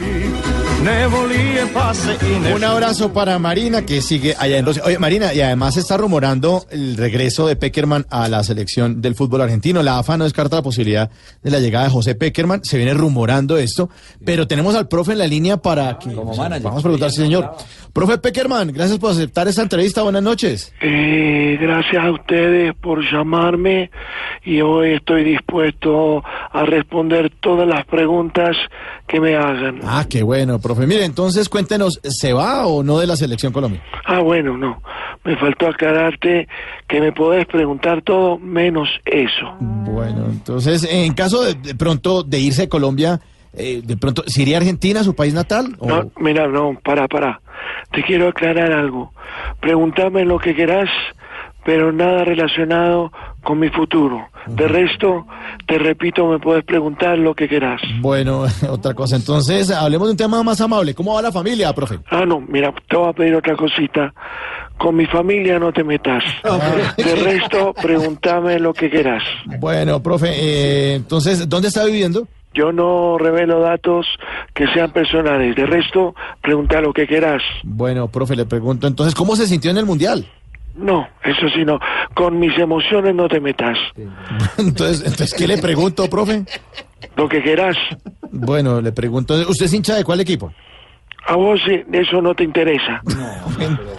Un abrazo para Marina que sigue allá en Rusia. Oye, Marina, y además se está rumorando el regreso de Peckerman a la selección del fútbol argentino. La AFA no descarta la posibilidad de la llegada de José Peckerman. Se viene rumorando esto, pero tenemos al profe en la línea para que vamos a preguntar, sí, señor. Profe Peckerman, gracias por aceptar esta entrevista. Buenas noches. Eh, gracias a ustedes por llamarme y hoy estoy dispuesto a responder todas las preguntas que me hagan. Ah, qué bueno, profe. Mire, entonces cuéntenos, ¿se va o no de la selección Colombia? Ah, bueno, no. Me faltó aclararte que me podés preguntar todo menos eso. Bueno, entonces, en caso de, de pronto de irse de Colombia, eh, de pronto, ¿se iría a Argentina, su país natal? o- No, mira, no, para, para. Te quiero aclarar algo. Pregúntame lo que querás, pero nada relacionado con mi futuro. De resto, te repito, me puedes preguntar lo que querás. Bueno, otra cosa. Entonces, hablemos de un tema más amable. ¿Cómo va la familia, profe? Ah, no, mira, te voy a pedir otra cosita. Con mi familia no te metas. De resto, pregúntame lo que querás. Bueno, profe, eh, entonces, ¿dónde está viviendo? Yo no revelo datos que sean personales. De resto, pregunta lo que querás. Bueno, profe, le pregunto, entonces, ¿cómo se sintió en el Mundial? No, eso sí no. Con mis emociones no te metas. Entonces, entonces ¿qué le pregunto, profe? Lo que querás. Bueno, le pregunto, ¿usted es hincha de cuál equipo? A vos sí, eso no te interesa.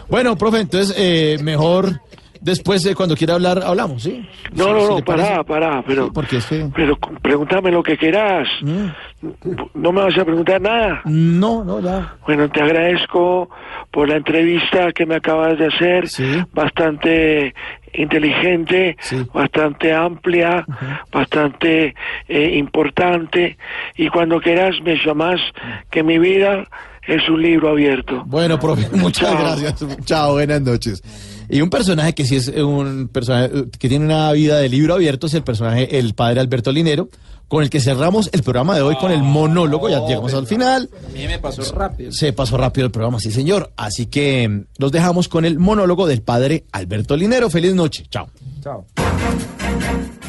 Bueno, profe, entonces, eh, mejor después, de cuando quiera hablar, hablamos, ¿sí? No, Sí, no, no, pará, pará, pero, Porque es que... pero pregúntame lo que querás. ¿No me vas a preguntar nada? No, no, ya. Bueno, te agradezco por la entrevista que me acabas de hacer, bastante inteligente, bastante amplia, bastante eh, importante, y cuando quieras me llamás que mi vida es un libro abierto. Bueno, profe, muchas Chao. gracias. Chao, buenas noches. Y un personaje que sí es un personaje eh, que tiene una vida de libro abierto es el personaje, el padre Alberto Linero, con el que cerramos el programa de hoy con el monólogo. Ya llegamos al final. A mí me pasó rápido. Se pasó rápido el programa, sí, señor. Así que mm, los dejamos con el monólogo del padre Alberto Linero. Feliz noche. Chao. Chao.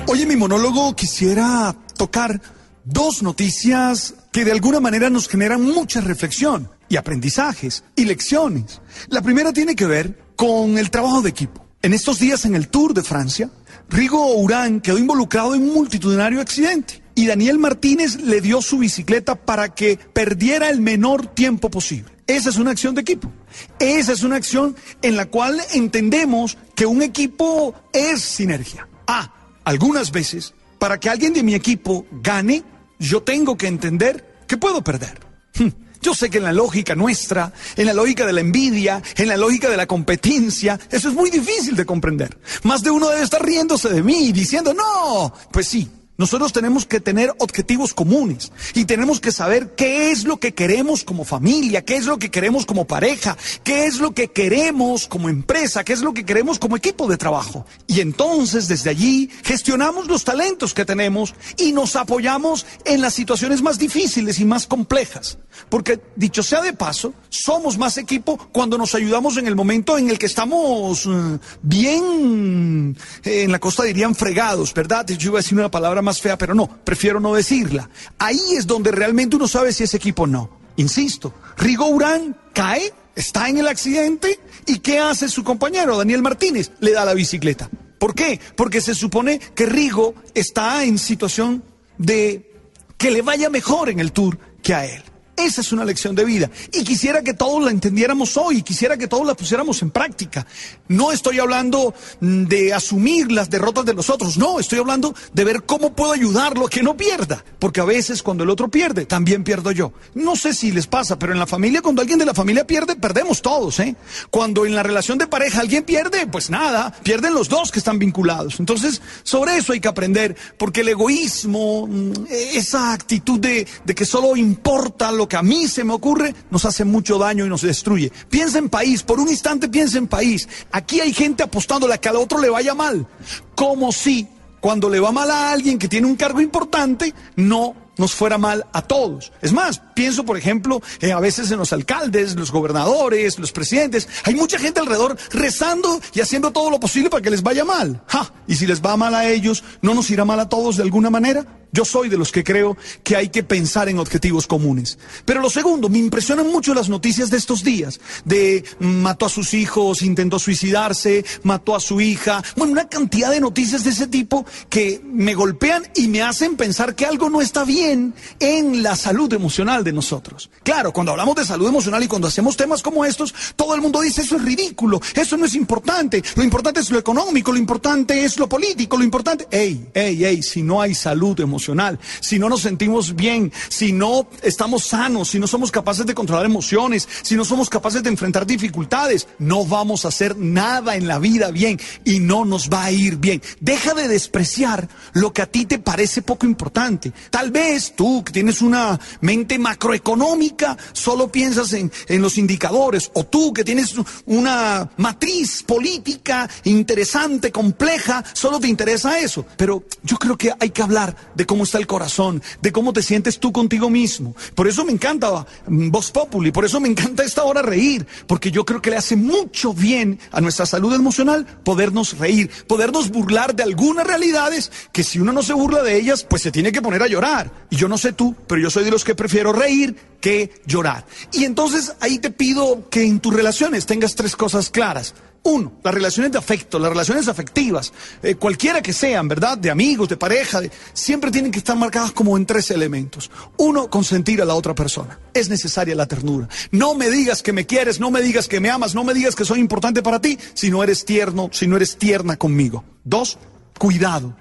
Hoy en mi monólogo quisiera tocar dos noticias que de alguna manera nos generan mucha reflexión y aprendizajes y lecciones. La primera tiene que ver con el trabajo de equipo. En estos días en el Tour de Francia, Rigo Urán quedó involucrado en un multitudinario accidente y Daniel Martínez le dio su bicicleta para que perdiera el menor tiempo posible. Esa es una acción de equipo. Esa es una acción en la cual entendemos que un equipo es sinergia. Ah, algunas veces, para que alguien de mi equipo gane, yo tengo que entender que puedo perder. Hmm, Yo sé que en la lógica nuestra, en la lógica de la envidia, en la lógica de la competencia, eso es muy difícil de comprender. Más de uno debe estar riéndose de mí y diciendo, no, pues sí. Nosotros tenemos que tener objetivos comunes y tenemos que saber qué es lo que queremos como familia, qué es lo que queremos como pareja, qué es lo que queremos como empresa, qué es lo que queremos como equipo de trabajo. Y entonces desde allí gestionamos los talentos que tenemos y nos apoyamos en las situaciones más difíciles y más complejas. Porque dicho sea de paso, somos más equipo cuando nos ayudamos en el momento en el que estamos eh, bien, eh, en la costa dirían fregados, ¿verdad? Yo iba a decir una palabra más fea, pero no, prefiero no decirla. Ahí es donde realmente uno sabe si es equipo o no. Insisto, Rigo Urán cae, está en el accidente y ¿qué hace su compañero Daniel Martínez? Le da la bicicleta. ¿Por qué? Porque se supone que Rigo está en situación de que le vaya mejor en el tour que a él. Esa es una lección de vida. Y quisiera que todos la entendiéramos hoy, quisiera que todos la pusiéramos en práctica. No estoy hablando mm, de asumir las derrotas de los otros, no, estoy hablando de ver cómo puedo ayudarlo a que no pierda. Porque a veces cuando el otro pierde, también pierdo yo. No sé si les pasa, pero en la familia, cuando alguien de la familia pierde, perdemos todos, ¿eh? Cuando en la relación de pareja alguien pierde, pues nada, pierden los dos que están vinculados. Entonces, sobre eso hay que aprender, porque el egoísmo, mm, esa actitud de, de que solo importa lo que a mí se me ocurre, nos hace mucho daño y nos destruye. Piensa en país, por un instante piensa en país. Aquí hay gente apostándole a que al otro le vaya mal. Como si cuando le va mal a alguien que tiene un cargo importante, no nos fuera mal a todos. Es más, pienso, por ejemplo, eh, a veces en los alcaldes, los gobernadores, los presidentes. Hay mucha gente alrededor rezando y haciendo todo lo posible para que les vaya mal. ¡Ja! Y si les va mal a ellos, ¿no nos irá mal a todos de alguna manera? Yo soy de los que creo que hay que pensar en objetivos comunes. Pero lo segundo, me impresionan mucho las noticias de estos días, de mató a sus hijos, intentó suicidarse, mató a su hija, bueno, una cantidad de noticias de ese tipo que me golpean y me hacen pensar que algo no está bien en la salud emocional de nosotros. Claro, cuando hablamos de salud emocional y cuando hacemos temas como estos, todo el mundo dice eso es ridículo, eso no es importante, lo importante es lo económico, lo importante es lo político, lo importante... Ey, ey, ey, si no hay salud emocional, si no nos sentimos bien, si no estamos sanos, si no somos capaces de controlar emociones, si no somos capaces de enfrentar dificultades, no vamos a hacer nada en la vida bien y no nos va a ir bien. Deja de despreciar lo que a ti te parece poco importante. Tal vez tú que tienes una mente macroeconómica solo piensas en, en los indicadores o tú que tienes una matriz política interesante, compleja, solo te interesa eso. Pero yo creo que hay que hablar de cómo está el corazón, de cómo te sientes tú contigo mismo. Por eso me encanta mm, Voz Populi, por eso me encanta esta hora reír, porque yo creo que le hace mucho bien a nuestra salud emocional podernos reír, podernos burlar de algunas realidades que si uno no se burla de ellas, pues se tiene que poner a llorar. Y yo no sé tú, pero yo soy de los que prefiero reír que llorar. Y entonces ahí te pido que en tus relaciones tengas tres cosas claras. Uno, las relaciones de afecto, las relaciones afectivas, eh, cualquiera que sean, ¿verdad? De amigos, de pareja, siempre tienen que estar marcadas como en tres elementos. Uno, consentir a la otra persona. Es necesaria la ternura. No me digas que me quieres, no me digas que me amas, no me digas que soy importante para ti si no eres tierno, si no eres tierna conmigo. Dos, cuidado,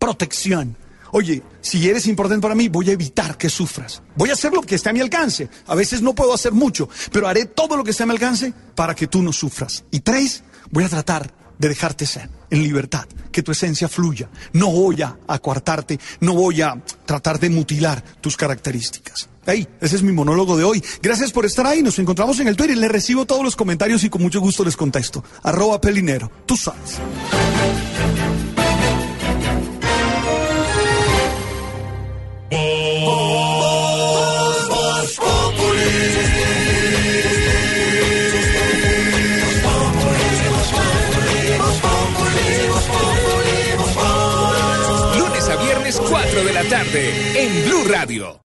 protección. Oye, si eres importante para mí, voy a evitar que sufras. Voy a hacer lo que esté a mi alcance. A veces no puedo hacer mucho, pero haré todo lo que esté a mi alcance para que tú no sufras. Y tres, voy a tratar de dejarte ser en libertad, que tu esencia fluya. No voy a acuartarte, no voy a tratar de mutilar tus características. Ahí, ese es mi monólogo de hoy. Gracias por estar ahí. Nos encontramos en el Twitter. Les recibo todos los comentarios y con mucho gusto les contesto. Arroba pelinero. Tú sabes. Lunes a viernes 4 de la tarde en Blue Radio.